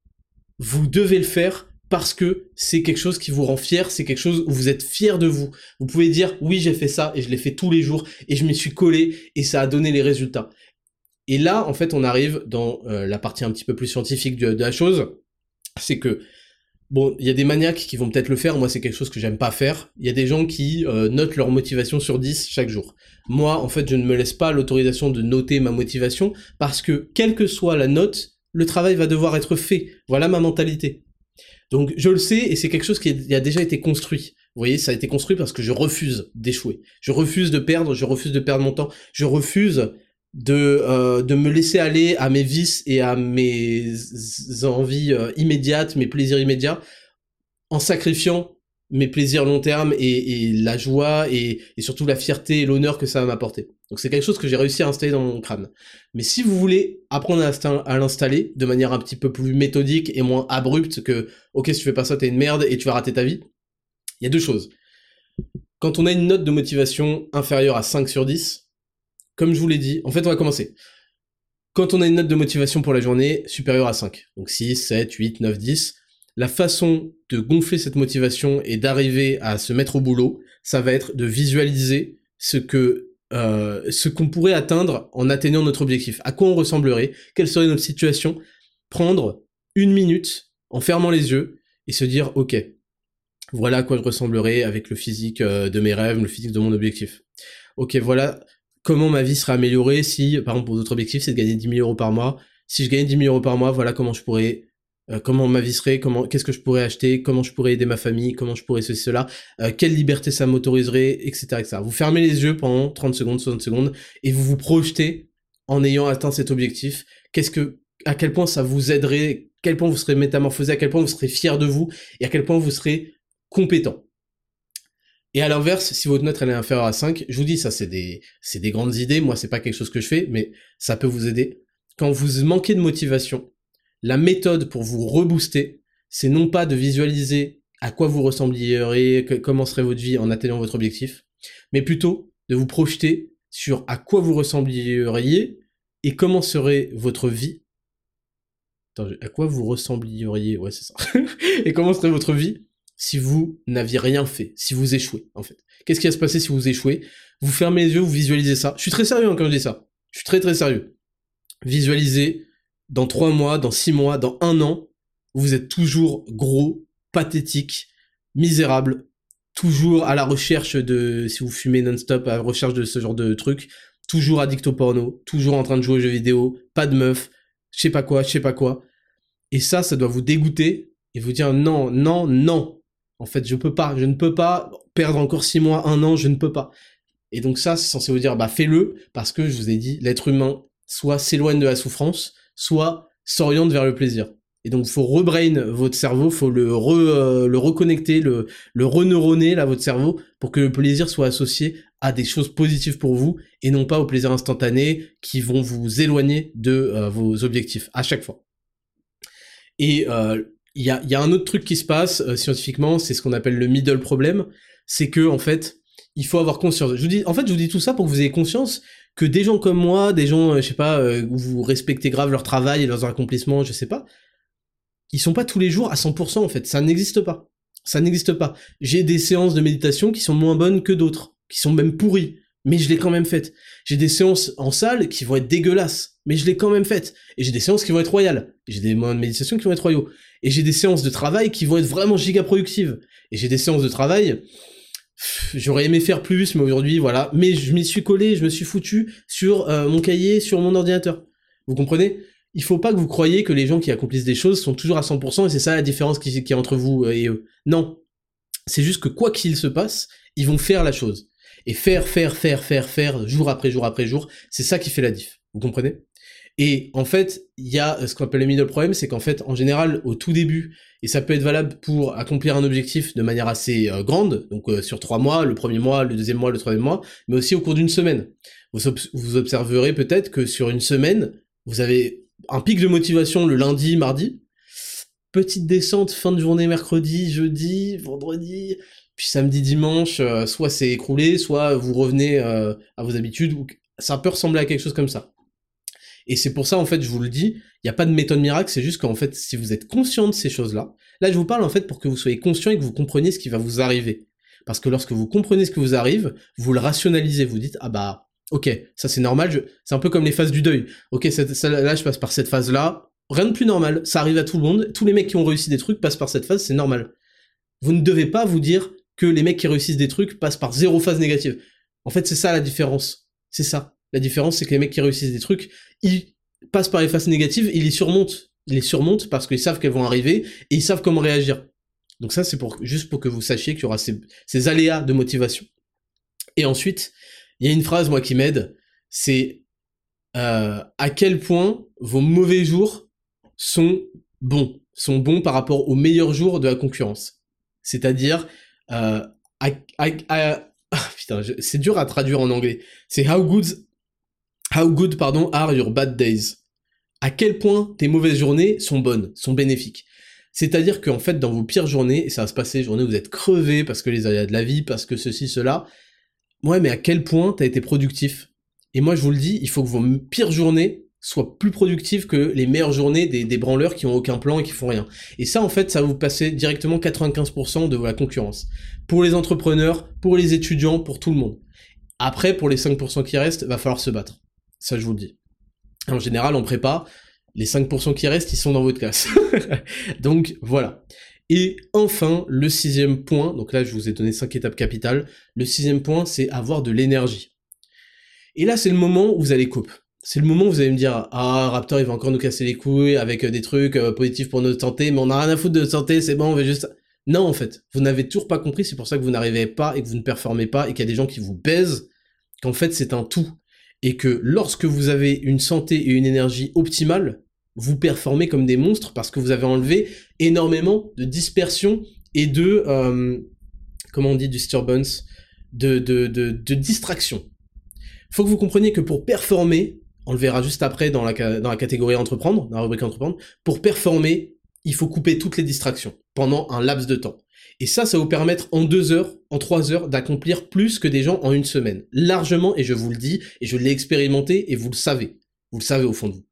vous devez le faire parce que c'est quelque chose qui vous rend fier, c'est quelque chose où vous êtes fier de vous. Vous pouvez dire oui j'ai fait ça et je l'ai fait tous les jours et je m'y suis collé et ça a donné les résultats. Et là en fait on arrive dans euh, la partie un petit peu plus scientifique de, la chose, c'est que bon il y a des maniaques qui vont peut-être le faire, moi c'est quelque chose que j'aime pas faire. Il y a des gens qui euh, notent leur motivation sur 10 chaque jour. Moi en fait je ne me laisse pas l'autorisation de noter ma motivation parce que quelle que soit la note, le travail va devoir être fait. Voilà ma mentalité. Donc je le sais et c'est quelque chose qui a déjà été construit. Vous voyez, ça a été construit parce que je refuse d'échouer. Je refuse de perdre, je refuse de perdre mon temps, je refuse de, euh, de me laisser aller à mes vices et à mes envies euh, immédiates, mes plaisirs immédiats, en sacrifiant mes plaisirs long terme et, la joie et, surtout la fierté et l'honneur que ça va m'apporter. Donc c'est quelque chose que j'ai réussi à installer dans mon crâne. Mais si vous voulez apprendre à l'installer de manière un petit peu plus méthodique et moins abrupte que ok si tu fais pas ça t'es une merde et tu vas rater ta vie, il y a deux choses. Quand on a une note de motivation inférieure à 5 sur 10, comme je vous l'ai dit, en fait on va commencer. Quand on a une note de motivation pour la journée supérieure à 5, donc 6, 7, 8, 9, 10, la façon de gonfler cette motivation et d'arriver à se mettre au boulot, ça va être de visualiser ce que euh, ce qu'on pourrait atteindre en atteignant notre objectif. À quoi on ressemblerait? Quelle serait notre situation? Prendre une minute en fermant les yeux et se dire ok, voilà à quoi je ressemblerais avec le physique euh, de mes rêves, le physique de mon objectif. Ok, voilà comment ma vie serait améliorée si, par exemple, pour votre objectif, c'est de gagner 10 000 euros par mois. Si je gagnais 10 000 euros par mois, voilà comment je pourrais euh, comment ma vie serait, comment, qu'est-ce que je pourrais acheter, comment je pourrais aider ma famille, comment je pourrais ceci, cela, euh, quelle liberté ça m'autoriserait, etc., etc. Vous fermez les yeux pendant 30 secondes, 60 secondes, et vous vous projetez en ayant atteint cet objectif. Qu'est-ce que, à quel point ça vous aiderait, à quel point vous serez métamorphosé, à quel point vous serez fier de vous, et à quel point vous serez compétent. Et à l'inverse, si votre note elle est inférieure à 5, je vous dis ça c'est des c'est des grandes idées, moi c'est pas quelque chose que je fais mais ça peut vous aider. Quand vous manquez de motivation, la méthode pour vous rebooster, c'est non pas de visualiser à quoi vous ressembleriez, comment serait votre vie en atteignant votre objectif, mais plutôt de vous projeter sur à quoi vous ressembleriez et comment serait votre vie. Attends, à quoi vous ressembleriez, ouais c'est ça. [LAUGHS] et comment serait votre vie si vous n'aviez rien fait, si vous échouez en fait. Qu'est-ce qui va se passer si vous échouez? Vous fermez les yeux, vous visualisez ça. Je suis très sérieux hein, quand je dis ça. Je suis très très sérieux. Visualisez dans trois mois, dans six mois, dans un an, vous êtes toujours gros, pathétique, misérable, toujours à la recherche de, si vous fumez non-stop, à la recherche de ce genre de trucs, toujours addict au porno, toujours en train de jouer aux jeux vidéo, pas de meuf, je sais pas quoi, je sais pas quoi. Et ça, ça doit vous dégoûter et vous dire non, non, non. En fait, je peux pas, je ne peux pas perdre encore six mois, un an, je ne peux pas. Et donc ça, c'est censé vous dire, bah fais-le, parce que je vous ai dit, l'être humain soit s'éloigne de la souffrance, soit s'oriente vers le plaisir. Et donc, faut rebrain votre cerveau, faut le, euh, le reconnecter, le, le là, votre cerveau, pour que le plaisir soit associé à des choses positives pour vous, et non pas au plaisir instantané qui vont vous éloigner de euh, vos objectifs, à chaque fois. Et euh, il y, a, y, a, un autre truc qui se passe scientifiquement, c'est ce qu'on appelle le middle problem, c'est que, en fait, il faut avoir conscience. Je vous dis, en fait, je vous dis tout ça pour que vous ayez conscience que des gens comme moi, des gens, je sais pas, où vous respectez grave leur travail et leurs accomplissements, je sais pas, ils sont pas tous les jours à 100% en fait, ça n'existe pas. Ça n'existe pas. J'ai des séances de méditation qui sont moins bonnes que d'autres, qui sont même pourries, mais je l'ai quand même faites. J'ai des séances en salle qui vont être dégueulasses, mais je l'ai quand même faites. Et j'ai des séances qui vont être royales. J'ai des moments de méditation qui vont être royaux. Et j'ai des séances de travail qui vont être vraiment giga productives. Et j'ai des séances de travail, j'aurais aimé faire plus, mais aujourd'hui, voilà. Mais je m'y suis collé, je me suis foutu sur euh, mon cahier, sur mon ordinateur. Vous comprenez? Il faut pas que vous croyiez que les gens qui accomplissent des choses sont toujours à 100% et c'est ça la différence qui, qui est entre vous euh, et eux. Non. C'est juste que quoi qu'il se passe, ils vont faire la chose. Et faire, faire, faire, faire, faire, jour après jour après jour, c'est ça qui fait la diff. Vous comprenez? Et en fait, il y a ce qu'on appelle le middle problème, c'est qu'en fait, en général, au tout début, et ça peut être valable pour accomplir un objectif de manière assez euh, grande, donc euh, sur trois mois, le premier mois, le deuxième mois, le troisième mois, mais aussi au cours d'une semaine. Vous, observerez peut-être que sur une semaine, vous avez un pic de motivation le lundi, mardi, petite descente fin de journée mercredi, jeudi, vendredi, puis samedi, dimanche, euh, soit c'est écroulé, soit vous revenez à vos habitudes, ça peut ressembler à quelque chose comme ça. Et c'est pour ça, en fait, je vous le dis, il n'y a pas de méthode miracle, c'est juste qu'en fait, si vous êtes conscient de ces choses-là, là, je vous parle en fait pour que vous soyez conscient et que vous compreniez ce qui va vous arriver. Parce que lorsque vous comprenez ce qui vous arrive, vous le rationalisez, vous dites, ah bah, Ok, ça c'est normal, c'est un peu comme les phases du deuil. Ok, là je passe par cette phase-là, rien de plus normal, ça arrive à tout le monde, tous les mecs qui ont réussi des trucs passent par cette phase, c'est normal. Vous ne devez pas vous dire que les mecs qui réussissent des trucs passent par zéro phase négative. En fait, c'est ça la différence. C'est ça. La différence, c'est que les mecs qui réussissent des trucs, ils passent par les phases négatives, ils les surmontent. Ils les surmontent parce qu'ils savent qu'elles vont arriver et ils savent comment réagir. Donc ça, c'est pour, juste pour que vous sachiez qu'il y aura ces aléas de motivation. Et ensuite, il y a une phrase, moi, qui m'aide, c'est euh, à quel point vos mauvais jours sont bons, sont bons par rapport aux meilleurs jours de la concurrence. C'est-à-dire, euh, [LAUGHS] putain, c'est dur à traduire en anglais. C'est how good, how good, pardon, are your bad days? À quel point tes mauvaises journées sont bonnes, sont bénéfiques? C'est-à-dire qu'en fait, dans vos pires journées, et ça va se passer, journées où vous êtes crevé parce que les aléas de la vie, parce que ceci, cela, ouais, mais à quel point t'as été productif? Et moi, je vous le dis, il faut que vos pires journées soient plus productives que les meilleures journées des, branleurs qui ont aucun plan et qui font rien. Et ça, en fait, ça va vous passer directement 95% de la concurrence. Pour les entrepreneurs, pour les étudiants, pour tout le monde. Après, pour les 5% qui restent, va falloir se battre. Ça, je vous le dis. En général, en prépa, les 5% qui restent, ils sont dans votre classe. [LAUGHS] Donc, voilà. Et enfin, le sixième point, donc là je vous ai donné cinq étapes capitales, le sixième point c'est avoir de l'énergie. Et là c'est le moment où vous allez couper. C'est le moment où vous allez me dire ah Raptor il va encore nous casser les couilles avec euh, des trucs euh, positifs pour notre santé, mais on a rien à foutre de notre santé, c'est bon, on veut juste non en fait, vous n'avez toujours pas compris, c'est pour ça que vous n'arrivez pas et que vous ne performez pas et qu'il y a des gens qui vous baisent, qu'en fait c'est un tout et que lorsque vous avez une santé et une énergie optimale, vous performez comme des monstres parce que vous avez enlevé énormément de dispersion et de, euh, comment on dit, disturbance, de, de, de. Faut que vous compreniez que pour performer, on le verra juste après dans la, dans la catégorie entreprendre, dans la rubrique entreprendre, pour performer, il faut couper toutes les distractions pendant un laps de temps. Et ça, ça va vous permettre en deux heures, en trois heures, d'accomplir plus que des gens en une semaine. Largement, et je vous le dis, et je l'ai expérimenté, et vous le savez. Vous le savez au fond de vous.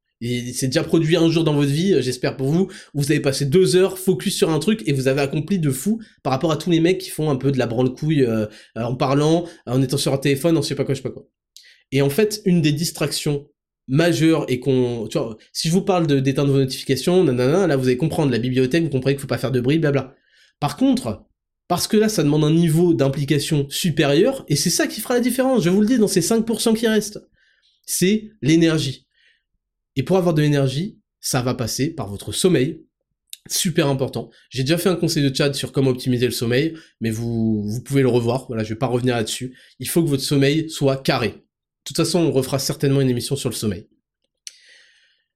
C'est déjà produit un jour dans votre vie, euh, j'espère pour vous. Vous avez passé deux heures focus sur un truc et vous avez accompli de fou par rapport à tous les mecs qui font un peu de la branle-couille euh, en parlant, en étant sur un téléphone, en je sais pas quoi, je sais pas quoi. Et en fait, une des distractions majeur et qu'on, tu vois, si je vous parle d'éteindre vos notifications, nanana, là vous allez comprendre la bibliothèque, vous comprenez qu'il faut pas faire de bruit, blabla. Par contre, parce que là ça demande un niveau d'implication supérieur, et c'est ça qui fera la différence, je vous le dis, dans ces 5% qui restent, c'est l'énergie. Et pour avoir de l'énergie, ça va passer par votre sommeil, super important. J'ai déjà fait un conseil de chat sur comment optimiser le sommeil, mais vous, pouvez le revoir, voilà, je vais pas revenir là-dessus. Il faut que votre sommeil soit carré. De toute façon, on refera certainement une émission sur le sommeil.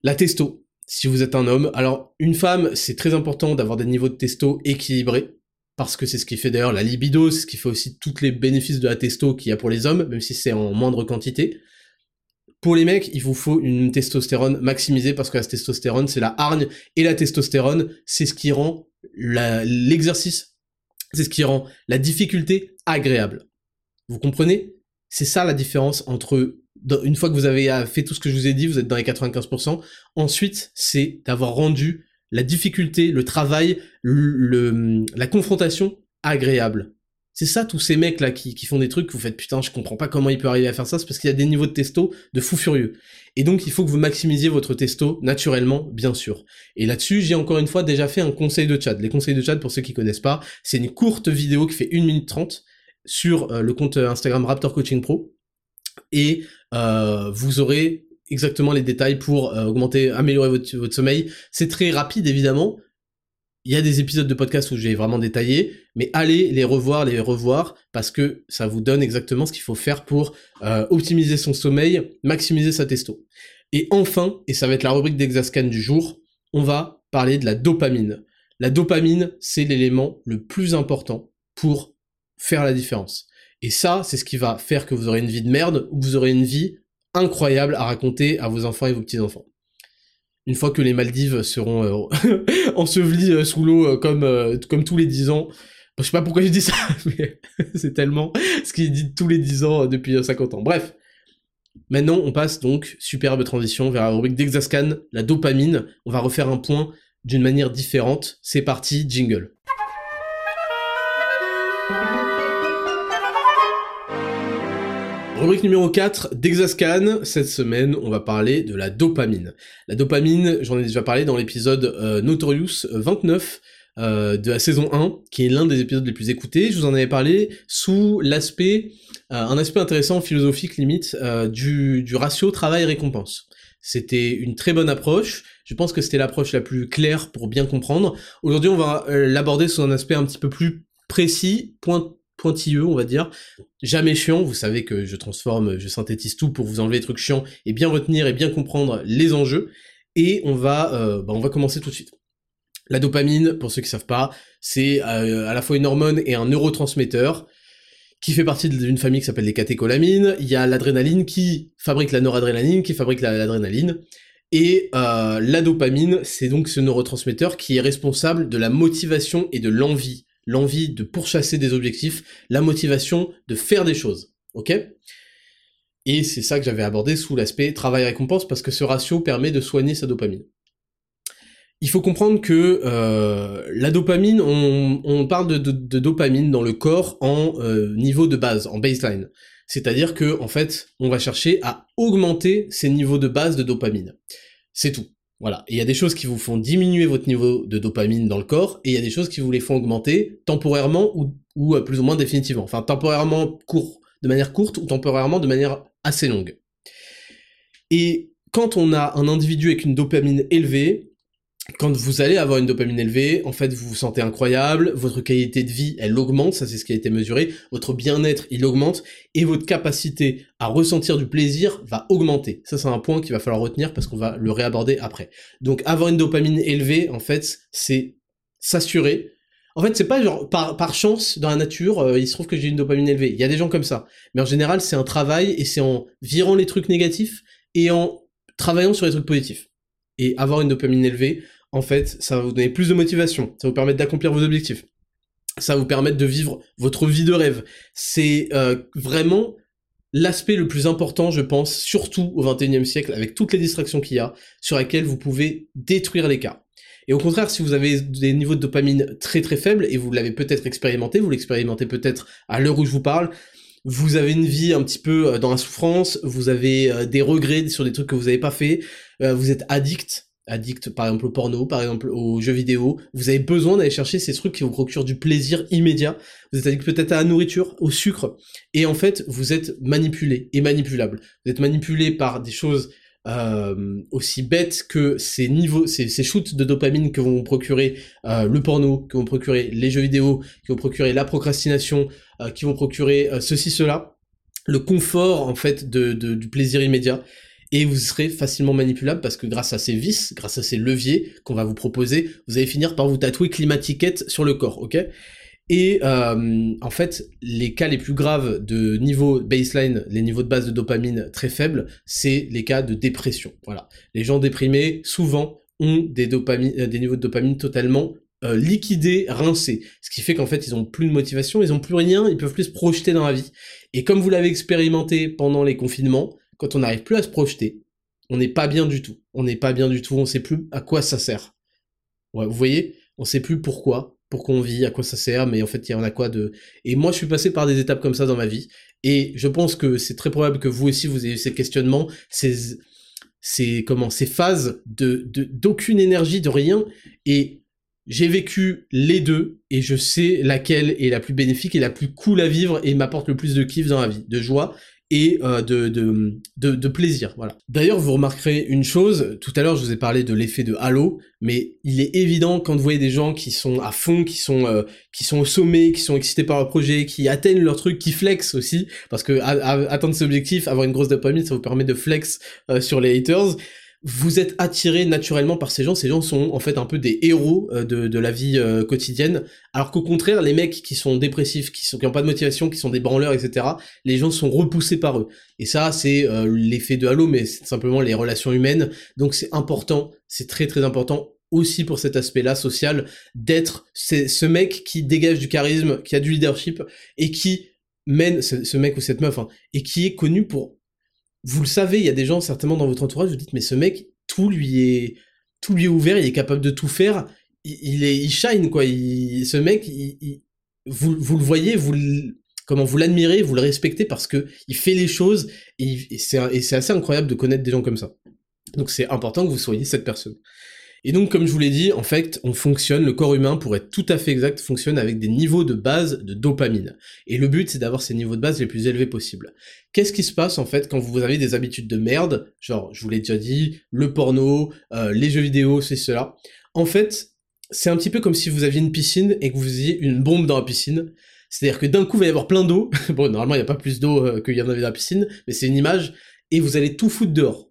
La testo, si vous êtes un homme. Alors, une femme, c'est très important d'avoir des niveaux de testo équilibrés, parce que c'est ce qui fait d'ailleurs la libido, c'est ce qui fait aussi tous les bénéfices de la testo qu'il y a pour les hommes, même si c'est en moindre quantité. Pour les mecs, il vous faut une testostérone maximisée parce que la testostérone, c'est la hargne, et la testostérone, c'est ce qui rend l'exercice, c'est ce qui rend la difficulté agréable. Vous comprenez? C'est ça la différence entre une fois que vous avez fait tout ce que je vous ai dit, vous êtes dans les 95%. Ensuite, c'est d'avoir rendu la difficulté, le travail, la confrontation agréable. C'est ça, tous ces mecs là qui, font des trucs, vous faites putain, je comprends pas comment il peut arriver à faire ça, c'est parce qu'il y a des niveaux de testo de fou furieux. Et donc il faut que vous maximisiez votre testo naturellement, bien sûr. Et là-dessus, j'ai encore une fois déjà fait un conseil de chat. Les conseils de chat, pour ceux qui connaissent pas, c'est une courte vidéo qui fait 1 minute 30 sur euh, le compte Instagram Raptor Coaching Pro. Et euh, vous aurez exactement les détails pour euh, augmenter, améliorer votre, sommeil. C'est très rapide évidemment, il y a des épisodes de podcast où j'ai vraiment détaillé, mais allez les revoir, les revoir, parce que ça vous donne exactement ce qu'il faut faire pour euh, optimiser son sommeil, maximiser sa testo. Et enfin, et ça va être la rubrique d'Exascan du jour, on va parler de la dopamine. La dopamine, c'est l'élément le plus important pour faire la différence. Et ça, c'est ce qui va faire que vous aurez une vie de merde ou vous aurez une vie incroyable à raconter à vos enfants et vos petits-enfants une fois que les Maldives seront euh, [LAUGHS] ensevelies euh, sous l'eau euh, comme, comme tous les 10 ans. je sais pas pourquoi je dis ça, [LAUGHS] mais [LAUGHS] c'est tellement ce qu'il dit tous les 10 ans depuis 50 ans. Bref. Maintenant, on passe donc, superbe transition, vers la rubrique d'Exascan, la dopamine. On va refaire un point d'une manière différente. C'est parti, jingle. Rubrique numéro 4 d'Exascan. Cette semaine, on va parler de la dopamine. La dopamine, j'en ai déjà parlé dans l'épisode euh, Notorious 29 euh, de la saison 1, qui est l'un des épisodes les plus écoutés. Je vous en avais parlé sous l'aspect, euh, un aspect intéressant philosophique limite, du, du ratio travail-récompense. C'était une très bonne approche. Je pense que c'était l'approche la plus claire pour bien comprendre. Aujourd'hui, on va l'aborder sous un aspect un petit peu plus précis, point, pointilleux, on va dire. Jamais chiant, vous savez que je transforme, je synthétise tout pour vous enlever les trucs chiants et bien retenir et bien comprendre les enjeux. Et on va, euh, bah, on va commencer tout de suite. La dopamine, pour ceux qui savent pas, c'est euh, à la fois une hormone et un neurotransmetteur qui fait partie d'une famille qui s'appelle les catécholamines. Il y a l'adrénaline qui fabrique la noradrénaline, qui fabrique l'adrénaline. Et euh, la dopamine, c'est donc ce neurotransmetteur qui est responsable de la motivation et de l'envie l'envie de pourchasser des objectifs, la motivation de faire des choses. Ok? Et c'est ça que j'avais abordé sous l'aspect travail-récompense, parce que ce ratio permet de soigner sa dopamine. Il faut comprendre que euh, la dopamine, on, parle de, dopamine dans le corps en euh, niveau de base, en baseline. C'est-à-dire que en fait, on va chercher à augmenter ces niveaux de base de dopamine. C'est tout. Voilà. il y a des choses qui vous font diminuer votre niveau de dopamine dans le corps, et il y a des choses qui vous les font augmenter temporairement ou, ou euh, plus ou moins définitivement. Enfin, temporairement court, de manière courte, ou temporairement de manière assez longue. Et quand on a un individu avec une dopamine élevée, quand vous allez avoir une dopamine élevée, en fait, vous vous sentez incroyable, votre qualité de vie, elle augmente, ça c'est ce qui a été mesuré, votre bien-être, il augmente, et votre capacité à ressentir du plaisir va augmenter. Ça c'est un point qu'il va falloir retenir parce qu'on va le réaborder après. Donc avoir une dopamine élevée, en fait, c'est s'assurer. En fait, c'est pas genre par, chance dans la nature, euh, il se trouve que j'ai une dopamine élevée. Il y a des gens comme ça. Mais en général, c'est un travail et c'est en virant les trucs négatifs et en travaillant sur les trucs positifs. Et avoir une dopamine élevée, en fait, ça va vous donner plus de motivation, ça va vous permettre d'accomplir vos objectifs, ça va vous permettre de vivre votre vie de rêve. C'est euh, vraiment l'aspect le plus important, je pense, surtout au XXIe siècle, avec toutes les distractions qu'il y a, sur laquelle vous pouvez détruire les cas. Et au contraire, si vous avez des niveaux de dopamine très très faibles, et vous l'avez peut-être expérimenté, vous l'expérimentez peut-être à l'heure où je vous parle, vous avez une vie un petit peu euh, dans la souffrance, vous avez euh, des regrets sur des trucs que vous n'avez pas fait, vous êtes addict, addict par exemple au porno, par exemple aux jeux vidéo, vous avez besoin d'aller chercher ces trucs qui vous procurent du plaisir immédiat, vous êtes addict peut-être à la nourriture, au sucre, et en fait vous êtes manipulé et manipulable. Vous êtes manipulé par des choses euh, aussi bêtes que ces niveaux, ces, shoots de dopamine que vont procurer euh, le porno, que vont procurer les jeux vidéo, qui vont procurer la procrastination, euh, qui vont procurer ceci, cela, le confort en fait du plaisir immédiat. Et vous serez facilement manipulable parce que grâce à ces vis, grâce à ces leviers qu'on va vous proposer, vous allez finir par vous tatouer climatiquette sur le corps, ok? Et euh, en fait, les cas les plus graves de niveau baseline, les niveaux de base de dopamine très faibles, c'est les cas de dépression. Voilà. Les gens déprimés, souvent, ont des, dopamine, euh, des niveaux de dopamine totalement euh, liquidés, rincés. Ce qui fait qu'en fait, ils ont plus de motivation, ils ont plus rien, ils peuvent plus se projeter dans la vie. Et comme vous l'avez expérimenté pendant les confinements, quand on n'arrive plus à se projeter, on n'est pas bien du tout. On n'est pas bien du tout, on sait plus à quoi ça sert. Vous voyez, on sait plus pourquoi, pour qu'on vit, à quoi ça sert, mais en fait, il y en a quoi de... Et moi, je suis passé par des étapes comme ça dans ma vie, et je pense que c'est très probable que vous aussi, vous ayez ces questionnements, ces, ces, comment, ces phases de, d'aucune énergie, de rien, et j'ai vécu les deux, et je sais laquelle est la plus bénéfique et la plus cool à vivre, et m'apporte le plus de kiff dans la vie, de joie, et euh, de, de, de, plaisir. Voilà. D'ailleurs, vous remarquerez une chose, tout à l'heure je vous ai parlé de l'effet de halo, mais il est évident quand vous voyez des gens qui sont à fond, qui sont, euh, qui sont au sommet, qui sont excités par leur projet, qui atteignent leur truc, qui flex aussi, parce que atteindre ses objectifs, avoir une grosse dopamine, ça vous permet de flex euh, sur les haters vous êtes attiré naturellement par ces gens. Ces gens sont en fait un peu des héros euh, de, la vie euh, quotidienne. Alors qu'au contraire, les mecs qui sont dépressifs, qui sont qui ont pas de motivation, qui sont des branleurs, etc. Les gens sont repoussés par eux. Et ça, c'est euh, l'effet de Halo, mais c'est simplement les relations humaines. Donc c'est important, c'est très très important aussi pour cet aspect-là social d'être ce mec qui dégage du charisme, qui a du leadership et qui mène ce, mec ou cette meuf hein, et qui est connu pour vous le savez, il y a des gens certainement dans votre entourage, vous dites mais ce mec, tout lui est, tout lui est ouvert, il est capable de tout faire, il, est, il shine quoi. ce mec, il, vous, vous le voyez, vous comment vous l'admirez, vous le respectez parce que il fait les choses et c'est assez incroyable de connaître des gens comme ça. Donc c'est important que vous soyez cette personne. Et donc, comme je vous l'ai dit, en fait, on fonctionne, le corps humain, pour être tout à fait exact, fonctionne avec des niveaux de base de dopamine. Et le but, c'est d'avoir ces niveaux de base les plus élevés possibles. Qu'est-ce qui se passe, en fait, quand vous avez des habitudes de merde, genre, je vous l'ai déjà dit, le porno, euh, les jeux vidéo, c'est cela. En fait, c'est un petit peu comme si vous aviez une piscine et que vous faisiez une bombe dans la piscine. C'est-à-dire que d'un coup, il va y avoir plein d'eau. [LAUGHS] bon, normalement, il n'y a pas plus d'eau euh, qu'il y en avait dans la piscine, mais c'est une image. Et vous allez tout foutre dehors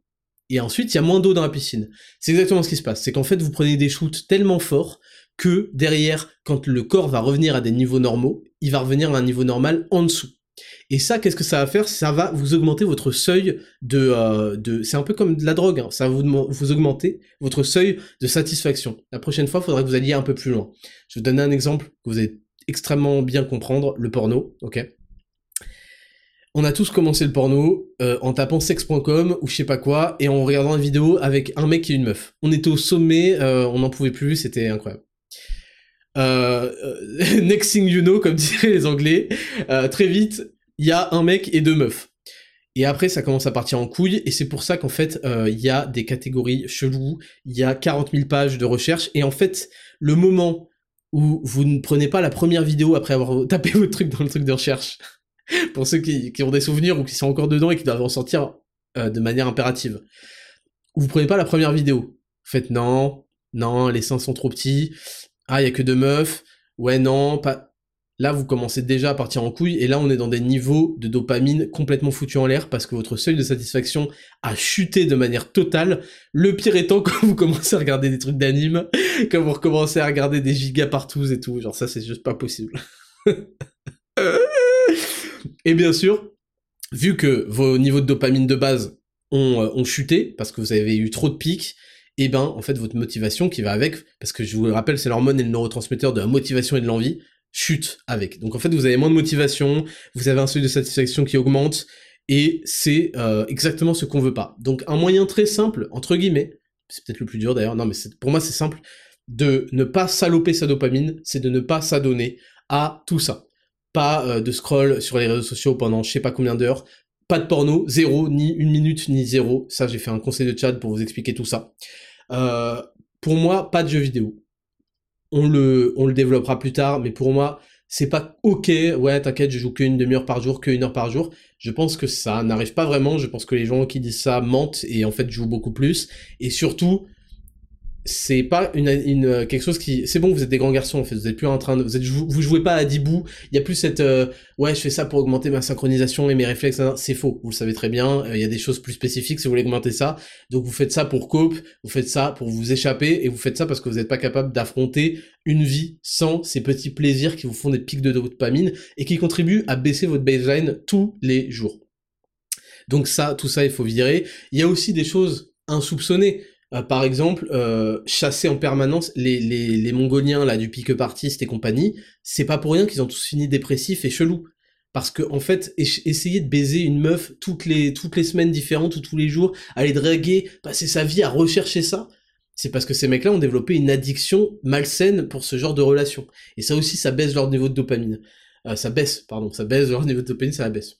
et ensuite il y a moins d'eau dans la piscine. C'est exactement ce qui se passe, c'est qu'en fait vous prenez des shoots tellement forts que derrière, quand le corps va revenir à des niveaux normaux, il va revenir à un niveau normal en dessous. Et ça, qu'est-ce que ça va faire? Ça va vous augmenter votre seuil de... Euh, de c'est un peu comme de la drogue, hein. ça va vous, vous augmenter votre seuil de satisfaction. La prochaine fois, il faudra que vous alliez un peu plus loin. Je vais vous donner un exemple que vous allez extrêmement bien comprendre, le porno, ok? On a tous commencé le porno euh, en tapant sex.com ou je sais pas quoi et en regardant une vidéo avec un mec et une meuf. On était au sommet, euh, on n'en pouvait plus, c'était incroyable. Euh, [LAUGHS] next thing you know, comme diraient les Anglais, très vite, il y a un mec et deux meufs. Et après, ça commence à partir en couille, et c'est pour ça qu'en fait, il y a des catégories cheloues, il y a 40 000 pages de recherche, et en fait, le moment où vous ne prenez pas la première vidéo après avoir [LAUGHS] tapé votre truc dans le truc de recherche, [LAUGHS] pour ceux qui, ont des souvenirs ou qui sont encore dedans et qui doivent en sortir euh, de manière impérative. Vous prenez pas la première vidéo. Vous faites non, non, les seins sont trop petits. Ah, il y a que deux meufs. Ouais, non, pas. Là, vous commencez déjà à partir en couille, et là, on est dans des niveaux de dopamine complètement foutus en l'air parce que votre seuil de satisfaction a chuté de manière totale. Le pire étant [LAUGHS] quand vous commencez à regarder des trucs d'anime, [LAUGHS] quand vous recommencez à regarder des gigas partout et tout. Genre, ça, c'est juste pas possible. Et bien sûr, vu que vos niveaux de dopamine de base ont, euh, chuté, parce que vous avez eu trop de pics, et eh ben en fait votre motivation qui va avec, parce que je vous le rappelle, c'est l'hormone et le neurotransmetteur de la motivation et de l'envie, chute avec. Donc en fait vous avez moins de motivation, vous avez un seuil de satisfaction qui augmente, et c'est euh, exactement ce qu'on veut pas. Donc un moyen très simple, entre guillemets, c'est peut-être le plus dur d'ailleurs, non mais pour moi c'est simple, de ne pas saloper sa dopamine, c'est de ne pas s'adonner à tout ça. Pas de scroll sur les réseaux sociaux pendant je sais pas combien d'heures, pas de porno, zéro, ni une minute, ni zéro. Ça, j'ai fait un conseil de chat pour vous expliquer tout ça. Euh, pour moi, pas de jeux vidéo. On le, on le développera plus tard, mais pour moi, c'est pas ok, ouais, t'inquiète, je joue qu'une demi-heure par jour, qu'une heure par jour. Je pense que ça n'arrive pas vraiment, je pense que les gens qui disent ça mentent et en fait jouent beaucoup plus. Et surtout, c'est pas une, une, quelque chose qui c'est bon vous êtes des grands garçons en fait vous êtes plus en train de vous êtes vous jouez pas à 10 bouts il y a plus cette euh, ouais je fais ça pour augmenter ma synchronisation et mes réflexes c'est faux vous le savez très bien euh, il y a des choses plus spécifiques si vous voulez augmenter ça. Donc vous faites ça pour cope vous faites ça pour vous échapper et vous faites ça parce que vous n'êtes pas capable d'affronter une vie sans ces petits plaisirs qui vous font des pics de dopamine et qui contribuent à baisser votre baseline tous les jours. Donc ça tout ça il faut virer. Il y a aussi des choses insoupçonnées euh, par exemple, euh, chasser en permanence les, les, les Mongoliens là du pique partiste et compagnie, c'est pas pour rien qu'ils ont tous fini dépressifs et chelous. Parce que en fait, essayer de baiser une meuf toutes les toutes les semaines différentes ou tous les jours, aller draguer, passer sa vie à rechercher ça, c'est parce que ces mecs-là ont développé une addiction malsaine pour ce genre de relation. Et ça aussi, ça baisse leur niveau de dopamine. Euh, ça baisse, pardon, ça baisse leur niveau de dopamine, ça baisse.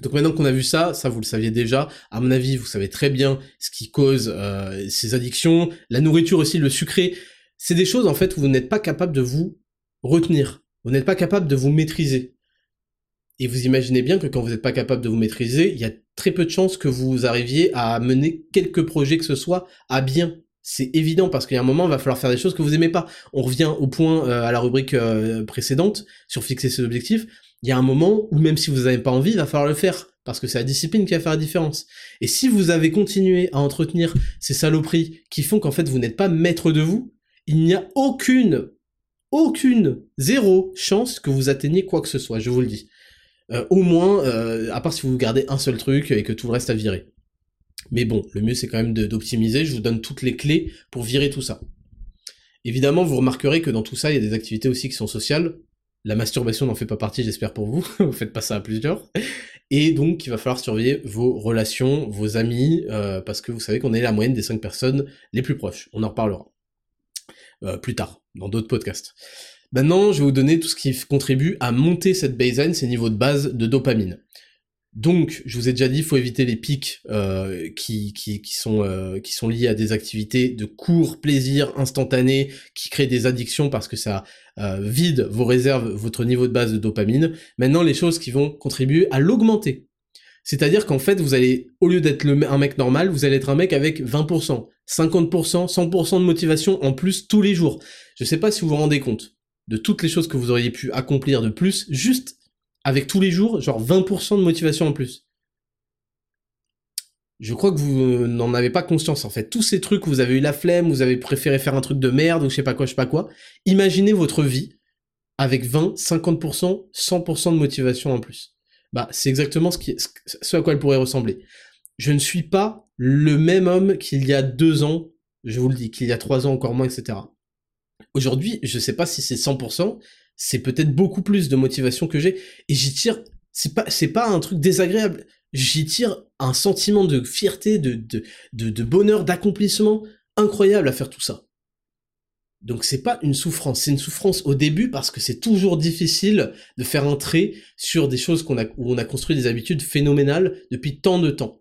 Donc maintenant qu'on a vu ça, ça vous le saviez déjà, à mon avis, vous savez très bien ce qui cause euh, ces addictions, la nourriture aussi, le sucré, c'est des choses en fait où vous n'êtes pas capable de vous retenir, vous n'êtes pas capable de vous maîtriser. Et vous imaginez bien que quand vous n'êtes pas capable de vous maîtriser, il y a très peu de chances que vous arriviez à mener quelques projets que ce soit à bien. C'est évident parce qu'il y a un moment, il va falloir faire des choses que vous aimez pas. On revient au point euh, à la rubrique euh, précédente sur fixer ses objectifs il y a un moment où même si vous n'avez pas envie, il va falloir le faire. Parce que c'est la discipline qui va faire la différence. Et si vous avez continué à entretenir ces saloperies qui font qu'en fait vous n'êtes pas maître de vous, il n'y a aucune, aucune, zéro chance que vous atteigniez quoi que ce soit, je vous le dis. Euh, au moins, euh, à part si vous gardez un seul truc et que tout le reste à virer. Mais bon, le mieux c'est quand même d'optimiser, je vous donne toutes les clés pour virer tout ça. Évidemment, vous remarquerez que dans tout ça, il y a des activités aussi qui sont sociales, la masturbation n'en fait pas partie, j'espère pour vous. [LAUGHS] vous faites pas ça à plusieurs. Et donc, il va falloir surveiller vos relations, vos amis, euh, parce que vous savez qu'on est la moyenne des cinq personnes les plus proches. On en reparlera euh, plus tard, dans d'autres podcasts. Maintenant, je vais vous donner tout ce qui contribue à monter cette baseline, ces niveaux de base de dopamine. Donc, je vous ai déjà dit, il faut éviter les pics euh, euh, qui sont liés à des activités de court plaisir instantané, qui créent des addictions parce que ça euh, vide vos réserves, votre niveau de base de dopamine. Maintenant, les choses qui vont contribuer à l'augmenter. C'est-à-dire qu'en fait, vous allez, au lieu d'être un mec normal, vous allez être un mec avec 20%, 50%, 100% de motivation en plus tous les jours. Je sais pas si vous vous rendez compte de toutes les choses que vous auriez pu accomplir de plus, juste avec tous les jours, genre 20% de motivation en plus. Je crois que vous n'en avez pas conscience en fait. Tous ces trucs, vous avez eu la flemme, vous avez préféré faire un truc de merde ou je sais pas quoi, je sais pas quoi. Imaginez votre vie avec 20, 50%, 100% de motivation en plus. Bah, c'est exactement ce, à quoi elle pourrait ressembler. Je ne suis pas le même homme qu'il y a deux ans, je vous le dis, qu'il y a trois ans encore moins, etc. Aujourd'hui, je sais pas si c'est 100%, c'est peut-être beaucoup plus de motivation que j'ai. Et j'y tire c'est pas c'est pas un truc désagréable. J'y tire un sentiment de fierté de de, de, bonheur d'accomplissement incroyable à faire tout ça. Donc c'est pas une souffrance c'est une souffrance au début parce que c'est toujours difficile de faire un trait sur des choses qu'on a où on a construit des habitudes phénoménales depuis tant de temps.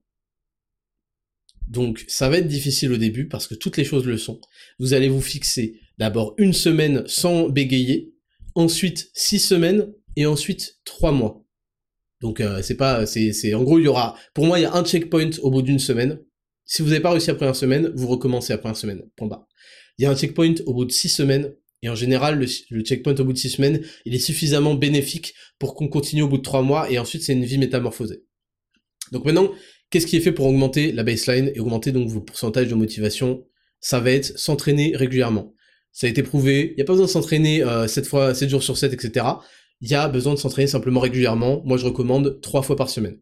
Donc ça va être difficile au début parce que toutes les choses le sont. Vous allez vous fixer d'abord une semaine sans bégayer, ensuite 6 semaines, et ensuite 3 mois. Donc euh, c'est pas, c'est, c'est, en gros il y aura, pour moi il y a un checkpoint au bout d'une semaine. Si vous n'avez pas réussi après une semaine, vous recommencez après une semaine. Point bas. Il y a un checkpoint au bout de 6 semaines, et en général le, checkpoint au bout de 6 semaines, il est suffisamment bénéfique pour qu'on continue au bout de 3 mois, et ensuite c'est une vie métamorphosée. Donc maintenant, qu'est-ce qui est fait pour augmenter la baseline et augmenter donc vos pourcentages de motivation? Ça va être s'entraîner régulièrement. Ça a été prouvé. Il n'y a pas besoin de s'entraîner euh, 7 fois, 7 jours sur 7, etc. Il y a besoin de s'entraîner simplement régulièrement. Moi, je recommande 3 fois par semaine.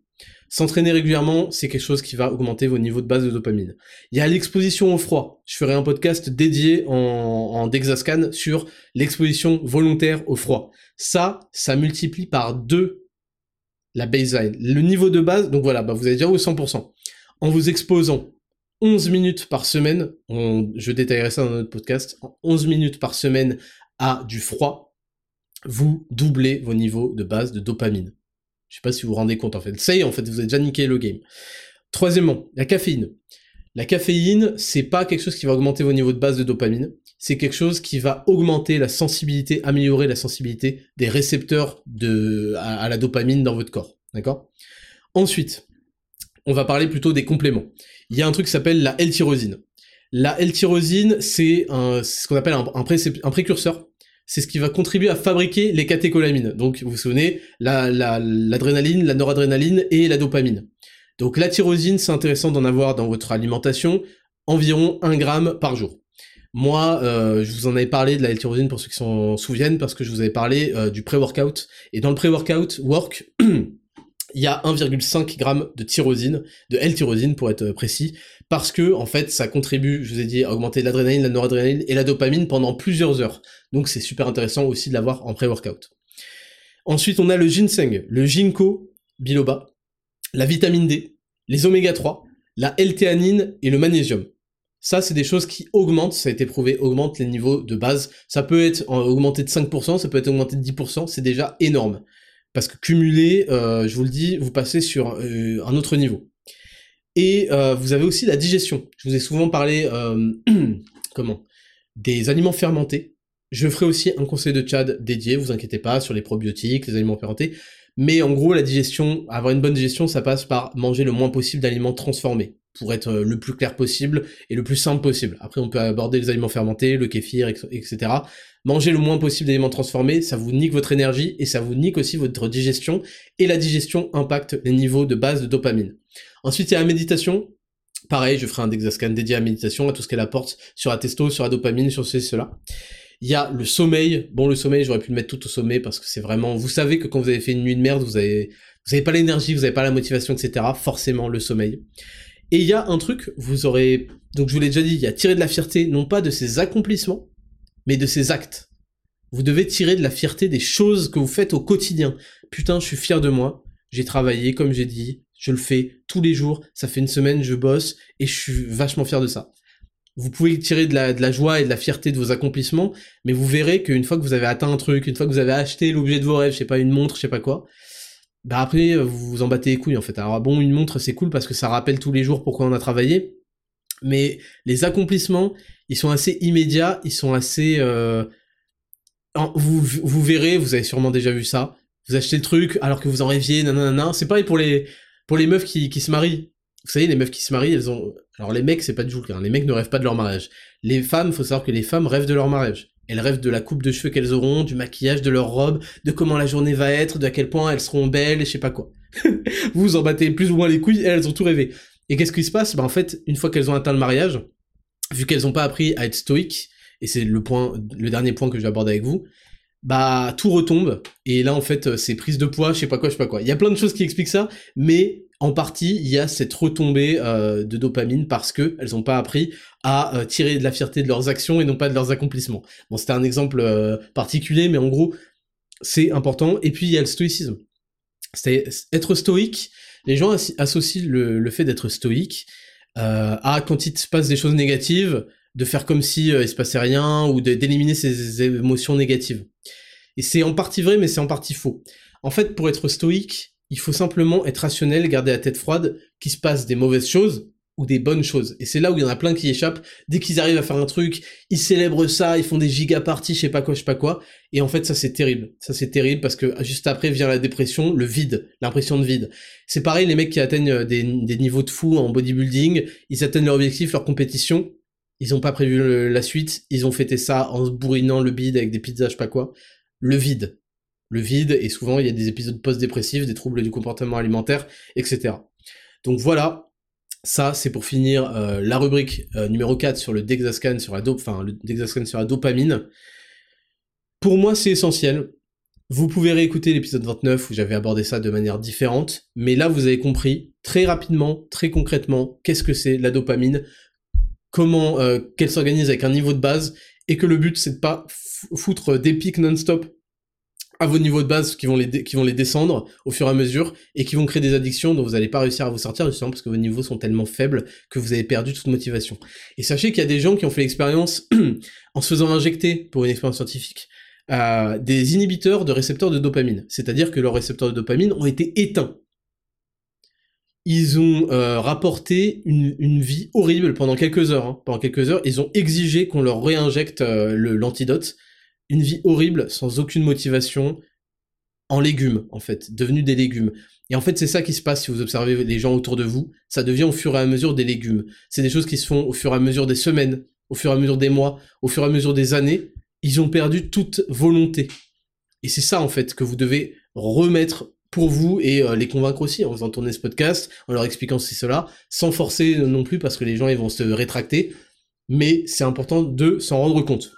S'entraîner régulièrement, c'est quelque chose qui va augmenter vos niveaux de base de dopamine. Il y a l'exposition au froid. Je ferai un podcast dédié en, en Dexascan sur l'exposition volontaire au froid. Ça, ça multiplie par 2 la baseline. Le niveau de base, donc voilà, bah vous allez dire au 100%. En vous exposant 11 minutes par semaine, je détaillerai ça dans notre podcast, 11 minutes par semaine à du froid, vous doublez vos niveaux de base de dopamine. Je sais pas si vous vous rendez compte en fait. Ça y est, en fait, vous avez déjà niqué le game. Troisièmement, la caféine. La caféine, c'est pas quelque chose qui va augmenter vos niveaux de base de dopamine, c'est quelque chose qui va augmenter la sensibilité, améliorer la sensibilité des récepteurs de, à, la dopamine dans votre corps. D'accord? Ensuite, on va parler plutôt des compléments. Il y a un truc qui s'appelle la L-tyrosine. La L-tyrosine, c'est ce qu'on appelle un, précurseur. C'est ce qui va contribuer à fabriquer les catécholamines. Donc, vous vous souvenez, l'adrénaline, la, la noradrénaline et la dopamine. Donc, la tyrosine, c'est intéressant d'en avoir dans votre alimentation, environ 1 gramme par jour. Moi, euh, je vous en avais parlé de la L-tyrosine pour ceux qui s'en souviennent, parce que je vous avais parlé euh, du pré-workout. Et dans le pré-workout, work, [CLEARS THROAT] il y a 1,5 g de tyrosine, de L-tyrosine pour être précis, parce que en fait, ça contribue, je vous ai dit, à augmenter l'adrénaline, la noradrénaline et la dopamine pendant plusieurs heures. Donc c'est super intéressant aussi de l'avoir en pré-workout. Ensuite, on a le ginseng, le ginkgo biloba, la vitamine D, les oméga 3, la L-théanine et le magnésium. Ça, c'est des choses qui augmentent, ça a été prouvé, augmentent les niveaux de base. Ça peut être augmenté de 5%, ça peut être augmenté de 10%, c'est déjà énorme. Parce que cumulé, euh, je vous le dis, vous passez sur euh, un autre niveau. Et euh, vous avez aussi la digestion. Je vous ai souvent parlé, [CLEARS THROAT] comment? Des aliments fermentés. Je ferai aussi un conseil de Tchad dédié, vous inquiétez pas, sur les probiotiques, les aliments fermentés. Mais en gros, la digestion, avoir une bonne digestion, ça passe par manger le moins possible d'aliments transformés pour être euh, le plus clair possible et le plus simple possible. Après, on peut aborder les aliments fermentés, le kéfir, etc. Manger le moins possible d'aliments transformés, ça vous nique votre énergie et ça vous nique aussi votre digestion. Et la digestion impacte les niveaux de base de dopamine. Ensuite, il y a la méditation. Pareil, je ferai un Dexascan dédié à la méditation, à tout ce qu'elle apporte sur la testo, sur la dopamine, sur ceci, cela. Il y a le sommeil. Bon, le sommeil, j'aurais pu le mettre tout au sommet parce que c'est vraiment, vous savez que quand vous avez fait une nuit de merde, vous avez, vous avez pas l'énergie, vous avez pas la motivation, etc. Forcément, le sommeil. Et il y a un truc, vous aurez, donc je vous l'ai déjà dit, il y a tirer de la fierté, non pas de ses accomplissements, mais de ses actes. Vous devez tirer de la fierté des choses que vous faites au quotidien. Putain, je suis fier de moi, j'ai travaillé, comme j'ai dit, je le fais tous les jours, ça fait une semaine, je bosse, et je suis vachement fier de ça. Vous pouvez tirer de la, de la joie et de la fierté de vos accomplissements, mais vous verrez qu'une fois que vous avez atteint un truc, une fois que vous avez acheté l'objet de vos rêves, je sais pas, une montre, je sais pas quoi, bah après, euh, vous vous en battez les couilles en fait. Alors bon, une montre c'est cool parce que ça rappelle tous les jours pourquoi on a travaillé, mais les accomplissements, ils sont assez immédiats, ils sont assez... Euh... Vous, vous verrez, vous avez sûrement déjà vu ça, vous achetez le truc alors que vous en rêviez, nanana, c'est pareil pour les, pour les meufs qui, qui se marient. Vous savez, les meufs qui se marient, elles ont... Alors les mecs, c'est pas du tout le cas, les mecs ne rêvent pas de leur mariage. Les femmes, faut savoir que les femmes rêvent de leur mariage. Elles rêvent de la coupe de cheveux qu'elles auront, du maquillage, de leur robe, de comment la journée va être, de à quel point elles seront belles, et je sais pas quoi. [LAUGHS] vous vous en battez plus ou moins les couilles, elles ont tout rêvé. Et qu'est-ce qui se passe? Bah en fait, une fois qu'elles ont atteint le mariage, vu qu'elles ont pas appris à être stoïques, et c'est le point, le dernier point que je vais aborder avec vous, bah tout retombe, et là en fait c'est prise de poids, je sais pas quoi, je sais pas quoi. Il y a plein de choses qui expliquent ça, mais en partie, il y a cette retombée euh, de dopamine parce que elles n'ont pas appris à euh, tirer de la fierté de leurs actions et non pas de leurs accomplissements. Bon, c'était un exemple euh, particulier, mais en gros, c'est important. Et puis il y a le stoïcisme. C'est être stoïque. Les gens associent le, fait d'être stoïque à quand il se passe des choses négatives, de faire comme si il se passait rien ou d'éliminer ses émotions négatives. Et c'est en partie vrai, mais c'est en partie faux. En fait, pour être stoïque, il faut simplement être rationnel, garder la tête froide, qu'il se passe des mauvaises choses ou des bonnes choses. Et c'est là où il y en a plein qui échappent. Dès qu'ils arrivent à faire un truc, ils célèbrent ça, ils font des giga parties, je sais pas quoi, je sais pas quoi. Et en fait, ça c'est terrible. Ça c'est terrible parce que juste après vient la dépression, le vide, l'impression de vide. C'est pareil, les mecs qui atteignent des, niveaux de fou en bodybuilding, ils atteignent leur objectif, leur compétition. Ils ont pas prévu la suite, ils ont fêté ça en se bourrinant le bide avec des pizzas, je sais pas quoi. Le vide le vide, et souvent il y a des épisodes post-dépressifs, des troubles du comportement alimentaire, etc. Donc voilà, ça c'est pour finir euh, la rubrique euh, numéro 4 sur le Dexascan sur la sur la dopamine. Pour moi c'est essentiel. Vous pouvez réécouter l'épisode 29 où j'avais abordé ça de manière différente, mais là vous avez compris très rapidement, très concrètement, qu'est-ce que c'est la dopamine, comment euh, qu'elle s'organise avec un niveau de base, et que le but c'est de pas foutre des pics non-stop à vos niveaux de base qui vont les qui vont les descendre au fur et à mesure et qui vont créer des addictions dont vous n'allez pas réussir à vous sortir justement parce que vos niveaux sont tellement faibles que vous avez perdu toute motivation. Et sachez qu'il y a des gens qui ont fait l'expérience [CLEARS THROAT] en se faisant injecter pour une expérience scientifique des inhibiteurs de récepteurs de dopamine. C'est-à-dire que leurs récepteurs de dopamine ont été éteints. Ils ont rapporté une, vie horrible pendant quelques heures. Hein. Pendant quelques heures, ils ont exigé qu'on leur réinjecte l'antidote. Une vie horrible, sans aucune motivation, en légumes, en fait, devenus des légumes. Et en fait, c'est ça qui se passe si vous observez les gens autour de vous. Ça devient au fur et à mesure des légumes. C'est des choses qui se font au fur et à mesure des semaines, au fur et à mesure des mois, au fur et à mesure des années. Ils ont perdu toute volonté. Et c'est ça, en fait, que vous devez remettre pour vous et euh, les convaincre aussi en faisant tourner ce podcast, en leur expliquant ceci, cela, sans forcer non plus parce que les gens ils vont se rétracter. Mais c'est important de s'en rendre compte.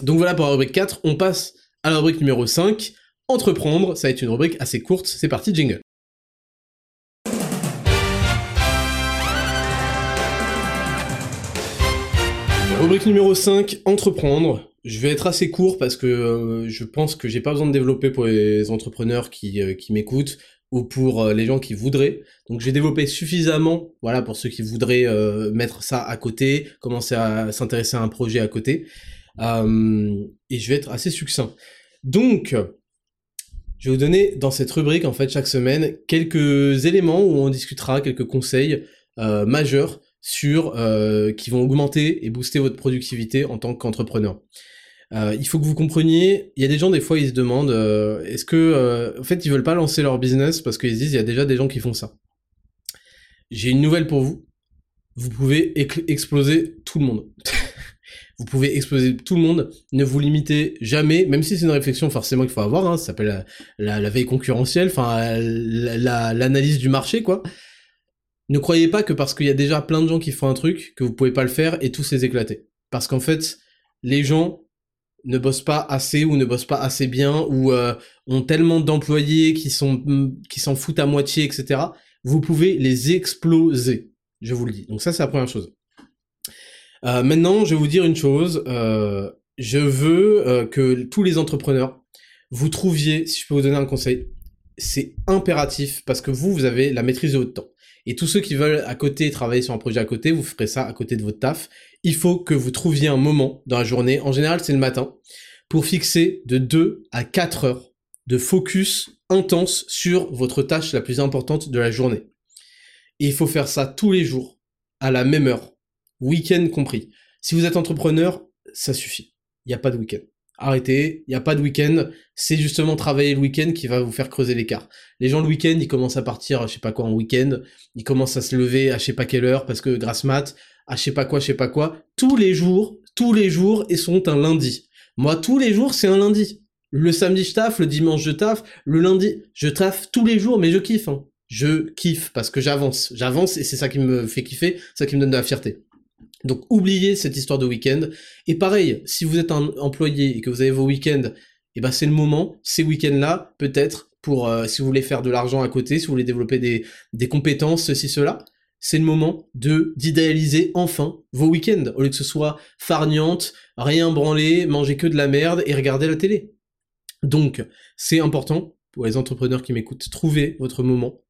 Donc voilà pour la rubrique 4. On passe à la rubrique numéro 5. Entreprendre, ça va être une rubrique assez courte. C'est parti, jingle. Rubrique numéro 5, entreprendre. Je vais être assez court parce que euh, je pense que j'ai pas besoin de développer pour les entrepreneurs qui, euh, m'écoutent ou pour euh, les gens qui voudraient. Donc j'ai développé suffisamment, voilà, pour ceux qui voudraient mettre ça à côté, commencer à s'intéresser à un projet à côté. Et je vais être assez succinct. Donc, je vais vous donner dans cette rubrique, en fait, chaque semaine, quelques éléments où on discutera, quelques conseils majeurs sur euh, qui vont augmenter et booster votre productivité en tant qu'entrepreneur. Euh, il faut que vous compreniez, il y a des gens des fois ils se demandent euh, est-ce que en fait ils veulent pas lancer leur business parce qu'ils disent il y a déjà des gens qui font ça. J'ai une nouvelle pour vous. Vous pouvez exploser tout le monde. [LAUGHS] vous pouvez exploser tout le monde. Ne vous limitez jamais, même si c'est une réflexion forcément qu'il faut avoir. Hein, ça s'appelle la, veille concurrentielle, enfin l'analyse du marché quoi. Ne croyez pas que parce qu'il y a déjà plein de gens qui font un truc, que vous pouvez pas le faire et tous les éclater. Parce qu'en fait, les gens ne bossent pas assez ou ne bossent pas assez bien ou euh, ont tellement d'employés qui sont qui s'en foutent à moitié, etc. Vous pouvez les exploser. Je vous le dis. Donc ça, c'est la première chose. Euh, maintenant, je vais vous dire une chose. Euh, je veux que tous les entrepreneurs, vous trouviez, si je peux vous donner un conseil, c'est impératif parce que vous, vous avez la maîtrise de votre temps. Et tous ceux qui veulent à côté travailler sur un projet à côté, vous ferez ça à côté de votre taf. Il faut que vous trouviez un moment dans la journée, en général c'est le matin, pour fixer de 2 à 4 heures de focus intense sur votre tâche la plus importante de la journée. Et il faut faire ça tous les jours, à la même heure, week-end compris. Si vous êtes entrepreneur, ça suffit. Il n'y a pas de week-end arrêtez, il n'y a pas de week-end, c'est justement travailler le week-end qui va vous faire creuser l'écart. Les gens le week-end, ils commencent à partir, je sais pas quoi, en week-end, ils commencent à se lever à je sais pas quelle heure parce que grâce mat, à je sais pas quoi, je sais pas quoi, tous les jours, tous les jours, et sont un lundi. Moi, tous les jours, c'est un lundi. Le samedi, je taffe, le dimanche, je taffe, le lundi, je taffe tous les jours, mais je kiffe. Hein. Je kiffe parce que j'avance. J'avance et c'est ça qui me fait kiffer, ça qui me donne de la fierté. Donc oubliez cette histoire de week-end. Et pareil, si vous êtes un employé et que vous avez vos week-ends, eh ben c'est le moment, ces week-ends-là, peut-être, pour euh, si vous voulez faire de l'argent à côté, si vous voulez développer des, des compétences, ceci, cela, c'est le moment de d'idéaliser enfin vos week-ends, au lieu que ce soit farniante, rien branler, manger que de la merde et regarder la télé. Donc, c'est important pour les entrepreneurs qui m'écoutent, trouvez votre moment.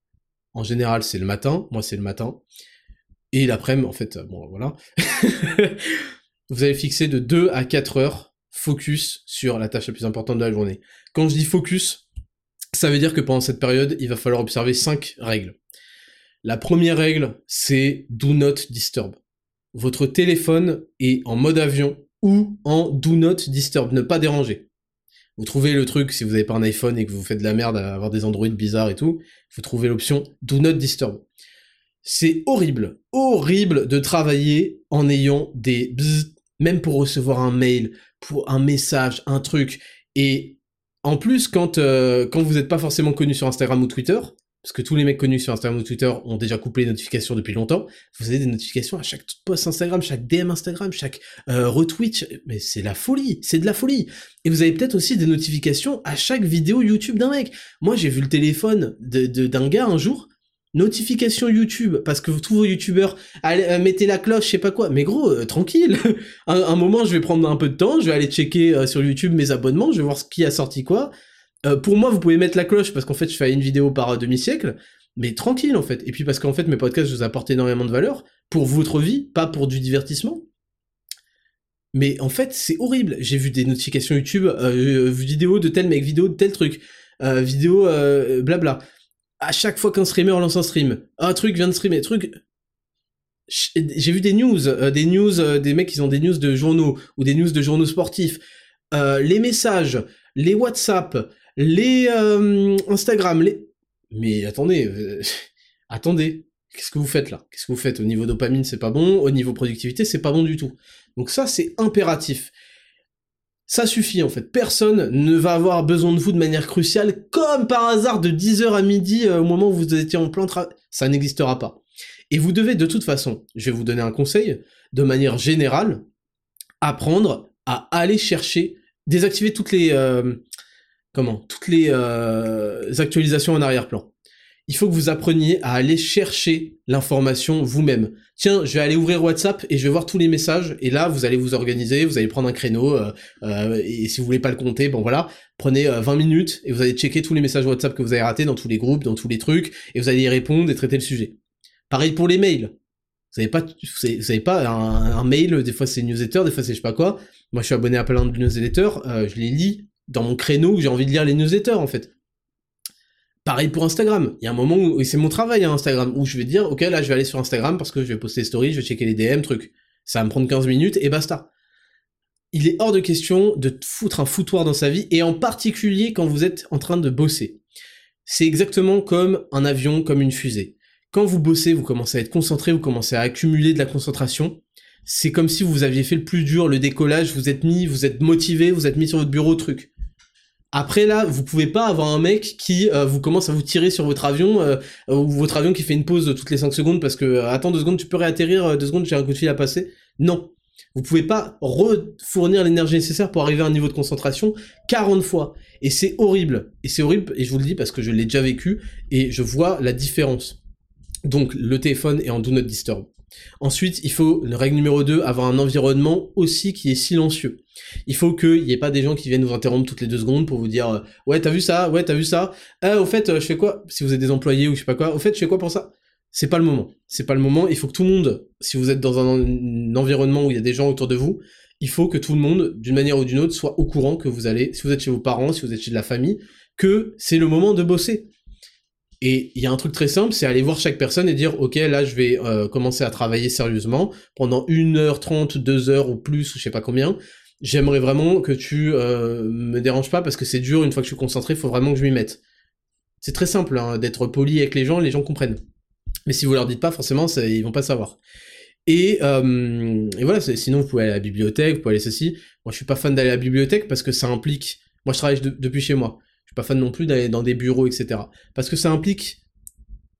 En général, c'est le matin, moi c'est le matin. Et l'après-midi, en fait, bon, voilà. [LAUGHS] vous allez fixer de 2 à 4 heures focus sur la tâche la plus importante de la journée. Quand je dis focus, ça veut dire que pendant cette période, il va falloir observer 5 règles. La première règle, c'est do not disturb. Votre téléphone est en mode avion ou en do not disturb, ne pas déranger. Vous trouvez le truc, si vous n'avez pas un iPhone et que vous faites de la merde à avoir des Android bizarres et tout, vous trouvez l'option do not disturb. C'est horrible, horrible de travailler en ayant des bzzz, même pour recevoir un mail, pour un message, un truc. Et en plus, quand, euh, quand vous n'êtes pas forcément connu sur Instagram ou Twitter, parce que tous les mecs connus sur Instagram ou Twitter ont déjà coupé les notifications depuis longtemps, vous avez des notifications à chaque post Instagram, chaque DM Instagram, chaque euh, retweet, mais c'est la folie, c'est de la folie. Et vous avez peut-être aussi des notifications à chaque vidéo YouTube d'un mec. Moi j'ai vu le téléphone d'un de, d'un gars un jour, notification YouTube parce que tous vos youtubeurs allez, euh, mettez la cloche je sais pas quoi. Mais gros euh, tranquille. [LAUGHS] Un, moment je vais prendre un peu de temps je vais aller checker euh, sur YouTube mes abonnements je vais voir ce qui a sorti quoi. Pour moi vous pouvez mettre la cloche parce qu'en fait je fais une vidéo par demi-siècle. Mais tranquille en fait. Et puis parce qu'en fait mes podcasts vous apportent énormément de valeur pour votre vie pas pour du divertissement. Mais en fait, c'est horrible. J'ai vu des notifications YouTube, vidéo de tel mec, vidéo de tel truc, vidéo blabla. À chaque fois qu'un streamer lance un stream, un truc vient de streamer, truc. J'ai vu des news, euh, des news, euh, des mecs qui ont des news de journaux ou des news de journaux sportifs. Euh, les messages, les WhatsApp, les Instagram, les. Mais attendez, [LAUGHS] attendez, qu'est-ce que vous faites là? Qu'est-ce que vous faites? Au niveau dopamine, c'est pas bon, au niveau productivité, c'est pas bon du tout. Donc ça, c'est impératif. Ça suffit en fait. Personne ne va avoir besoin de vous de manière cruciale, comme par hasard de 10h à midi euh, au moment où vous étiez en plein travail. Ça n'existera pas. Et vous devez de toute façon, je vais vous donner un conseil, de manière générale, apprendre à aller chercher, désactiver toutes les... Euh, comment Toutes les euh, actualisations en arrière-plan il faut que vous appreniez à aller chercher l'information vous-même. Tiens, je vais aller ouvrir WhatsApp et je vais voir tous les messages, et là, vous allez vous organiser, vous allez prendre un créneau, euh, euh, et si vous voulez pas le compter, bon voilà, prenez 20 euh, minutes, et vous allez checker tous les messages WhatsApp que vous avez ratés dans tous les groupes, dans tous les trucs, et vous allez y répondre et traiter le sujet. Pareil pour les mails. Vous savez pas, vous savez, pas, un, mail, des fois c'est newsletter, des fois c'est je sais pas quoi. Moi je suis abonné à plein de newsletters, je les lis dans mon créneau où j'ai envie de lire les newsletters en fait. Pareil pour Instagram. Il y a un moment où, c'est mon travail hein, Instagram, où je vais dire, ok, là, je vais aller sur Instagram parce que je vais poster des stories, je vais checker les DM, truc. Ça va me prendre 15 minutes et basta. Il est hors de question de foutre un foutoir dans sa vie, et en particulier quand vous êtes en train de bosser. C'est exactement comme un avion, comme une fusée. Quand vous bossez, vous commencez à être concentré, vous commencez à accumuler de la concentration. C'est comme si vous aviez fait le plus dur, le décollage, vous êtes mis, vous êtes motivé, vous êtes mis sur votre bureau, truc. Après là, vous pouvez pas avoir un mec qui euh, vous commence à vous tirer sur votre avion euh, ou votre avion qui fait une pause toutes les 5 secondes parce que euh, attends deux secondes, tu peux réatterrir deux secondes, j'ai un coup de fil à passer. Non. Vous pouvez pas refournir l'énergie nécessaire pour arriver à un niveau de concentration 40 fois. Et c'est horrible. Et c'est horrible, et je vous le dis parce que je l'ai déjà vécu, et je vois la différence. Donc le téléphone est en Do Not Disturb. Ensuite, il faut, règle numéro 2, avoir un environnement aussi qui est silencieux. Il faut qu'il n'y ait pas des gens qui viennent vous interrompre toutes les deux secondes pour vous dire euh, ouais t'as vu ça, ouais t'as vu ça, ah au fait euh, je fais quoi si vous êtes des employés ou je sais pas quoi, au fait je fais quoi pour ça? C'est pas le moment. C'est pas le moment. Il faut que tout le monde, si vous êtes dans un, environnement où il y a des gens autour de vous, il faut que tout le monde, d'une manière ou d'une autre, soit au courant que vous allez, si vous êtes chez vos parents, si vous êtes chez de la famille, que c'est le moment de bosser. Et il y a un truc très simple, c'est aller voir chaque personne et dire, ok, là, je vais euh, commencer à travailler sérieusement pendant une heure trente, deux heures ou plus, ou je sais pas combien. J'aimerais vraiment que tu euh, me déranges pas parce que c'est dur. Une fois que je suis concentré, il faut vraiment que je m'y mette. C'est très simple hein, d'être poli avec les gens, les gens comprennent. Mais si vous leur dites pas, forcément, ils vont pas savoir. Et, euh, et voilà, sinon vous pouvez aller à la bibliothèque, vous pouvez aller ceci. Moi, je suis pas fan d'aller à la bibliothèque parce que ça implique. Moi, je travaille depuis chez moi suis pas fan non plus d'aller dans des bureaux, etc. Parce que ça implique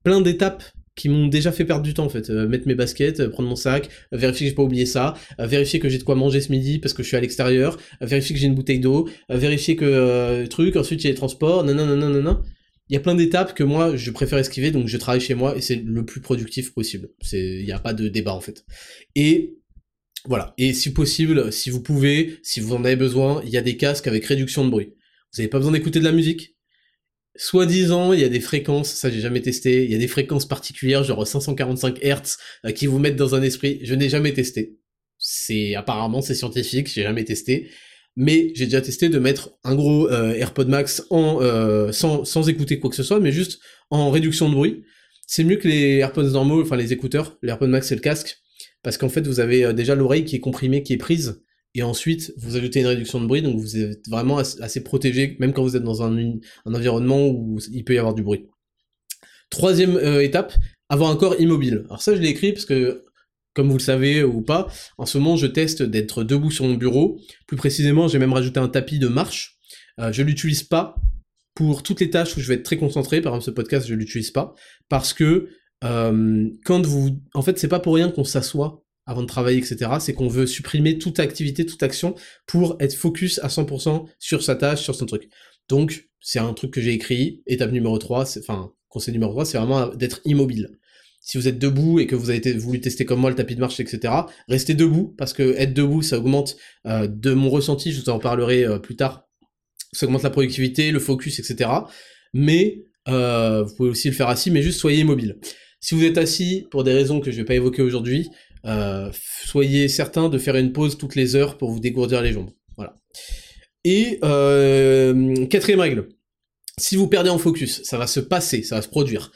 plein d'étapes qui m'ont déjà fait perdre du temps en fait. Euh, mettre mes baskets, euh, prendre mon sac, euh, vérifier que j'ai pas oublié ça, vérifier que j'ai de quoi manger ce midi parce que je suis à l'extérieur, vérifier que j'ai une bouteille d'eau, vérifier que truc, ensuite il y a les transports, non non non non non. Il y a plein d'étapes que moi je préfère esquiver donc je travaille chez moi et c'est le plus productif possible. Il n'y a pas de débat en fait. Et voilà. Et si possible, si vous pouvez, si vous en avez besoin, il y a des casques avec réduction de bruit. Vous n'avez pas besoin d'écouter de la musique. Soi-disant, il y a des fréquences, ça j'ai jamais testé, il y a des fréquences particulières, genre 545 Hz, euh, qui vous mettent dans un esprit. Je n'ai jamais testé. C'est apparemment c'est scientifique, j'ai jamais testé. Mais j'ai déjà testé de mettre un gros euh, AirPod Max en euh, sans, sans écouter quoi que ce soit, mais juste en réduction de bruit. C'est mieux que les AirPods normaux, enfin les écouteurs. L'AirPod Max c'est le casque, parce qu'en fait vous avez déjà l'oreille qui est comprimée, qui est prise, et ensuite vous ajoutez une réduction de bruit, donc vous êtes vraiment assez protégé, même quand vous êtes dans un, environnement où il peut y avoir du bruit. Troisième euh, étape, avoir un corps immobile. Alors ça je l'ai écrit parce que, comme vous le savez ou pas, en ce moment je teste d'être debout sur mon bureau. Plus précisément, j'ai même rajouté un tapis de marche. Euh, je l'utilise pas pour toutes les tâches où je vais être très concentré. Par exemple, ce podcast, je l'utilise pas parce que euh, quand vous, en fait, c'est pas pour rien qu'on s'assoit avant de travailler, etc., c'est qu'on veut supprimer toute activité, toute action pour être focus à 100% sur sa tâche, sur son truc. Donc, c'est un truc que j'ai écrit, étape numéro 3, enfin, conseil numéro 3, c'est vraiment d'être immobile. Si vous êtes debout et que vous avez voulu tester comme moi le tapis de marche, etc., restez debout, parce que être debout, ça augmente euh, de mon ressenti, je vous en parlerai euh, plus tard, ça augmente la productivité, le focus, etc. Mais euh, vous pouvez aussi le faire assis, mais juste soyez immobile. Si vous êtes assis, pour des raisons que je vais pas évoquer aujourd'hui, soyez certain de faire une pause toutes les heures pour vous dégourdir les jambes. Voilà. Et quatrième règle, si vous perdez en focus, ça va se passer, ça va se produire.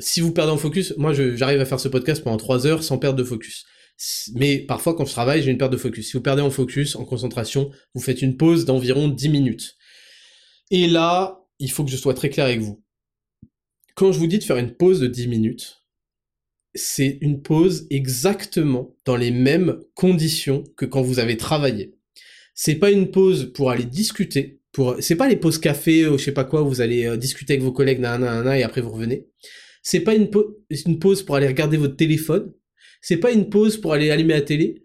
si vous perdez en focus, moi j'arrive à faire ce podcast pendant 3 heures sans perdre de focus. Mais parfois quand je travaille, j'ai une perte de focus. Si vous perdez en focus, en concentration, vous faites une pause d'environ 10 minutes. Et là, il faut que je sois très clair avec vous. Quand je vous dis de faire une pause de 10 minutes, c'est une pause exactement dans les mêmes conditions que quand vous avez travaillé. C'est pas une pause pour aller discuter, c'est pas les pauses café ou je sais pas quoi où vous allez euh, discuter avec vos collègues nanana, et après vous revenez. C'est pas une, une pause pour aller regarder votre téléphone, c'est pas une pause pour aller allumer la télé.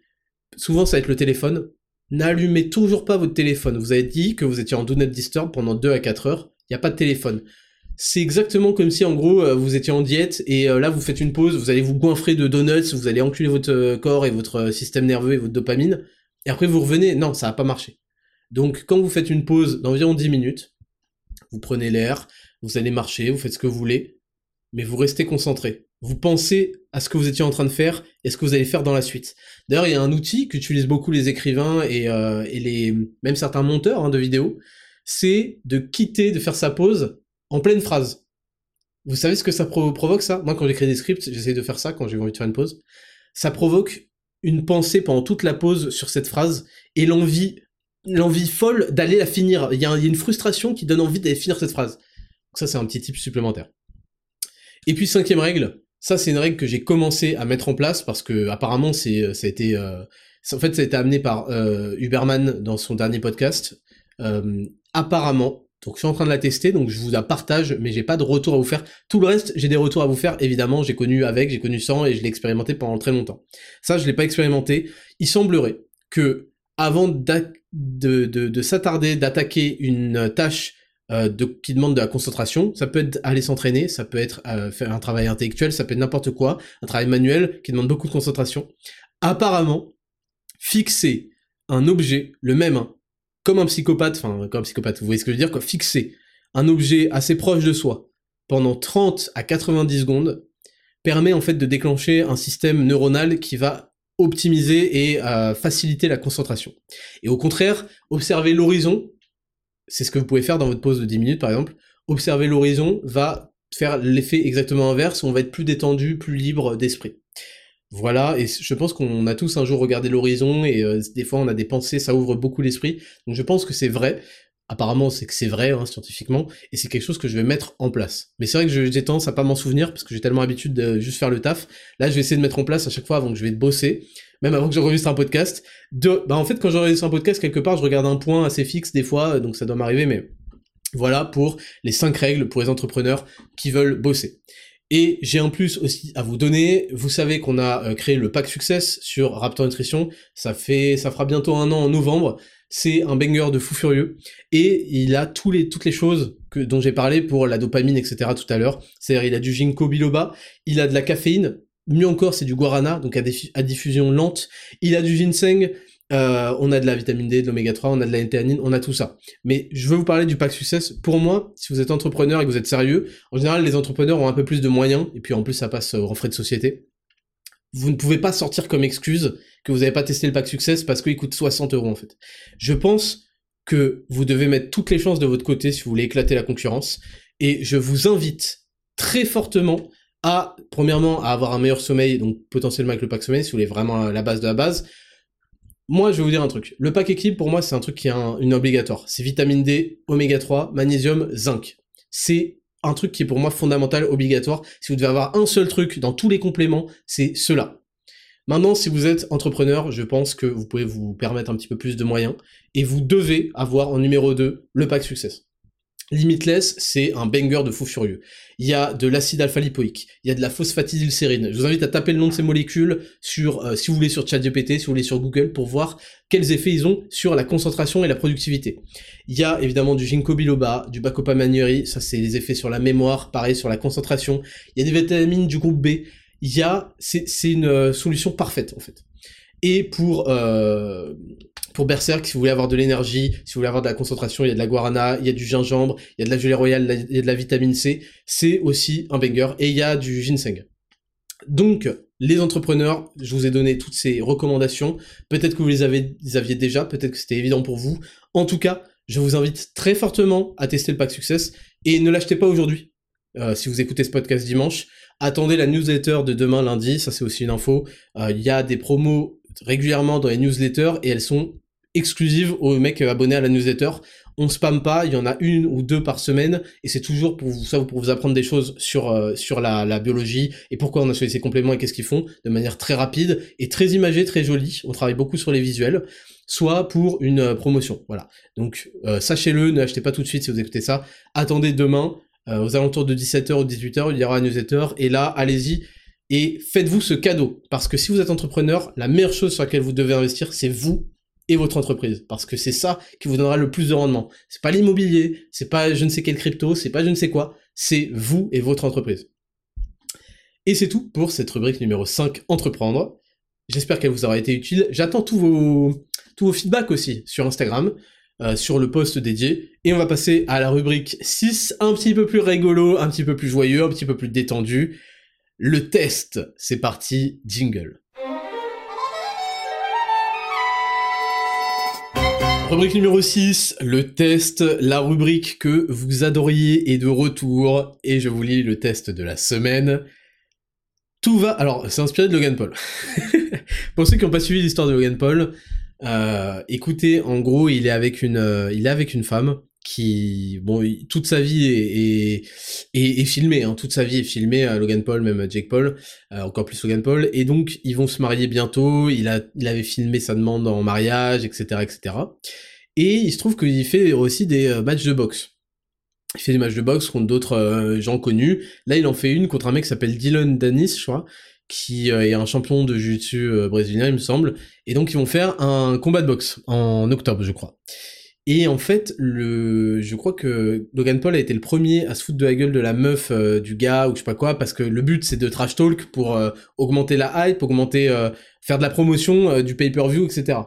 Souvent ça va être le téléphone. N'allumez toujours pas votre téléphone. Vous avez dit que vous étiez en do not disturb pendant 2 à 4 heures. Il n'y a pas de téléphone c'est exactement comme si en gros euh, vous étiez en diète et euh, là vous faites une pause, vous allez vous goinfrer de donuts, vous allez enculer votre euh, corps et votre système nerveux et votre dopamine, et après vous revenez, non, ça va pas marcher. Donc quand vous faites une pause d'environ 10 minutes, vous prenez l'air, vous allez marcher, vous faites ce que vous voulez, mais vous restez concentré. Vous pensez à ce que vous étiez en train de faire et ce que vous allez faire dans la suite. D'ailleurs, il y a un outil qu'utilisent beaucoup les écrivains et, et les même certains monteurs hein, de vidéos, c'est de quitter, de faire sa pause en pleine phrase. Vous savez ce que ça provoque ça? Moi quand j'écris des scripts, j'essaie de faire ça quand j'ai envie de faire une pause. Ça provoque une pensée pendant toute la pause sur cette phrase et l'envie folle d'aller la finir. Il y, a une frustration qui donne envie d'aller finir cette phrase. Ça c'est un petit type supplémentaire. Et puis cinquième règle, ça c'est une règle que j'ai commencé à mettre en place parce que apparemment c'est ça a été euh, en fait ça amené par euh, Huberman dans son dernier podcast. Euh, apparemment donc je suis en train de la tester, donc je vous la partage, mais j'ai pas de retour à vous faire. Tout le reste, j'ai des retours à vous faire, évidemment, j'ai connu avec, j'ai connu sans, et je l'ai expérimenté pendant très longtemps. Ça, je l'ai pas expérimenté. Il semblerait que, avant de, de, s'attarder, d'attaquer une tâche euh, de, qui demande de la concentration, ça peut être aller s'entraîner, ça peut être euh, faire un travail intellectuel, ça peut être n'importe quoi, un travail manuel qui demande beaucoup de concentration. Apparemment, fixer un objet, le même, hein, comme un psychopathe, enfin comme psychopathe, vous voyez ce que je veux dire, quoi, fixer un objet assez proche de soi pendant 30 à 90 secondes permet en fait de déclencher un système neuronal qui va optimiser et euh, faciliter la concentration. Et au contraire, observer l'horizon, c'est ce que vous pouvez faire dans votre pause de 10 minutes par exemple, observer l'horizon va faire l'effet exactement inverse, on va être plus détendu, plus libre d'esprit. Voilà, et je pense qu'on a tous un jour regardé l'horizon et euh, des fois on a des pensées, ça ouvre beaucoup l'esprit. Donc je pense que c'est vrai. Apparemment, c'est que c'est vrai hein, scientifiquement, et c'est quelque chose que je vais mettre en place. Mais c'est vrai que j'ai tendance à pas m'en souvenir parce que j'ai tellement l'habitude de juste faire le taf. Là, je vais essayer de mettre en place à chaque fois avant que je vais bosser, même avant que j'enregistre un podcast. De, bah en fait, quand j'enregistre un podcast quelque part, je regarde un point assez fixe des fois, donc ça doit m'arriver. Mais voilà pour les cinq règles pour les entrepreneurs qui veulent bosser. Et j'ai un plus aussi à vous donner. Vous savez qu'on a euh, créé le pack Success sur Raptor Nutrition. Ça fait, ça fera bientôt un an en novembre. C'est un banger de fou furieux. Et il a toutes les choses que, dont j'ai parlé pour la dopamine, etc. tout à l'heure. C'est-à-dire, il a du ginkgo biloba. Il a de la caféine. Mieux encore, c'est du guarana, donc à diffusion lente. Il a du ginseng. Euh, on a de la vitamine D, de l'oméga 3, on a de la théanine, on a tout ça. Mais je veux vous parler du pack success. Pour moi, si vous êtes entrepreneur et que vous êtes sérieux, en général, les entrepreneurs ont un peu plus de moyens, et puis en plus, ça passe en frais de société. Vous ne pouvez pas sortir comme excuse que vous n'avez pas testé le pack success parce qu'il coûte 60 euros en fait. Je pense que vous devez mettre toutes les chances de votre côté si vous voulez éclater la concurrence. Et je vous invite très fortement à, premièrement, à avoir un meilleur sommeil, donc potentiellement avec le pack sommeil, si vous voulez vraiment la base de la base. Moi, je vais vous dire un truc. Le pack équilibre, pour moi, c'est un truc qui est une obligatoire. C'est vitamine D, oméga 3, magnésium, zinc. C'est un truc qui est pour moi fondamental, obligatoire. Si vous devez avoir un seul truc dans tous les compléments, c'est cela. Maintenant, si vous êtes entrepreneur, je pense que vous pouvez vous permettre un petit peu plus de moyens et vous devez avoir en numéro 2 le pack success. Limitless, c'est un banger de fou furieux. Il y a de l'acide alpha-lipoïque, il y a de la phosphatidylsérine. Je vous invite à taper le nom de ces molécules sur, euh, si vous voulez, sur ChatGPT, si vous voulez, sur Google, pour voir quels effets ils ont sur la concentration et la productivité. Il y a évidemment du ginkgo biloba, du bacopa manueri, ça c'est les effets sur la mémoire, pareil sur la concentration. Il y a des vitamines du groupe B. Il y a, c'est une euh, solution parfaite en fait. Et pour euh, pour Berserk, si vous voulez avoir de l'énergie, si vous voulez avoir de la concentration, il y a de la guarana, il y a du gingembre, il y a de la gelée royale, il y a de la vitamine C. C'est aussi un banger. Et il y a du ginseng. Donc, les entrepreneurs, je vous ai donné toutes ces recommandations. Peut-être que vous les, avez, aviez déjà, peut-être que c'était évident pour vous. En tout cas, je vous invite très fortement à tester le pack Success et ne l'achetez pas aujourd'hui. Euh, si vous écoutez ce podcast dimanche, attendez la newsletter de demain lundi, ça c'est aussi une info. Euh, il y a des promos régulièrement dans les newsletters et elles sont exclusives aux mecs abonnés à la newsletter. On spam pas, il y en a une ou deux par semaine, et c'est toujours pour vous, apprendre des choses sur, euh, la, biologie, et pourquoi on a choisi ces compléments et qu'est-ce qu'ils font, de manière très rapide, et très imagée, très jolie, on travaille beaucoup sur les visuels, soit pour une euh, promotion, voilà. Donc, euh, sachez-le, ne achetez pas tout de suite si vous écoutez ça, attendez demain, aux alentours de 17h ou 18h, il y aura un newsletter, et là, allez-y, et faites-vous ce cadeau, parce que si vous êtes entrepreneur, la meilleure chose sur laquelle vous devez investir, c'est vous et votre entreprise parce que c'est ça qui vous donnera le plus de rendement. C'est pas l'immobilier, c'est pas je ne sais quelle crypto, c'est pas je ne sais quoi, c'est vous et votre entreprise. Et c'est tout pour cette rubrique numéro 5 entreprendre. J'espère qu'elle vous aura été utile. J'attends tous vos tous vos feedbacks aussi sur Instagram. Euh, sur le post dédié. Et on va passer à la rubrique 6, un petit peu plus rigolo, un petit peu plus joyeux, un petit peu plus détendu. Le test, c'est parti, jingle. Rubrique numéro 6, le test, la rubrique que vous adoriez est de retour, et je vous lis le test de la semaine. Tout va... Alors, c'est inspiré de Logan Paul. [LAUGHS] Pour ceux qui n'ont pas suivi l'histoire de Logan Paul, euh, écoutez, en gros, il est avec une, euh, il est avec une femme qui, bon, toute sa vie est, est, filmée, hein, toute sa vie est filmée, à Logan Paul, même Jake Paul, euh, encore plus Logan Paul, et donc ils vont se marier bientôt, il, a, il avait filmé sa demande en mariage, etc., etc. Et il se trouve qu'il fait aussi des euh, matchs de boxe. Il fait des matchs de boxe contre d'autres euh, gens connus. Là, il en fait une contre un mec qui s'appelle Dylan Danis, je crois, qui est un champion de jiu-jitsu brésilien, il me semble. Et donc, ils vont faire un combat de boxe en octobre, je crois. Et en fait, le, je crois que Logan Paul a été le premier à se foutre de la gueule de la meuf euh, du gars ou je sais pas quoi, parce que le but c'est de trash talk pour euh, augmenter la hype, augmenter, euh, faire de la promotion du pay-per-view, etc.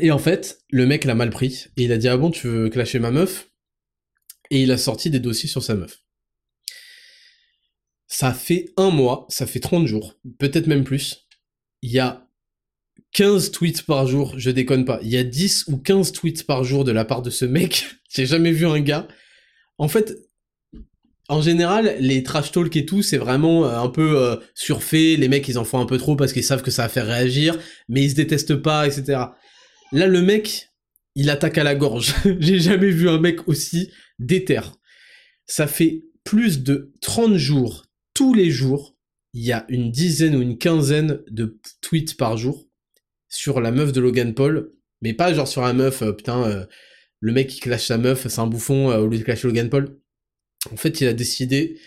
Et en fait, le mec l'a mal pris et il a dit ah bon tu veux clasher ma meuf? Et il a sorti des dossiers sur sa meuf. Ça fait un mois, ça fait 30 jours, peut-être même plus. Il y a 15 tweets par jour, je déconne pas. Il y a 10 ou 15 tweets par jour de la part de ce mec. [LAUGHS] J'ai jamais vu un gars. En fait, en général, les trash talk et tout, c'est vraiment euh, un peu euh, surfait. Les mecs, ils en font un peu trop parce qu'ils savent que ça va faire réagir, mais ils se détestent pas, etc. Là, le mec, il attaque à la gorge. [LAUGHS] J'ai jamais vu un mec aussi déter. Ça fait plus de 30 jours, tous les jours, il y a une dizaine ou une quinzaine de tweets par jour sur la meuf de Logan Paul, mais pas genre sur la meuf, euh, putain, euh, le mec qui clash sa meuf, c'est un bouffon euh, au lieu de clasher Logan Paul. En fait, il a décidé,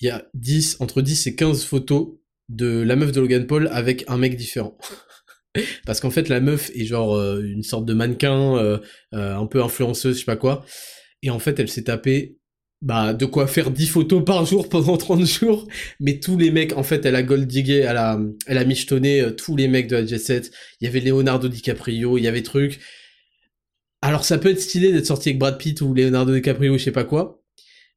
il y a 10, entre 10 et 15 photos de la meuf de Logan Paul avec un mec différent. [LAUGHS] Parce qu'en fait, la meuf est genre une sorte de mannequin, un peu influenceuse, je sais pas quoi. Et en fait, elle s'est tapée bah de quoi faire 10 photos par jour pendant 30 jours. Mais tous les mecs en fait elle a gold digué elle a elle a michetonné euh, tous les mecs de la Jet Set il y avait Leonardo DiCaprio il y avait trucs alors ça peut être stylé d'être sorti avec Brad Pitt ou Leonardo DiCaprio je sais pas quoi.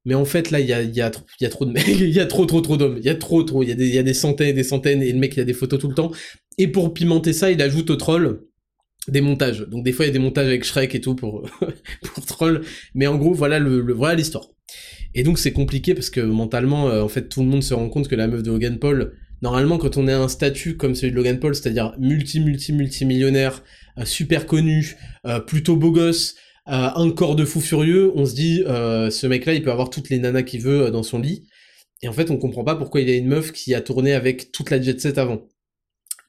Mais en fait là il y a y a y a trop de mecs [LAUGHS] il y a trop trop trop d'hommes. Il y a trop trop. Il y a des y a des centaines et des centaines et le mec il a des photos tout le temps. Et pour pimenter ça il ajoute au troll des montages. Donc des fois il y a des montages avec Shrek et tout pour [LAUGHS] pour troll, mais en gros voilà le voilà l'histoire. Et donc c'est compliqué parce que mentalement, euh, en fait, tout le monde se rend compte que la meuf de Logan Paul, normalement, quand on est à un statut comme celui de Logan Paul, c'est-à-dire multi, multi, multimillionnaire, euh, super connu, euh, plutôt beau gosse, un corps de fou furieux, on se dit, ce mec-là, il peut avoir toutes les nanas qu'il veut dans son lit. Et en fait, on comprend pas pourquoi il y a une meuf qui a tourné avec toute la jet set avant.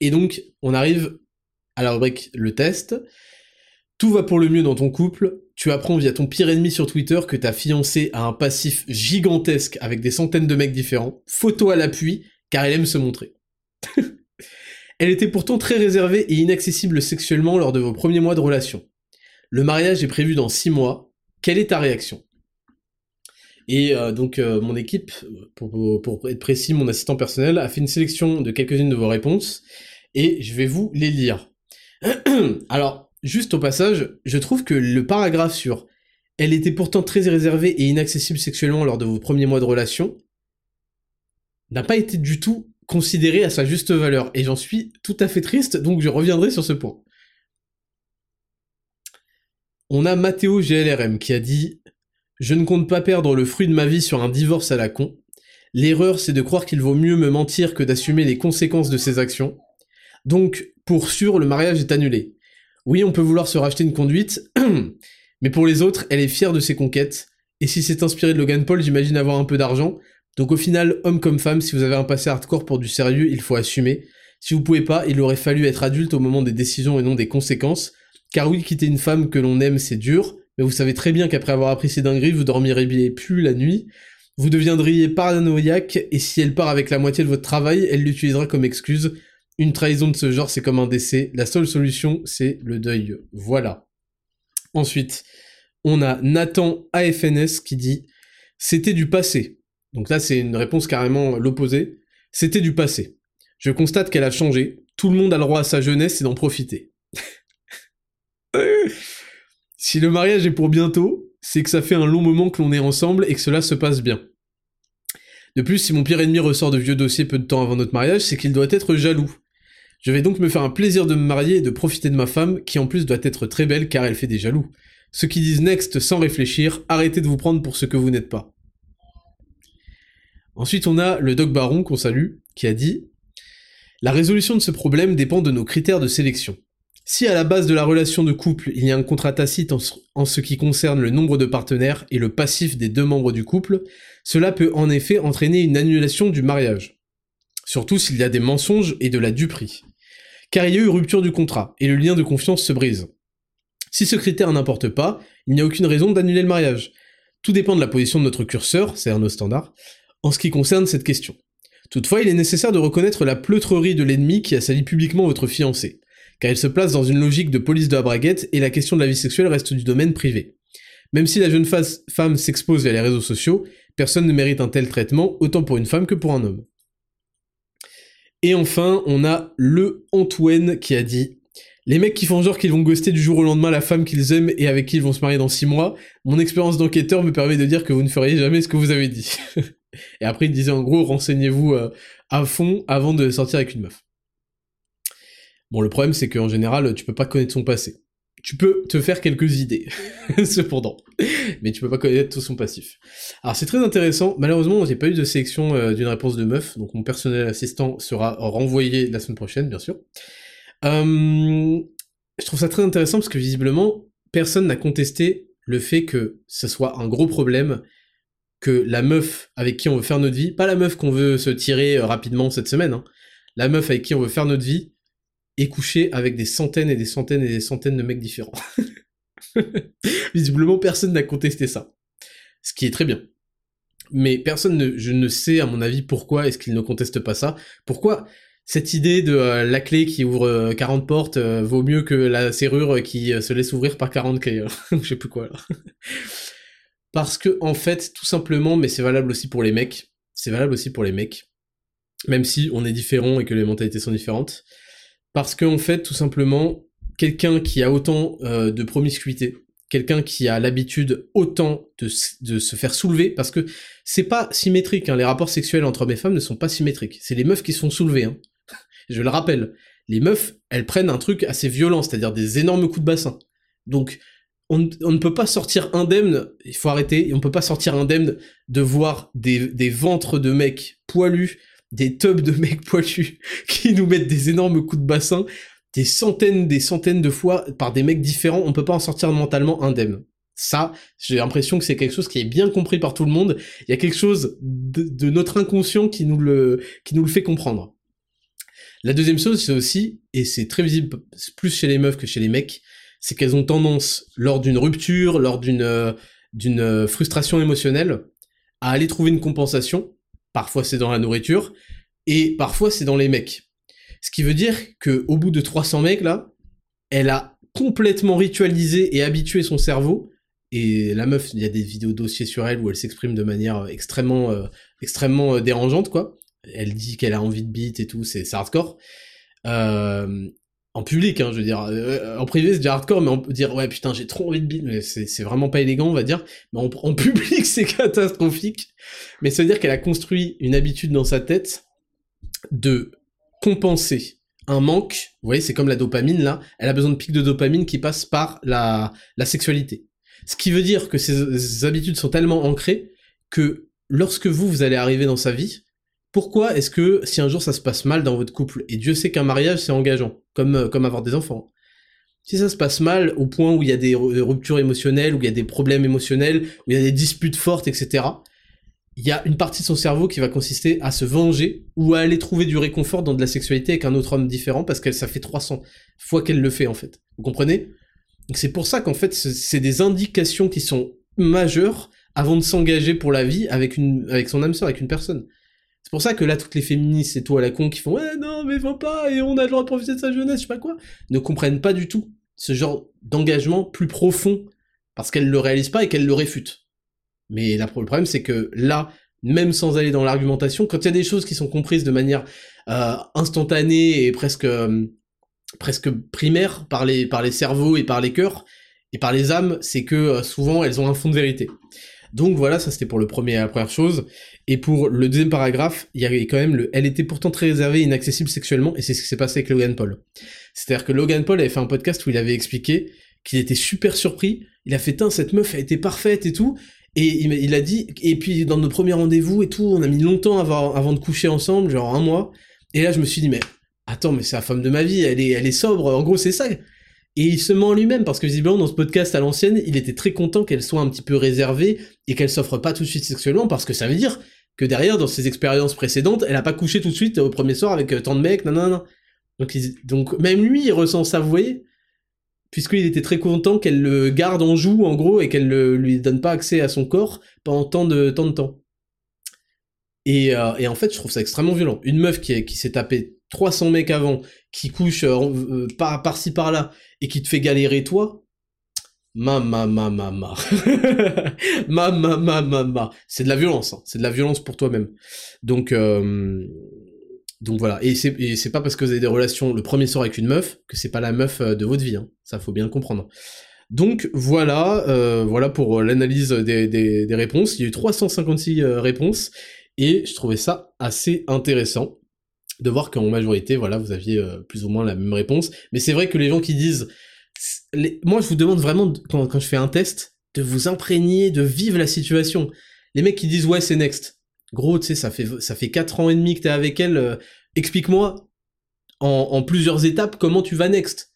Et donc, on arrive à la le test. Tout va pour le mieux dans ton couple, tu apprends via ton pire ennemi sur Twitter que ta fiancée a un passif gigantesque avec des centaines de mecs différents, photo à l'appui, car elle aime se montrer. [LAUGHS] elle était pourtant très réservée et inaccessible sexuellement lors de vos premiers mois de relation. Le mariage est prévu dans 6 mois, quelle est ta réaction? Et euh, donc euh, mon équipe, pour, être précis, mon assistant personnel, a fait une sélection de quelques-unes de vos réponses, et je vais vous les lire. [CLEARS THROAT] Alors, juste au passage, je trouve que le paragraphe sur elle était pourtant très réservée et inaccessible sexuellement lors de vos premiers mois de relation n'a pas été du tout considéré à sa juste valeur. Et j'en suis tout à fait triste, donc je reviendrai sur ce point. On a Matteo GLRM qui a dit Je ne compte pas perdre le fruit de ma vie sur un divorce à la con. L'erreur, c'est de croire qu'il vaut mieux me mentir que d'assumer les conséquences de ses actions. Donc, pour sûr, le mariage est annulé. Oui, on peut vouloir se racheter une conduite, [CLEARS THROAT] mais pour les autres, elle est fière de ses conquêtes. Et si c'est inspiré de Logan Paul, j'imagine avoir un peu d'argent. Donc au final, homme comme femme, si vous avez un passé hardcore pour du sérieux, il faut assumer. Si vous pouvez pas, il aurait fallu être adulte au moment des décisions et non des conséquences. Car oui, quitter une femme que l'on aime, c'est dur, mais vous savez très bien qu'après avoir appris ces dingueries, vous dormirez plus la nuit. Vous deviendriez paranoïaque, et si elle part avec la moitié de votre travail, elle l'utilisera comme excuse. Une trahison de ce genre, c'est comme un décès. La seule solution, c'est le deuil. Voilà. Ensuite, on a Nathan AFNS qui dit C'était du passé. Donc là, c'est une réponse carrément l'opposé. C'était du passé. Je constate qu'elle a changé. Tout le monde a le droit à sa jeunesse et d'en profiter. [LAUGHS] si le mariage est pour bientôt, c'est que ça fait un long moment que l'on est ensemble et que cela se passe bien. De plus, si mon pire ennemi ressort de vieux dossiers peu de temps avant notre mariage, c'est qu'il doit être jaloux. Je vais donc me faire un plaisir de me marier et de profiter de ma femme, qui en plus doit être très belle car elle fait des jaloux. Ceux qui disent next sans réfléchir, arrêtez de vous prendre pour ce que vous n'êtes pas. Ensuite, on a le Doc Baron qu'on salue, qui a dit La résolution de ce problème dépend de nos critères de sélection. Si à la base de la relation de couple, il y a un contrat tacite en ce qui concerne le nombre de partenaires et le passif des deux membres du couple, cela peut en effet entraîner une annulation du mariage. Surtout s'il y a des mensonges et de la duperie car il y a eu rupture du contrat, et le lien de confiance se brise. Si ce critère n'importe pas, il n'y a aucune raison d'annuler le mariage. Tout dépend de la position de notre curseur, c'est un standard, en ce qui concerne cette question. Toutefois, il est nécessaire de reconnaître la pleutrerie de l'ennemi qui a sali publiquement votre fiancé, car il se place dans une logique de police de la braguette et la question de la vie sexuelle reste du domaine privé. Même si la jeune femme s'expose via les réseaux sociaux, personne ne mérite un tel traitement, autant pour une femme que pour un homme. Et enfin, on a le Antoine qui a dit les mecs qui font genre qu'ils vont ghoster du jour au lendemain la femme qu'ils aiment et avec qui ils vont se marier dans 6 mois, mon expérience d'enquêteur me permet de dire que vous ne feriez jamais ce que vous avez dit. [LAUGHS] et après, il disait en gros, renseignez-vous euh, à fond avant de sortir avec une meuf. Bon, le problème, c'est qu'en général, tu peux pas connaître son passé tu peux te faire quelques idées, [LAUGHS] cependant, mais tu peux pas connaître tout son passif. Alors c'est très intéressant, malheureusement j'ai pas eu de sélection euh, d'une réponse de meuf, donc mon personnel assistant sera renvoyé la semaine prochaine, bien sûr. Euh, je trouve ça très intéressant parce que visiblement, personne n'a contesté le fait que ce soit un gros problème que la meuf avec qui on veut faire notre vie, pas la meuf qu'on veut se tirer euh, rapidement cette semaine, hein, la meuf avec qui on veut faire notre vie, et coucher avec des centaines et des centaines et des centaines de mecs différents. [LAUGHS] Visiblement, personne n'a contesté ça. Ce qui est très bien. Mais personne ne, je ne sais, à mon avis, pourquoi est-ce qu'il ne conteste pas ça. Pourquoi cette idée de euh, la clé qui ouvre 40 euh, portes euh, vaut mieux que la serrure qui se laisse ouvrir par 40 clés. [LAUGHS] je sais plus quoi. [LAUGHS] Parce que, en fait, tout simplement, mais c'est valable aussi pour les mecs, c'est valable aussi pour les mecs, même si on est différents et que les mentalités sont différentes, parce qu'en fait, tout simplement, quelqu'un qui a autant euh, de promiscuité, quelqu'un qui a l'habitude autant de, se faire soulever, parce que c'est pas symétrique, hein, les rapports sexuels entre hommes et femmes ne sont pas symétriques, c'est les meufs qui sont soulevées, hein. [LAUGHS] je le rappelle, les meufs, elles prennent un truc assez violent, c'est-à-dire des énormes coups de bassin. Donc, on, ne peut pas sortir indemne, il faut arrêter, on peut pas sortir indemne de voir des, des ventres de mecs poilus des tubs de mecs poilus [LAUGHS] qui nous mettent des énormes coups de bassin, des centaines, des centaines de fois par des mecs différents, on peut pas en sortir mentalement indemne. Ça, j'ai l'impression que c'est quelque chose qui est bien compris par tout le monde. Il y a quelque chose de, notre inconscient qui nous le, qui nous le fait comprendre. La deuxième chose, c'est aussi, et c'est très visible plus chez les meufs que chez les mecs, c'est qu'elles ont tendance, lors d'une rupture, lors d'une, euh, d'une euh, frustration émotionnelle, à aller trouver une compensation Parfois c'est dans la nourriture, et parfois c'est dans les mecs. Ce qui veut dire que au bout de 300 mecs là, elle a complètement ritualisé et habitué son cerveau. Et la meuf, il y a des vidéos dossiers sur elle où elle s'exprime de manière extrêmement, euh, extrêmement euh, dérangeante quoi. Elle dit qu'elle a envie de beat et tout, c'est hardcore. Euh, en public, hein, je veux dire, euh, en privé c'est déjà hardcore, mais on peut dire ouais putain j'ai trop envie de bide, mais c'est vraiment pas élégant on va dire, mais en, [LAUGHS] public c'est catastrophique. Mais ça veut dire qu'elle a construit une habitude dans sa tête de compenser un manque, vous voyez, c'est comme la dopamine là, elle a besoin de pics de dopamine qui passent par la, la sexualité. Ce qui veut dire que ces habitudes sont tellement ancrées que lorsque vous, vous allez arriver dans sa vie, pourquoi est-ce que si un jour ça se passe mal dans votre couple, et Dieu sait qu'un mariage c'est engageant, comme, euh, comme avoir des enfants, si ça se passe mal au point où il y a des ruptures émotionnelles, où il y a des problèmes émotionnels, où il y a des disputes fortes, etc., il y a une partie de son cerveau qui va consister à se venger ou à aller trouver du réconfort dans de la sexualité avec un autre homme différent parce que ça fait 300 fois qu'elle le fait en fait. Vous comprenez? Donc c'est pour ça qu'en fait c'est des indications qui sont majeures avant de s'engager pour la vie avec une avec son âme sœur avec une personne. C'est pour ça que là toutes les féministes et tout à la con qui font ouais non mais faut pas et on a le droit de profiter de sa jeunesse je sais pas quoi ne comprennent pas du tout ce genre d'engagement plus profond parce qu'elles le réalisent pas et qu'elles le réfutent. Mais le problème, c'est que là, même sans aller dans l'argumentation, quand il y a des choses qui sont comprises de manière euh, instantanée et presque euh, presque primaire par les par les cerveaux et par les cœurs et par les âmes, c'est que euh, souvent elles ont un fond de vérité. Donc voilà, ça c'était pour le premier la première chose. Et pour le deuxième paragraphe, il y avait quand même le elle était pourtant très réservée inaccessible sexuellement, et c'est ce qui s'est passé avec Logan Paul. C'est-à-dire que Logan Paul avait fait un podcast où il avait expliqué qu'il était super surpris. Il a fait, cette meuf a été parfaite et tout. Et il, a dit, et puis dans nos premiers rendez-vous et tout, on a mis longtemps avant, avant de coucher ensemble, genre un mois. Et là, je me suis dit, mais attends, mais c'est la femme de ma vie, elle est, elle est sobre, en gros, c'est ça. Et il se ment lui-même, parce que visiblement, dans ce podcast à l'ancienne, il était très content qu'elle soit un petit peu réservée et qu'elle s'offre pas tout de suite sexuellement, parce que ça veut dire que derrière, dans ses expériences précédentes, elle a pas couché tout de suite au premier soir avec euh, tant de mecs, non, non, non. Donc, donc même lui, il ressent ça, vous voyez puisqu'il était très content qu'elle le garde en joue, en gros, et qu'elle ne lui donne pas accès à son corps pendant tant de, tant de temps. Et, euh, en fait, je trouve ça extrêmement violent. Une meuf qui, qui s'est tapé 300 mecs avant, qui couche euh, par, par-ci par-là, et qui te fait galérer toi, Ma ma ma ma ma. [LAUGHS] ma ma ma ma ma. C'est de la violence, hein. c'est de la violence pour toi-même. Donc euh, donc voilà. Et c'est c'est pas parce que vous avez des relations le premier soir avec une meuf que c'est pas la meuf euh, de votre vie. Hein. Ça faut bien le comprendre. Donc voilà, euh, voilà pour l'analyse des, des, des, réponses. Il y a eu 356 réponses et je trouvais ça assez intéressant de voir qu'en majorité, voilà, vous aviez plus ou moins la même réponse. Mais c'est vrai que les gens qui disent moi je vous demande vraiment quand, je fais un test de vous imprégner, de vivre la situation. Les mecs qui disent ouais c'est next, gros, tu sais, ça fait ça fait quatre ans et demi que t'es avec elle. Euh, explique-moi en, plusieurs étapes comment tu vas next.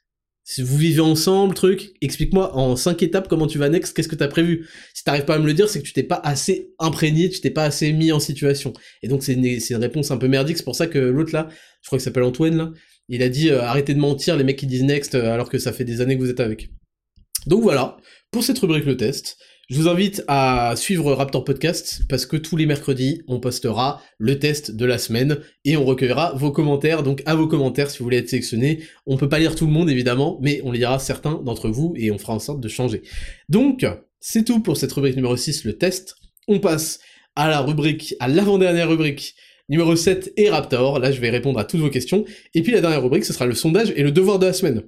Si vous vivez ensemble, truc, explique-moi en cinq étapes comment tu vas next, qu'est-ce que t'as prévu? Si t'arrives pas à me le dire, c'est que tu t'es pas assez imprégné, tu t'es pas assez mis en situation. Et donc c'est une, une, réponse un peu merdique, c'est pour ça que l'autre là, je crois qu'il s'appelle Antoine là, il a dit euh, arrêtez de mentir les mecs qui disent next euh, alors que ça fait des années que vous êtes avec. Donc voilà, pour cette rubrique le test. Je vous invite à suivre Raptor Podcast parce que tous les mercredis, on postera le test de la semaine et on recueillera vos commentaires. Donc à vos commentaires si vous voulez être sélectionné. On peut pas lire tout le monde évidemment, mais on lira certains d'entre vous et on fera en sorte de changer. Donc, c'est tout pour cette rubrique numéro 6, le test. On passe à la rubrique, à l'avant-dernière rubrique numéro 7 et Raptor. Là, je vais répondre à toutes vos questions. Et puis la dernière rubrique, ce sera le sondage et le devoir de la semaine.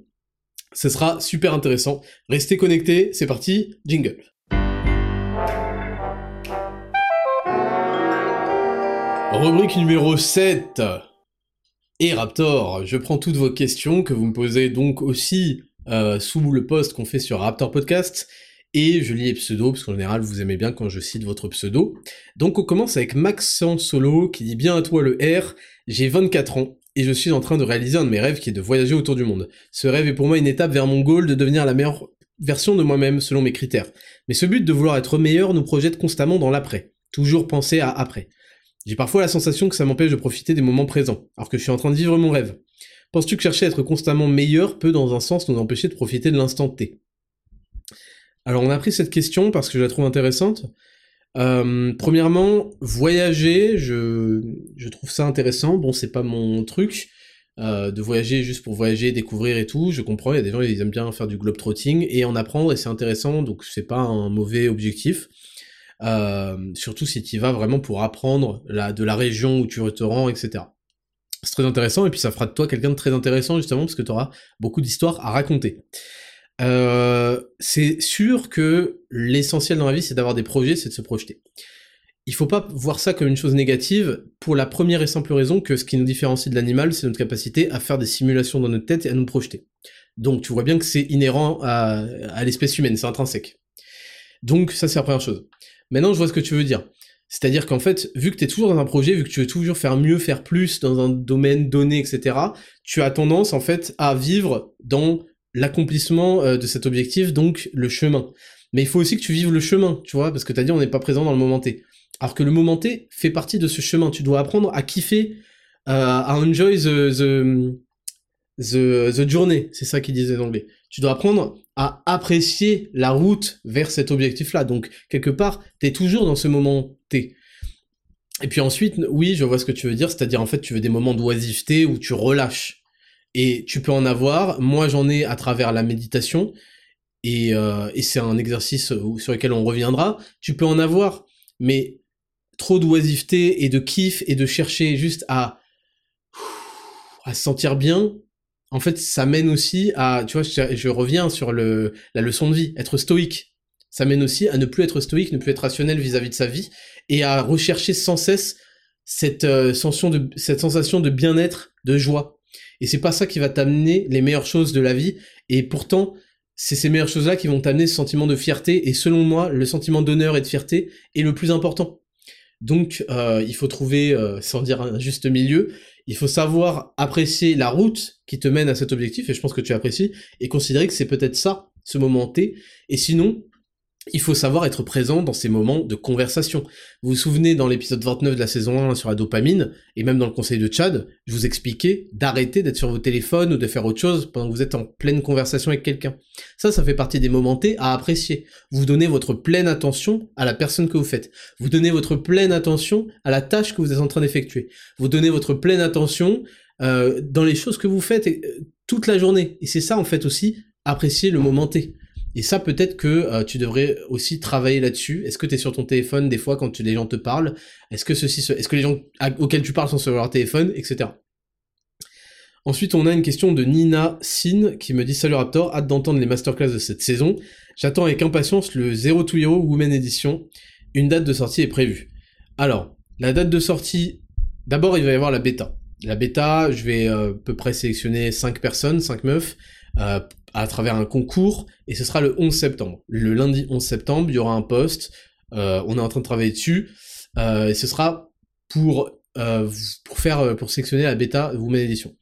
Ce sera super intéressant. Restez connectés, c'est parti, jingle. Rubrique numéro 7. Et Raptor, je prends toutes vos questions que vous me posez donc aussi euh, sous le post qu'on fait sur Raptor Podcast. Et je lis les pseudos, parce qu'en général, vous aimez bien quand je cite votre pseudo. Donc on commence avec Maxence Solo, qui dit bien à toi le R, j'ai 24 ans, et je suis en train de réaliser un de mes rêves qui est de voyager autour du monde. Ce rêve est pour moi une étape vers mon goal de devenir la meilleure version de moi-même selon mes critères. Mais ce but de vouloir être meilleur nous projette constamment dans l'après. Toujours penser à après. J'ai parfois la sensation que ça m'empêche de profiter des moments présents, alors que je suis en train de vivre mon rêve. Penses-tu que chercher à être constamment meilleur peut dans un sens nous empêcher de profiter de l'instant T? Alors on a pris cette question parce que je la trouve intéressante. Euh, premièrement, voyager, je, trouve ça intéressant. Bon, c'est pas mon truc euh, de voyager juste pour voyager, découvrir et tout. Je comprends, il y a des gens qui aiment bien faire du globe-trotting et en apprendre et c'est intéressant, donc c'est pas un mauvais objectif. Euh, surtout si tu vas vraiment pour apprendre de la région où tu te rends, etc. C'est très intéressant, et puis ça fera de toi quelqu'un de très intéressant, justement, parce que tu auras beaucoup d'histoires à raconter. Euh, c'est sûr que l'essentiel dans la vie, c'est d'avoir des projets, c'est de se projeter. il faut pas voir ça comme une chose négative pour la première et simple raison que ce qui nous différencie de l'animal, c'est notre capacité à faire des simulations dans notre tête et à nous projeter. Donc tu vois bien que c'est inhérent à, à l'espèce humaine, c'est intrinsèque. Donc ça c'est la première chose. Maintenant je vois ce que tu veux dire. C'est-à-dire qu'en fait, vu que tu es toujours dans un projet, vu que tu veux toujours faire mieux, faire plus dans un domaine donné, etc., tu as tendance en fait à vivre dans l'accomplissement euh, de cet objectif, donc le chemin. Mais il faut aussi que tu vives le chemin, tu vois, parce que tu as dit on n'est pas présent dans le moment T. Alors que le moment T fait partie de ce chemin. Tu dois apprendre à kiffer, euh, à enjoy the, the, the, journey. C'est ça qu'ils disaient en anglais. Tu dois apprendre à apprécier la route vers cet objectif-là. Donc, quelque part, tu es toujours dans ce moment T. Et puis ensuite, oui, je vois ce que tu veux dire, c'est-à-dire en fait, tu veux des moments d'oisiveté où tu relâches. Et tu peux en avoir, moi j'en ai à travers la méditation, et, euh, c'est un exercice sur lequel on reviendra. Tu peux en avoir, mais trop d'oisiveté et de kiff et de chercher juste à se sentir bien, en fait, ça mène aussi à, tu vois, je, reviens sur le, la leçon de vie, être stoïque. Ça mène aussi à ne plus être stoïque, ne plus être rationnel vis-à-vis de sa vie, et à rechercher sans cesse cette, euh, sensation de bien-être, de joie. Et c'est pas ça qui va t'amener les meilleures choses de la vie, et pourtant, c'est ces meilleures choses-là qui vont t'amener ce sentiment de fierté, et selon moi, le sentiment d'honneur et de fierté est le plus important. Donc, euh, il faut trouver, euh, sans dire un juste milieu, il faut savoir apprécier la route qui te mène à cet objectif, et je pense que tu apprécies, et considérer que c'est peut-être ça, ce moment T, et sinon, il faut savoir être présent dans ces moments de conversation. Vous vous souvenez dans l'épisode 29 de la saison 1 sur la dopamine, et même dans le conseil de Chad, je vous expliquais d'arrêter d'être sur vos téléphones ou de faire autre chose pendant que vous êtes en pleine conversation avec quelqu'un. Ça, ça fait partie des moments à apprécier. Vous donnez votre pleine attention à la personne que vous faites. Vous donnez votre pleine attention à la tâche que vous êtes en train d'effectuer. Vous donnez votre pleine attention euh, dans les choses que vous faites euh, toute la journée. Et c'est ça, en fait, aussi, apprécier le moment T. Et ça, peut-être que euh, tu devrais aussi travailler là-dessus. Est-ce que tu es sur ton téléphone des fois quand les gens te parlent? Est-ce que est-ce que les gens auxquels tu parles sont sur leur téléphone, etc. Ensuite, on a une question de Nina Sin qui me dit Salut Raptor, hâte d'entendre les masterclass de cette saison. J'attends avec impatience le Zero to Hero Women Edition. Une date de sortie est prévue. Alors, la date de sortie, d'abord il va y avoir la bêta. La bêta, je vais euh, à peu près sélectionner 5 personnes, 5 meufs, euh, à travers un concours, et ce sera le 11 septembre. Le lundi 11 septembre, il y aura un post, euh, on est en train de travailler dessus, euh, et ce sera pour, euh, pour faire, pour sélectionner la bêta Women Edition.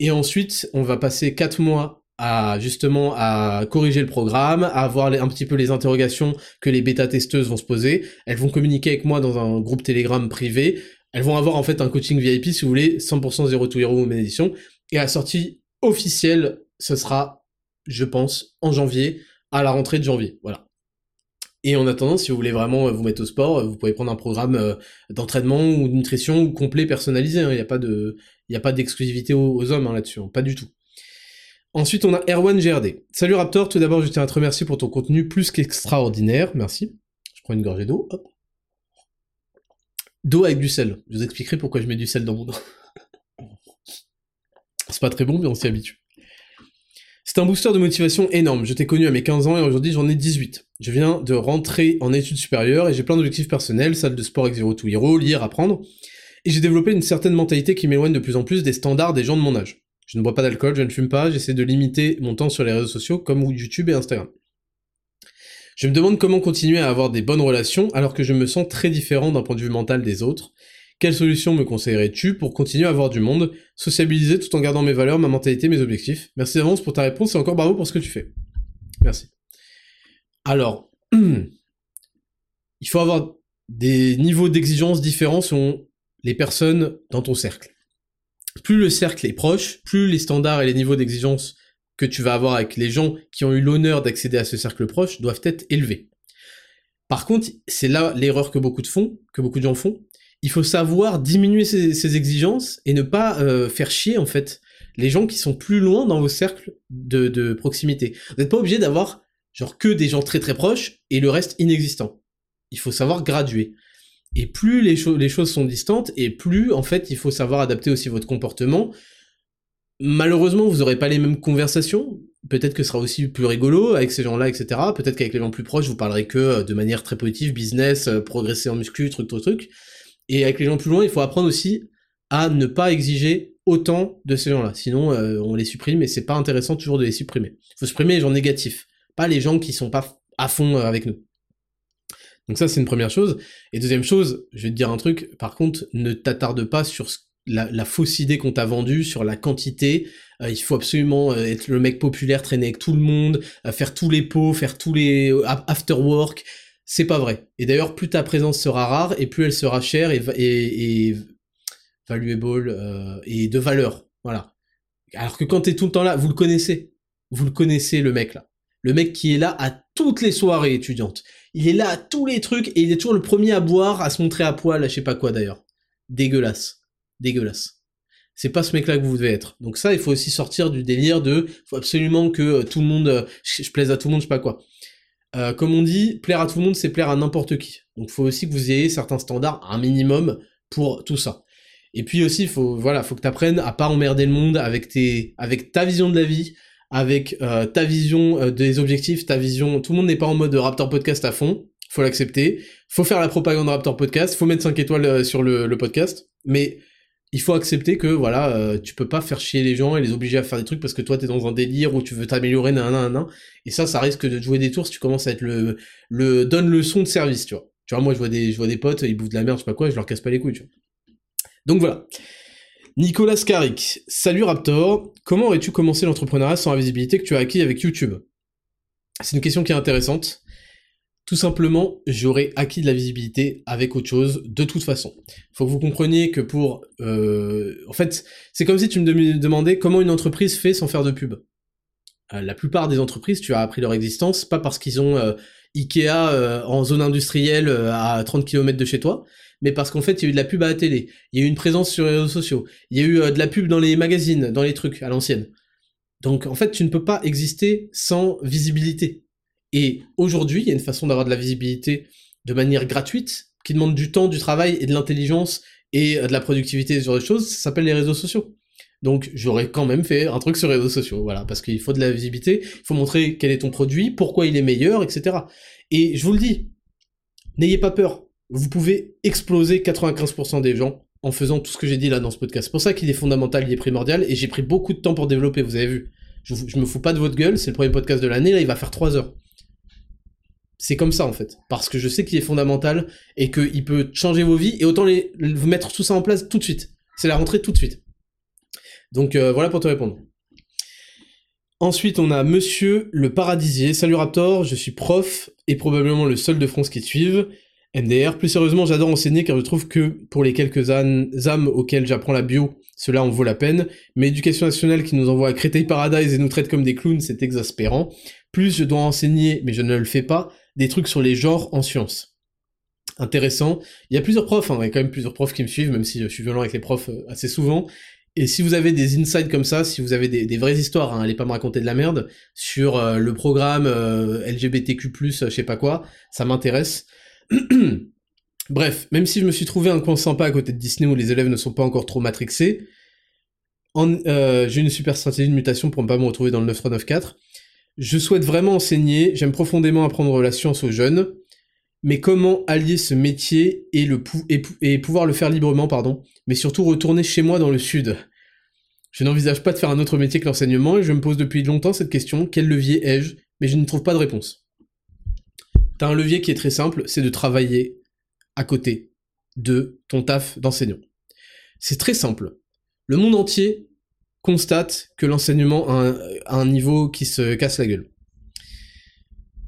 Et ensuite, on va passer 4 mois à justement à corriger le programme, à voir un petit peu les interrogations que les bêta-testeuses vont se poser. Elles vont communiquer avec moi dans un groupe Telegram privé. Elles vont avoir en fait un coaching VIP, si vous voulez, 100% Zero to Hero Women Edition. Et à la sortie officielle, ce sera je pense, en janvier, à la rentrée de janvier. Voilà. Et en attendant, si vous voulez vraiment vous mettre au sport, vous pouvez prendre un programme euh, d'entraînement ou de nutrition complet personnalisé. Hein. Il n'y a pas d'exclusivité aux, hommes hein, là-dessus, hein. pas du tout. Ensuite, on a Erwan GRD. Salut Raptor, tout d'abord, je tiens à te remercier pour ton contenu plus qu'extraordinaire. Merci. Je prends une gorgée d'eau. D'eau avec du sel. Je vous expliquerai pourquoi je mets du sel dans mon eau. [LAUGHS] C'est pas très bon, mais on s'y habitue. C'est un booster de motivation énorme. Je t'ai connu à mes 15 ans et aujourd'hui j'en ai 18. Je viens de rentrer en études supérieures et j'ai plein d'objectifs personnels, salle de sport avec Zero to Hero, lire, apprendre. Et j'ai développé une certaine mentalité qui m'éloigne de plus en plus des standards des gens de mon âge. Je ne bois pas d'alcool, je ne fume pas, j'essaie de limiter mon temps sur les réseaux sociaux comme YouTube et Instagram. Je me demande comment continuer à avoir des bonnes relations alors que je me sens très différent d'un point de vue mental des autres quelle solution me conseillerais-tu pour continuer à avoir du monde, sociabiliser tout en gardant mes valeurs, ma mentalité, mes objectifs? Merci d'avance pour ta réponse et encore bravo pour ce que tu fais. Merci. Alors, [CLEARS THROAT] il faut avoir des niveaux d'exigence différents selon les personnes dans ton cercle. Plus le cercle est proche, plus les standards et les niveaux d'exigence que tu vas avoir avec les gens qui ont eu l'honneur d'accéder à ce cercle proche doivent être élevés. Par contre, c'est là l'erreur que beaucoup font, que beaucoup de gens font, il faut savoir diminuer ses, exigences et ne pas euh, faire chier en fait les gens qui sont plus loin dans vos cercles de, proximité. Vous n'êtes pas obligé d'avoir genre que des gens très très proches et le reste inexistant. Il faut savoir graduer. Et plus les, choses sont distantes, et plus en fait il faut savoir adapter aussi votre comportement malheureusement, vous aurez pas les mêmes conversations. Peut-être que ce sera aussi plus rigolo avec ces gens-là, etc. Peut-être qu'avec les gens plus proches, vous parlerez que euh, de manière très positive, business, euh, progresser en muscu, truc, truc, truc. Et avec les gens plus loin, il faut apprendre aussi à ne pas exiger autant de ces gens-là. Sinon, euh, on les supprime et c'est pas intéressant toujours de les supprimer. Il faut supprimer les gens négatifs, pas les gens qui sont pas à fond avec nous. Donc ça, c'est une première chose. Et deuxième chose, je vais te dire un truc, par contre, ne t'attarde pas sur la, fausse idée qu'on t'a vendue, sur la quantité. Euh, il faut absolument euh, être le mec populaire, traîner avec tout le monde, euh, faire tous les pots, faire tous les after work. C'est pas vrai. Et d'ailleurs, plus ta présence sera rare, et plus elle sera chère et, et, et valuable et de valeur. Voilà. Alors que quand t'es tout le temps là, vous le connaissez. Vous le connaissez, le mec là. Le mec qui est là à toutes les soirées étudiantes. Il est là à tous les trucs et il est toujours le premier à boire, à se montrer à poil, à je sais pas quoi d'ailleurs. Dégueulasse. Dégueulasse. C'est pas ce mec-là que vous devez être. Donc ça, il faut aussi sortir du délire de, faut absolument que euh, tout le monde, euh, je, plaise à tout le monde, je sais pas quoi. Euh, comme on dit, plaire à tout le monde, c'est plaire à n'importe qui. Donc faut aussi que vous ayez certains standards, un minimum, pour tout ça. Et puis aussi, faut, voilà, faut que t'apprennes à pas emmerder le monde avec tes, avec ta vision de la vie, avec euh, ta vision euh, des objectifs, ta vision. Tout le monde n'est pas en mode Raptor Podcast à fond, faut l'accepter. Faut faire la propagande Raptor Podcast, faut mettre 5 étoiles sur le, podcast, mais il faut accepter que voilà, tu peux pas faire chier les gens et les obliger à faire des trucs parce que toi t'es dans un délire où tu veux t'améliorer, nan, nan, nan, et ça, ça risque de jouer des tours si tu commences à être le, le donne de service, tu vois. Tu vois, moi je vois des, je vois des potes, ils bouffent de la merde, je sais pas quoi, je leur casse pas les couilles, tu vois. Donc voilà. Nicolas Scarik, salut Raptor, comment aurais-tu commencé l'entrepreneuriat sans la visibilité que tu as acquis avec YouTube? C'est une question qui est intéressante. Tout simplement, j'aurais acquis de la visibilité avec autre chose, de toute façon. Faut que vous compreniez que pour... Euh, en fait, c'est comme si tu me demandais comment une entreprise fait sans faire de pub. Euh, la plupart des entreprises, tu as appris leur existence, pas parce qu'ils ont euh, Ikea en zone industrielle à 30 km de chez toi, mais parce qu'en fait, il y a eu de la pub à la télé, il y a eu une présence sur les réseaux sociaux, il y a eu de la pub dans les magazines, dans les trucs, à l'ancienne. Donc en fait, tu ne peux pas exister sans visibilité. Et aujourd'hui, il y a une façon d'avoir de la visibilité de manière gratuite, qui demande du temps, du travail et de l'intelligence et euh, de la productivité sur des choses, ça s'appelle les réseaux sociaux. Donc j'aurais quand même fait un truc sur les réseaux sociaux, voilà, parce qu'il faut de la visibilité, il faut montrer quel est ton produit, pourquoi il est meilleur, etc. Et je vous le dis, n'ayez pas peur, vous pouvez exploser 95% des gens en faisant tout ce que j'ai dit là dans ce podcast. C'est pour ça qu'il est fondamental, il est primordial, et j'ai pris beaucoup de temps pour développer, vous avez vu. Je, me fous pas de votre gueule, c'est le premier podcast de l'année, là il va faire 3 heures. C'est comme ça en fait, parce que je sais qu'il est fondamental et qu'il peut changer vos vies, et autant les, vous mettre tout ça en place tout de suite. C'est la rentrée tout de suite. Donc euh, voilà pour te répondre. Ensuite, on a Monsieur le Paradisier. Salut Raptor, je suis prof et probablement le seul de France qui te suive. MDR. Plus sérieusement, j'adore enseigner car je trouve que pour les quelques âmes auxquelles j'apprends la bio, cela en vaut la peine. Mais éducation nationale qui nous envoie à Créteil Paradise et nous traite comme des clowns, c'est exaspérant. Plus je dois enseigner, mais je ne le fais pas, des trucs sur les genres en sciences. Intéressant. Il y a plusieurs profs, hein, il y a quand même plusieurs profs qui me suivent, même si je suis violent avec les profs euh, assez souvent. Et si vous avez des insights comme ça, si vous avez des, vraies histoires, hein, allez pas me raconter de la merde, sur euh, le programme euh, LGBTQ+, je sais pas quoi, ça m'intéresse. [CLEARS THROAT] Bref, même si je me suis trouvé un coin sympa à côté de Disney où les élèves ne sont pas encore trop matrixés, j'ai une super stratégie de mutation pour ne pas me retrouver dans le 9394. Je souhaite vraiment enseigner, j'aime profondément apprendre la science aux jeunes, mais comment allier ce métier et, pouvoir le faire librement, pardon, mais surtout retourner chez moi dans le sud Je n'envisage pas de faire un autre métier que l'enseignement et je me pose depuis longtemps cette question, quel levier ai-je? Mais je ne trouve pas de réponse. T'as un levier qui est très simple, c'est de travailler à côté de ton taf d'enseignant. C'est très simple. Le monde entier constate que l'enseignement a, un, niveau qui se casse la gueule.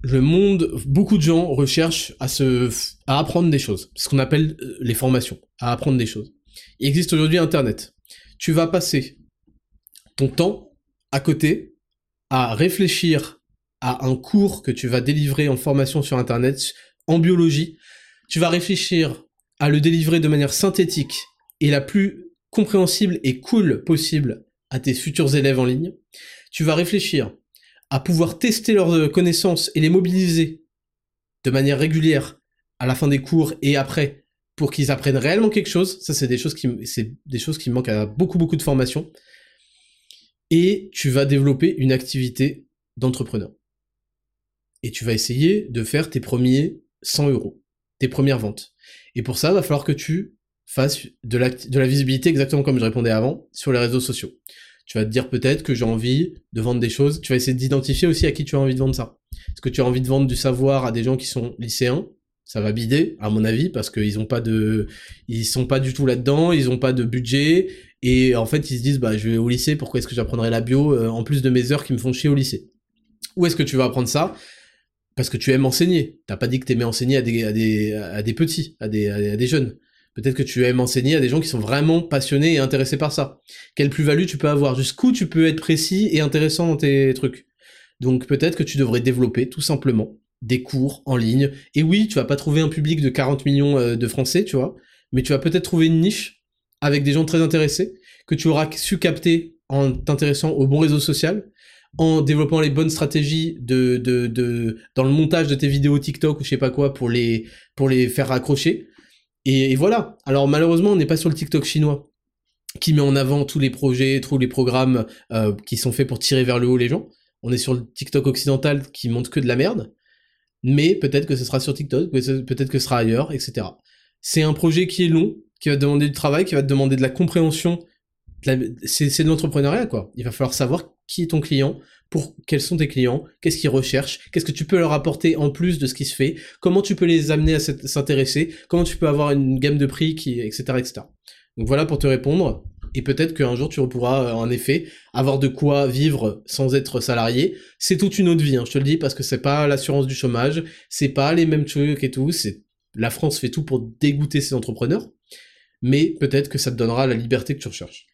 Le monde, beaucoup de gens recherchent à se, à apprendre des choses, ce qu'on appelle euh, les formations, à apprendre des choses. Il existe aujourd'hui Internet. Tu vas passer ton temps à côté à réfléchir à un cours que tu vas délivrer en formation sur Internet, en biologie, tu vas réfléchir à le délivrer de manière synthétique et la plus compréhensible et cool possible à tes futurs élèves en ligne. Tu vas réfléchir à pouvoir tester leurs connaissances et les mobiliser de manière régulière à la fin des cours et après pour qu'ils apprennent réellement quelque chose. Ça, c'est des choses qui, c'est des choses qui manquent à beaucoup, beaucoup de formations. et tu vas développer une activité d'entrepreneur. Et tu vas essayer de faire tes premiers 100 euros, tes premières ventes. Et pour ça, il va falloir que tu la, de la visibilité exactement comme je répondais avant sur les réseaux sociaux. Tu vas te dire peut-être que j'ai envie de vendre des choses. Tu vas essayer d'identifier aussi à qui tu as envie de vendre ça. Est-ce que tu as envie de vendre du savoir à des gens qui sont lycéens? Ça va bider, à mon avis, parce qu'ils ont pas de, ils sont pas du tout là-dedans, ils ont pas de budget, et en fait ils se disent bah je vais au lycée, pourquoi est-ce que j'apprendrai la bio euh, en plus de mes heures qui me font chier au lycée? Où est-ce que tu vas apprendre ça? Parce que tu aimes enseigner. T'as pas dit que t'aimais enseigner à des, à des, à des petits, à des, à des jeunes. Peut-être que tu aimes enseigner à des gens qui sont vraiment passionnés et intéressés par ça. Quelle plus-value tu peux avoir? Jusqu'où tu peux être précis et intéressant dans tes trucs? Donc peut-être que tu devrais développer tout simplement des cours en ligne. Et oui, tu vas pas trouver un public de 40 millions euh, de Français, tu vois, mais tu vas peut-être trouver une niche avec des gens très intéressés que tu auras su capter en t'intéressant au bon réseau social en développant les bonnes stratégies dans le montage de tes vidéos TikTok ou je sais pas quoi pour les faire raccrocher. Et, voilà. Alors malheureusement, on n'est pas sur le TikTok chinois qui met en avant tous les projets, tous les programmes euh, qui sont faits pour tirer vers le haut les gens. On est sur le TikTok occidental qui montre que de la merde. Mais peut-être que ce sera sur TikTok, peut-être que ce sera ailleurs, etc. C'est un projet qui est long, qui va demander du travail, qui va te demander de la compréhension. C'est de l'entrepreneuriat, quoi. Il va falloir savoir qui est ton client, pour quels sont tes clients, qu'est-ce qu'ils recherchent, qu'est-ce que tu peux leur apporter en plus de ce qui se fait, comment tu peux les amener à s'intéresser, comment tu peux avoir une gamme de prix, qui, etc., etc. Donc voilà pour te répondre. Et peut-être qu'un jour tu pourras euh, en effet avoir de quoi vivre sans être salarié. C'est toute une autre vie, hein, je te le dis, parce que c'est pas l'assurance du chômage, c'est pas les mêmes trucs et tout. C'est la France fait tout pour dégoûter ses entrepreneurs, mais peut-être que ça te donnera la liberté que tu recherches.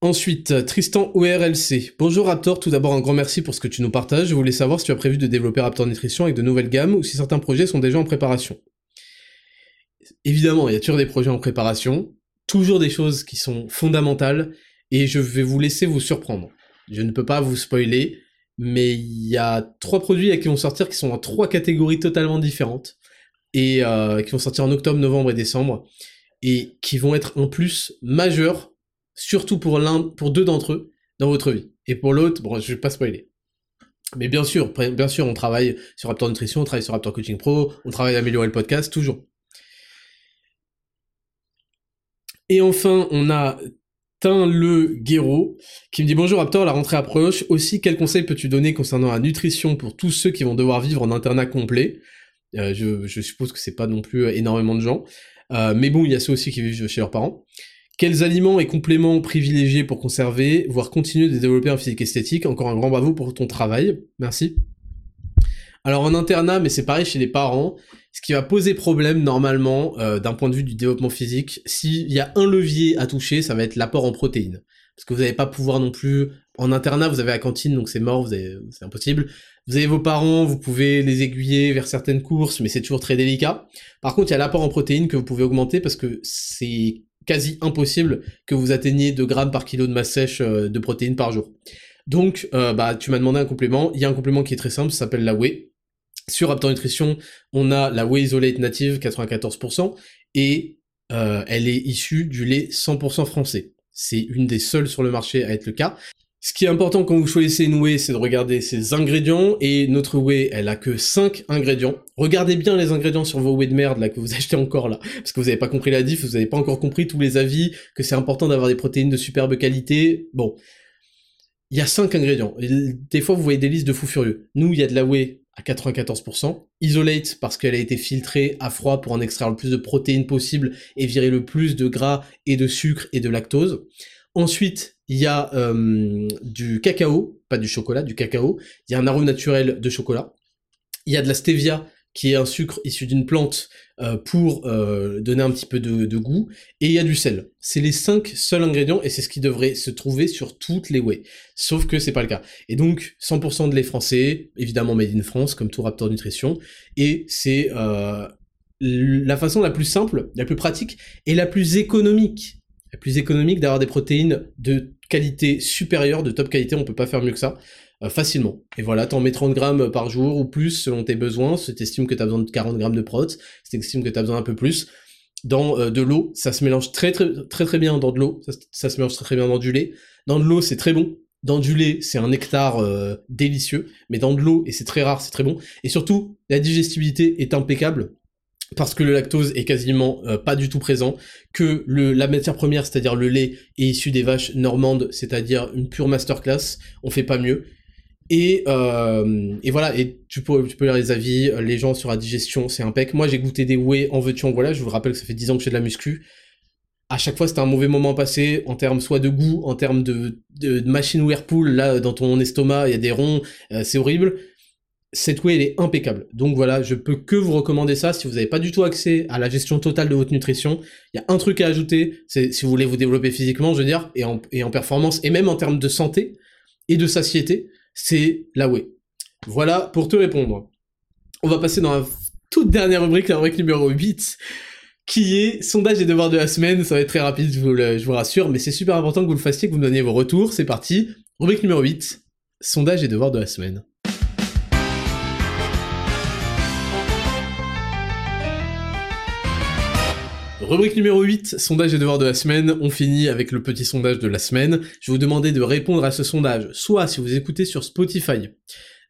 Ensuite, Tristan ORLC. Bonjour Raptor, tout d'abord un grand merci pour ce que tu nous partages. Je voulais savoir si tu as prévu de développer Raptor Nutrition avec de nouvelles gammes ou si certains projets sont déjà en préparation. Évidemment, il y a toujours des projets en préparation, toujours des choses qui sont fondamentales, et je vais vous laisser vous surprendre. Je ne peux pas vous spoiler, mais il y a trois produits qui vont sortir qui sont dans trois catégories totalement différentes, et euh, qui vont sortir en octobre, novembre et décembre, et qui vont être en plus majeurs surtout pour l'un, pour deux d'entre eux dans votre vie. Et pour l'autre, bon, je vais pas spoiler. Mais bien sûr, on travaille sur Raptor Nutrition, on travaille sur Raptor Coaching Pro, on travaille à améliorer le podcast, toujours. Et enfin, on a Tin le Guéraud qui me dit bonjour Raptor, la rentrée approche. Aussi, quels conseils peux-tu donner concernant la nutrition pour tous ceux qui vont devoir vivre en internat complet? Euh, je, suppose que c'est pas non plus énormément de gens, euh, mais bon, il y a ceux aussi qui vivent chez leurs parents. Quels aliments et compléments privilégiés pour conserver, voire continuer de développer un physique esthétique? Encore un grand bravo pour ton travail, merci. Alors en internat, mais c'est pareil chez les parents, ce qui va poser problème normalement euh, d'un point de vue du développement physique, s'il y a un levier à toucher, ça va être l'apport en protéines. Parce que vous n'allez pas pouvoir non plus... En internat, vous avez la cantine, donc c'est mort, c'est impossible. Vous avez vos parents, vous pouvez les aiguiller vers certaines courses, mais c'est toujours très délicat. Par contre, il y a l'apport en protéines que vous pouvez augmenter parce que c'est quasi impossible que vous atteigniez 2 grammes par kilo de masse sèche euh, de protéines par jour. Donc, euh, bah, tu m'as demandé un complément. Il y a un complément qui est très simple, ça s'appelle la whey. Sur Raptor Nutrition, on a la whey isolate native 94% et euh, elle est issue du lait 100% français. C'est une des seules sur le marché à être le cas. Ce qui est important quand vous choisissez une whey, c'est de regarder ses ingrédients, et notre whey, elle a que 5 ingrédients. Regardez bien les ingrédients sur vos whey de merde, là, que vous [LAUGHS] achetez encore, là, parce que vous n'avez pas compris la diff, vous n'avez pas encore compris tous les avis, que c'est important d'avoir des protéines de superbe qualité. Bon. Il y a 5 ingrédients. des fois, vous voyez des listes de fous furieux. Nous, il y a de la whey à 94%, isolate parce qu'elle a été filtrée à froid pour en extraire le plus de protéines possible et virer le plus de gras et de sucre et de lactose. Ensuite, il y a euh, du cacao, pas du chocolat, du cacao. Il y a un arôme naturel de chocolat. Il y a de la stevia, qui est un sucre issu d'une plante euh, pour euh, donner un petit peu de, goût. Et il y a du sel. C'est les cinq seuls ingrédients et c'est ce qui devrait se trouver sur toutes les whey. Sauf que c'est pas le cas. Et donc 100% de lait français, évidemment made in France, comme tout Raptor Nutrition. Et c'est la façon la plus simple, la plus pratique et la plus économique plus économique d'avoir des protéines de qualité supérieure, de top qualité, on peut pas faire mieux que ça, euh, facilement. Et voilà, t'en mets 30 grammes par jour ou plus selon tes besoins, si t'estimes que t'as besoin de 40 grammes de prot, si t'estimes que t'as besoin un peu plus, dans euh, de l'eau, ça se mélange très très très bien dans de l'eau, ça, se mélange très très bien dans du lait. Dans de l'eau, c'est très bon. Dans du lait, c'est un nectar euh, délicieux, mais dans de l'eau, et c'est très rare, c'est très bon. Et surtout, la digestibilité est impeccable parce que le lactose est quasiment euh, pas du tout présent, que le, la matière première, c'est-à-dire le lait, est issu des vaches normandes, c'est-à-dire une pure masterclass, on fait pas mieux. Et, euh, et voilà, et tu peux, tu peux lire les avis, les gens sur la digestion, c'est impec. Moi, j'ai goûté des whey en veux-tu en voilà, je vous rappelle que ça fait 10 ans que je fais de la muscu. À chaque fois, c'était un mauvais moment passé, en termes soit de goût, en termes de, de, machine Whirlpool, là, dans ton estomac, il y a des ronds, euh, c'est horrible. Cette whey, elle est impeccable. Donc voilà, je peux que vous recommander ça si vous n'avez pas du tout accès à la gestion totale de votre nutrition. Il y a un truc à ajouter, c'est si vous voulez vous développer physiquement, je veux dire, et en, et performance, et même en termes de santé et de satiété c'est la whey. Voilà pour te répondre. On va passer dans la toute dernière rubrique, la rubrique numéro 8, qui est sondage des devoirs de la semaine. Ça va être très rapide, je vous, je vous rassure, mais c'est super important que vous le fassiez, que vous me donniez vos retours. C'est parti. Rubrique numéro 8, sondage des devoirs de la semaine. Rubrique numéro 8, sondage et devoirs de la semaine. On finit avec le petit sondage de la semaine. Je vais vous demander de répondre à ce sondage, soit si vous écoutez sur Spotify,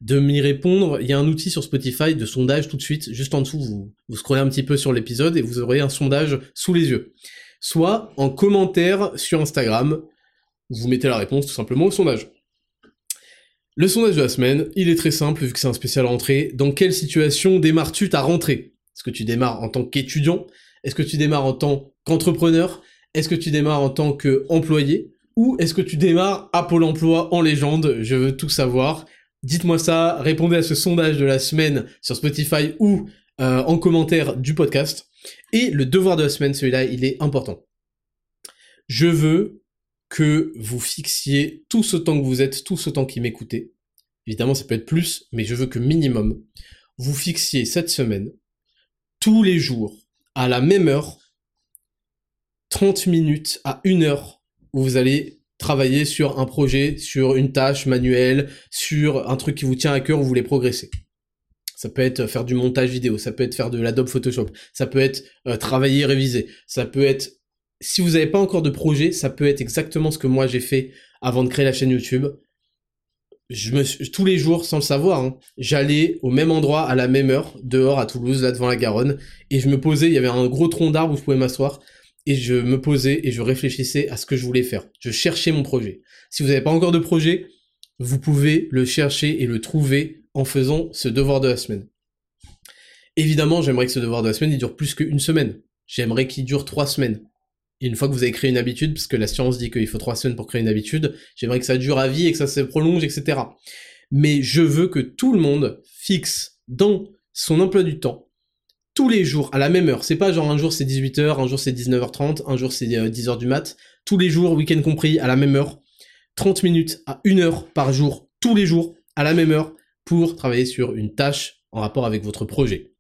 de m'y répondre. Il y a un outil sur Spotify de sondage tout de suite, juste en dessous, vous, vous scrollez un petit peu sur l'épisode et vous aurez un sondage sous les yeux. Soit en commentaire sur Instagram, vous mettez la réponse tout simplement au sondage. Le sondage de la semaine, il est très simple vu que c'est un spécial rentrée. Dans quelle situation démarres-tu ta rentrée? Est-ce que tu démarres en tant qu'étudiant? Est-ce que tu démarres en tant qu'entrepreneur? Est-ce que tu démarres en tant qu'employé? Ou est-ce que tu démarres à Pôle emploi en légende? Je veux tout savoir. Dites-moi ça, répondez à ce sondage de la semaine sur Spotify ou euh, en commentaire du podcast. Et le devoir de la semaine, celui-là, il est important. Je veux que vous fixiez tout ce temps que vous êtes, tout ce temps qui m'écoutez. Évidemment, ça peut être plus, mais je veux que minimum, vous fixiez cette semaine, tous les jours, à la même heure, 30 minutes à une heure, où vous allez travailler sur un projet, sur une tâche manuelle, sur un truc qui vous tient à cœur, où vous voulez progresser. Ça peut être faire du montage vidéo, ça peut être faire de l'Adobe Photoshop, ça peut être euh, travailler, réviser, ça peut être... Si vous n'avez pas encore de projet, ça peut être exactement ce que moi j'ai fait avant de créer la chaîne YouTube tous les jours, sans le savoir, hein, j'allais au même endroit à la même heure, dehors à Toulouse, là devant la Garonne, et je me posais, il y avait un gros tronc d'arbre où je pouvais m'asseoir, et je me posais et je réfléchissais à ce que je voulais faire. Je cherchais mon projet. Si vous n'avez pas encore de projet, vous pouvez le chercher et le trouver en faisant ce devoir de la semaine. Évidemment, j'aimerais que ce devoir de la semaine il dure plus qu'une semaine. J'aimerais qu'il dure trois semaines. Une fois que vous avez créé une habitude, parce que la science dit qu'il faut trois semaines pour créer une habitude, j'aimerais que ça dure à vie et que ça se prolonge, etc. Mais je veux que tout le monde fixe dans son emploi du temps, tous les jours, à la même heure. C'est pas genre un jour c'est 18h, un jour c'est 19h30, un jour c'est 10h euh, du mat. Tous les jours, week-end compris, à la même heure. 30 minutes à 1 heure par jour, tous les jours, à la même heure, pour travailler sur une tâche en rapport avec votre projet.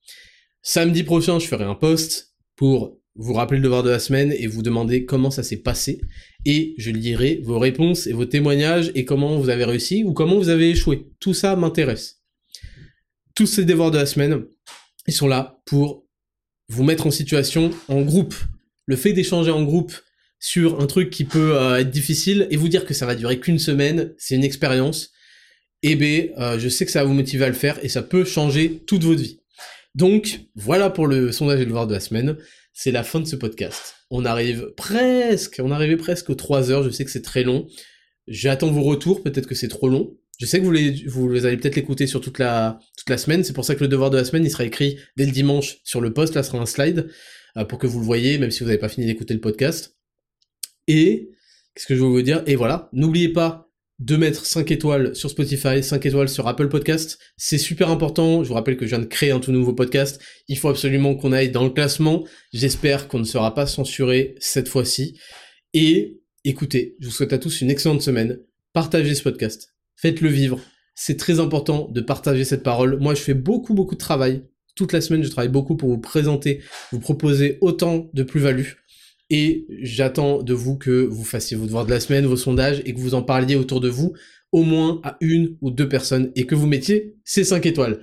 Samedi prochain, je ferai un post pour vous rappelez le devoir de la semaine et vous demandez comment ça s'est passé. Et je lirai vos réponses et vos témoignages et comment vous avez réussi ou comment vous avez échoué. Tout ça m'intéresse. Tous ces devoirs de la semaine, ils sont là pour vous mettre en situation en groupe. Le fait d'échanger en groupe sur un truc qui peut euh, être difficile et vous dire que ça va durer qu'une semaine, c'est une expérience, eh ben, euh, je sais que ça va vous motiver à le faire et ça peut changer toute votre vie. Donc, voilà pour le sondage et le devoir de la semaine c'est la fin de ce podcast. On arrive presque, on arrivait presque aux 3 heures, je sais que c'est très long. J'attends vos retours, peut-être que c'est trop long. Je sais que vous, les, vous allez peut-être l'écouter sur toute la, toute la semaine, c'est pour ça que le devoir de la semaine, il sera écrit dès le dimanche sur le post, là sera un slide, euh, pour que vous le voyez, même si vous n'avez pas fini d'écouter le podcast. Et, qu'est-ce que je veux vous dire? Et voilà, n'oubliez pas de mettre 5 étoiles sur Spotify, 5 étoiles sur Apple Podcast. C'est super important. Je vous rappelle que je viens de créer un tout nouveau podcast. Il faut absolument qu'on aille dans le classement. J'espère qu'on ne sera pas censuré cette fois-ci. Et écoutez, je vous souhaite à tous une excellente semaine. Partagez ce podcast. Faites-le vivre. C'est très important de partager cette parole. Moi, je fais beaucoup, beaucoup de travail. Toute la semaine, je travaille beaucoup pour vous présenter, vous proposer autant de plus-value et j'attends de vous que vous fassiez vos devoirs de la semaine, vos sondages, et que vous en parliez autour de vous, au moins à une ou deux personnes, et que vous mettiez ces 5 étoiles.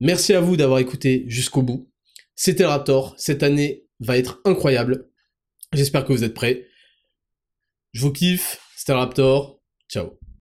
Merci à vous d'avoir écouté jusqu'au bout. C'était Raptor. Cette année va être incroyable. J'espère que vous êtes prêts. Je vous kiffe, c'était Raptor, ciao.